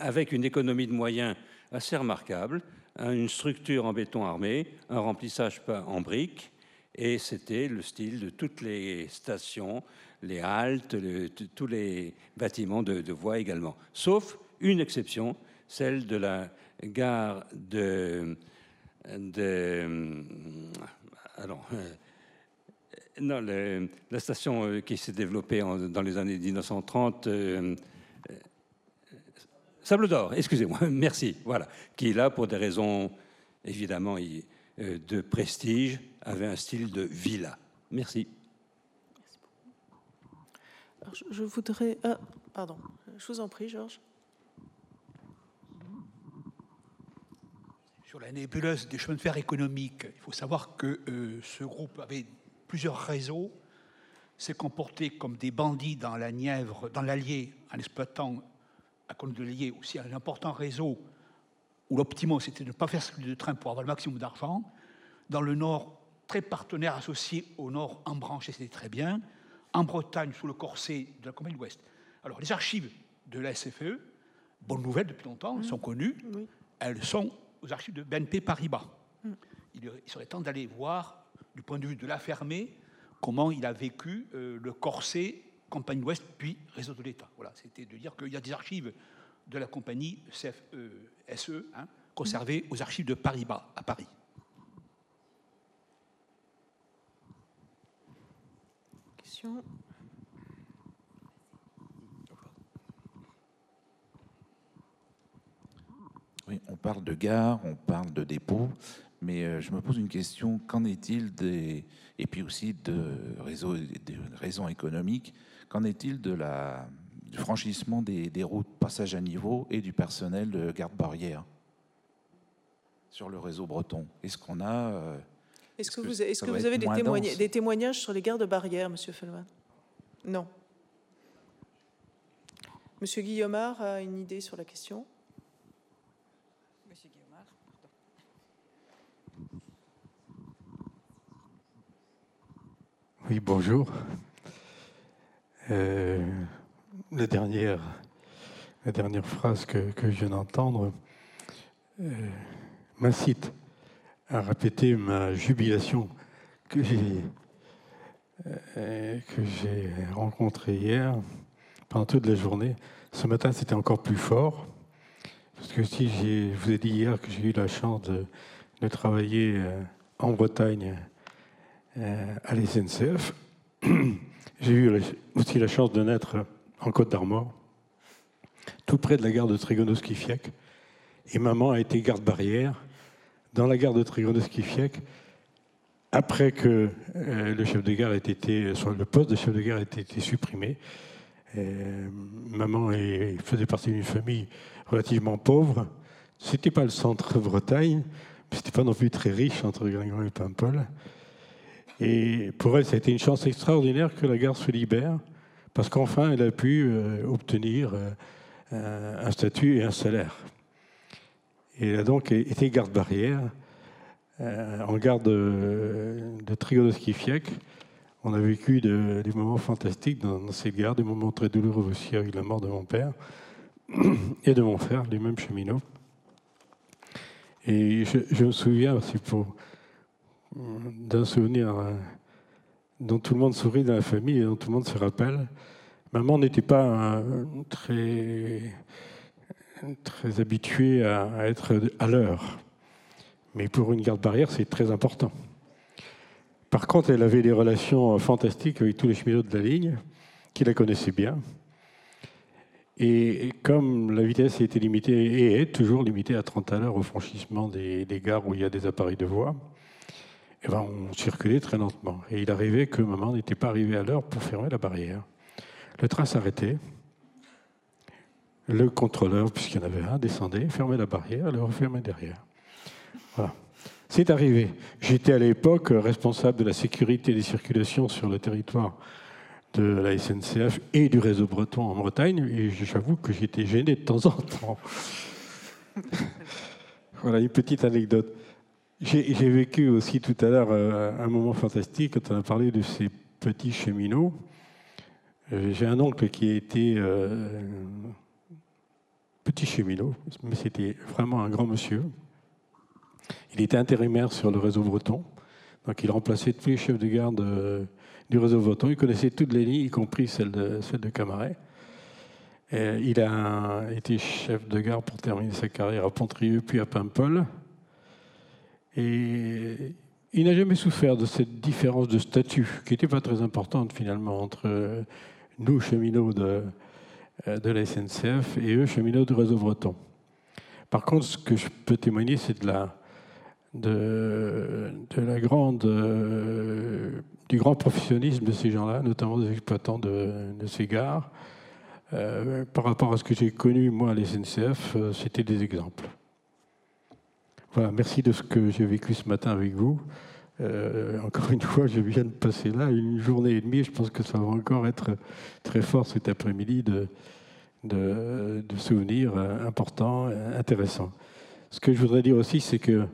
avec une économie de moyens assez remarquable, une structure en béton armé, un remplissage en briques, et c'était le style de toutes les stations, les haltes, tous les bâtiments de, voie également. Sauf une exception, celle de la gare de. de alors, euh, non, la station euh, qui s'est développée dans les années 1930. Euh, Sable d'Or, excusez-moi, (laughs) merci, voilà, qui est là pour des raisons évidemment de prestige, avait un style de villa. Merci. je, voudrais. Ah, pardon, je vous en prie, Georges. Sur la nébuleuse des chemins de fer économiques, il faut savoir que euh, ce groupe avait plusieurs réseaux, s'est comporté comme des bandits dans la Nièvre, dans l'Allier, en exploitant à cause de l'Allier aussi un important réseau où l'optimum c'était de ne pas faire de train pour avoir le maximum d'argent. Dans le Nord, très partenaires associés au nord en branche, et c'était très bien, en Bretagne sous le corset de la Compagnie de l'Ouest. Alors les archives de la SFE, bonne nouvelle depuis longtemps, elles sont connues, elles sont aux archives de BNP Paribas. Mm. Il, serait temps d'aller voir, du point de vue de la fermée, comment il a vécu euh, le corset Compagnie de l'Ouest, puis réseau de l'État. Voilà, c'était de dire qu'il y a des archives de la compagnie CFE, SE, hein, conservées aux archives de Paribas, à Paris. Oui, on parle de gare, on parle de dépôt, mais euh, je me pose une question. Qu'en est-il des et puis aussi de réseaux, des raisons économiques, qu'en est-il de la du franchissement des, des, routes passage à niveau et du personnel de garde-barrière sur le réseau breton? Est-ce qu'on a euh, est-ce que, vous, est-ce que vous avez des, témoignages, des témoignages sur les gardes-barrières, Monsieur Fellman non. Monsieur Guillaumard a une idée sur la question Oui, bonjour. Euh, la, dernière, phrase que, je viens d'entendre euh, m'incite à répéter ma jubilation que j'ai que j'ai rencontré hier pendant toute la journée. Ce matin, c'était encore plus fort. Parce que si je vous ai dit hier que j'ai eu la chance de, travailler en Bretagne à l'SNCF, (clears throat) j'ai eu aussi la chance de naître en Côte d'Armor, tout près de la gare de Trégonos-Kifiac. Et maman a été garde-barrière dans la gare de Trégonos-Kifiac après que euh, le chef de gare ait été, le poste de chef de gare ait été supprimé. Euh, maman faisait partie d'une famille relativement pauvre. C'était pas le centre Bretagne, mais c'était pas non plus très riche entre Guingamp et Paimpol. Et pour elle, ça a été une chance extraordinaire que la gare se libère, parce qu'enfin, elle a pu euh, obtenir un statut et un salaire. Et elle a donc été garde-barrière euh, en gare de, de Trigonoskifiak. On a vécu des moments fantastiques dans, cette gare, des moments très douloureux aussi avec la mort de mon père (clears throat) et de mon frère, les mêmes cheminots. Et je, me souviens aussi d'un souvenir euh, dont tout le monde sourit dans la famille et dont tout le monde se rappelle. Maman n'était pas très très habitué à, être à l'heure. Mais pour une garde barrière, c'est très important. Par contre, elle avait des relations fantastiques avec tous les cheminots de la ligne, qui la connaissaient bien. Et comme la vitesse était limitée et est toujours limitée à 30 à l'heure au franchissement des, gares où il y a des appareils de voie, eh ben, on circulait très lentement. Et il arrivait que maman n'était pas arrivée à l'heure pour fermer la barrière. Le train s'arrêtait. Le contrôleur, puisqu'il y en avait un, descendait, fermait la barrière, le refermait derrière. Voilà. C'est arrivé. J'étais à l'époque responsable de la sécurité des circulations sur le territoire de la SNCF et du réseau breton en Bretagne, et j'avoue que j'étais gêné de temps en temps. (laughs) voilà une petite anecdote. J'ai vécu aussi tout à l'heure euh, un moment fantastique quand on a parlé de ces petits cheminots. Euh, j'ai un oncle qui a été euh, petit cheminot, mais c'était vraiment un grand monsieur. Il était intérimaire sur le réseau breton, donc il remplaçait tous les chefs de garde du réseau breton. Il connaissait toutes les lignes, y compris celle de, Camaret. il a été chef de gare pour terminer sa carrière à Pontrieux, puis à Paimpol. Et il n'a jamais souffert de cette différence de statut, qui n'était pas très importante finalement entre nous, cheminots de, euh, la SNCF et eux, cheminots du réseau breton. Par contre, ce que je peux témoigner, c'est de la, de, la grande, euh, du grand professionnalisme de ces gens-là, notamment des exploitants de, ces gares. Euh, par rapport à ce que j'ai connu, moi, à la SNCF, c'était des exemples. Voilà, merci de ce que j'ai vécu ce matin avec vous. encore une fois, je viens de passer là une journée et demie. Je pense que ça va encore être très fort cet après-midi de, souvenirs euh, importants, euh, intéressants. Ce que je voudrais dire aussi, c'est que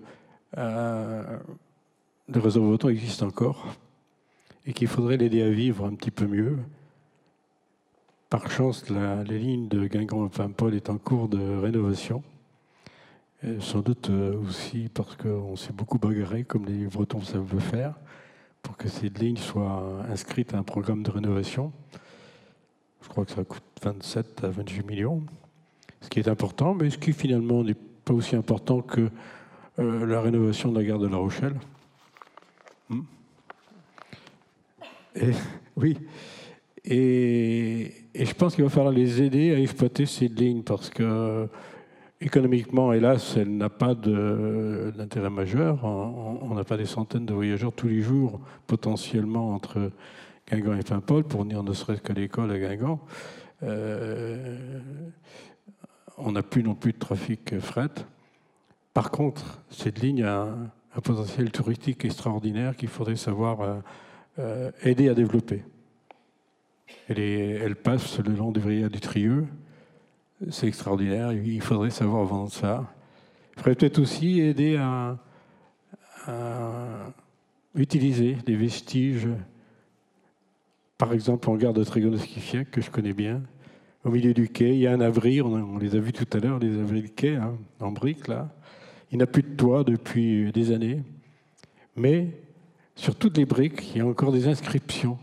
euh, le réseau breton existe encore et qu'il faudrait l'aider à vivre un petit peu mieux. Par chance, la, les lignes de Guingamp et Paimpol est en cours de rénovation. Sans doute aussi parce qu'on s'est beaucoup bagarré, comme les Bretons savent le faire, pour que ces lignes soient inscrites à un programme de rénovation. Je crois que ça coûte 27 à 28 millions, ce qui est important, mais ce qui finalement n'est pas aussi important que euh, la rénovation de la gare de La Rochelle. Hmm. et, (laughs) oui. Et, je pense qu'il va falloir les aider à exploiter ces lignes parce que économiquement, hélas, elle n'a pas d'intérêt majeur. On n'a pas des centaines de voyageurs tous les jours potentiellement entre Guingamp et Paimpol pour venir ne serait-ce qu'à l'école à Guingamp. Euh, on n'a plus non plus de trafic fret. Par contre, cette ligne a un, potentiel touristique extraordinaire qu'il faudrait savoir euh, euh, aider à développer. Elle, elle, passe le long du Vrier du Trieux. C'est extraordinaire. Il faudrait savoir vendre ça. Il faudrait peut-être aussi aider à, utiliser des vestiges par exemple, en gare de Trégonoskifiac, que je connais bien, au milieu du quai, il y a un abri, on, les a vus tout à l'heure, les de quai, hein, en briques, là. Il n'a plus de toit depuis des années. Mais sur toutes les briques, il y a encore des inscriptions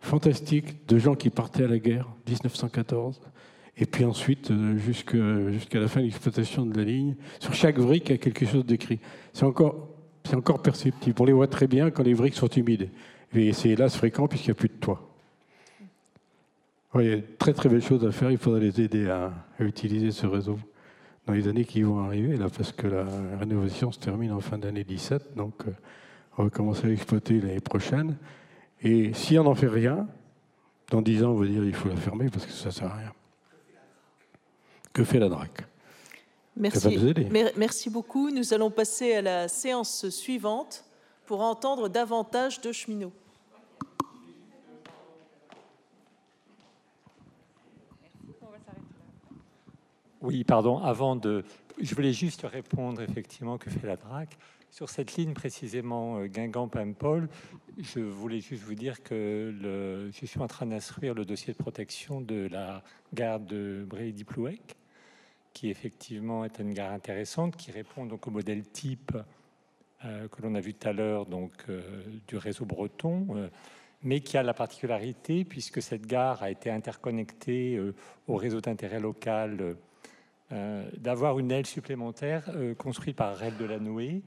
fantastiques de gens qui partaient à la guerre, 1914. Et puis ensuite, euh, jusqu'à la fin de l'exploitation de la ligne, sur chaque brique, il y a quelque chose d'écrit. C'est encore, perceptible. On les voit très bien quand les briques sont humides. Et c'est hélas fréquent puisqu'il n'y a plus de toit. il y a très très belles choses à faire. Il faudrait les aider à, utiliser ce réseau dans les années qui vont arriver, là, parce que la rénovation se termine en fin d'année 17. Donc, euh, on va commencer à l'exploiter l'année prochaine. Et si on n'en fait rien, dans 10 ans, on va dire qu'il faut la fermer parce que ça ne sert à rien. Que fait la DRAC? Merci. Merci beaucoup. Nous allons passer à la séance suivante pour entendre davantage de cheminots. Oui, pardon, avant de... Je voulais juste répondre effectivement que fait la DRAC. Sur cette ligne précisément euh, Guingamp-Paimpol, je voulais juste vous dire que je suis en train d'instruire le dossier de protection de la gare de Brédy-Plouec, qui effectivement est une gare intéressante, qui répond donc au modèle type euh, que l'on a vu tout à l'heure donc euh, du réseau breton, mais qui a la particularité, puisque cette gare a été interconnectée au réseau d'intérêt local d'avoir une aile supplémentaire construite par Rail de la Nouée,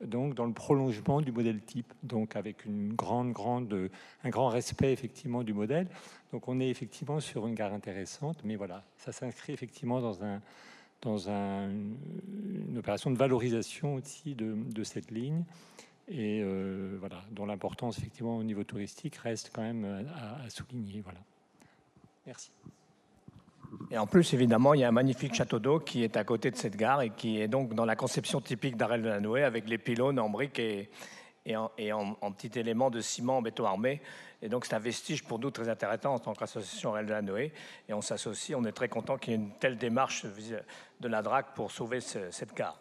donc dans le prolongement du modèle type, donc avec une grande, grande, un grand respect effectivement du modèle. Donc on est effectivement sur une gare intéressante, mais voilà, ça s'inscrit effectivement dans un dans un, une opération de valorisation aussi de, cette ligne et euh, voilà, dont l'importance effectivement au niveau touristique reste quand même à, à souligner. Voilà. Merci. Et en plus, évidemment, il y a un magnifique château d'eau qui est à côté de cette gare et qui est donc dans la conception typique d'Arel de la Nouée avec les pylônes en briques et, en, et en, petits éléments de ciment en béton armé. Et donc, c'est un vestige pour nous très intéressant en tant qu'association Arel de la Nouée. Et on s'associe, on est très content qu'il y ait une telle démarche de la DRAC pour sauver cette gare.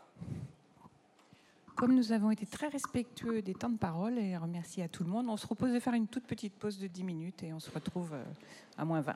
Comme nous avons été très respectueux des temps de parole et remercie à tout le monde, on se propose de faire une toute petite pause de 10 minutes et on se retrouve euh, à moins 20.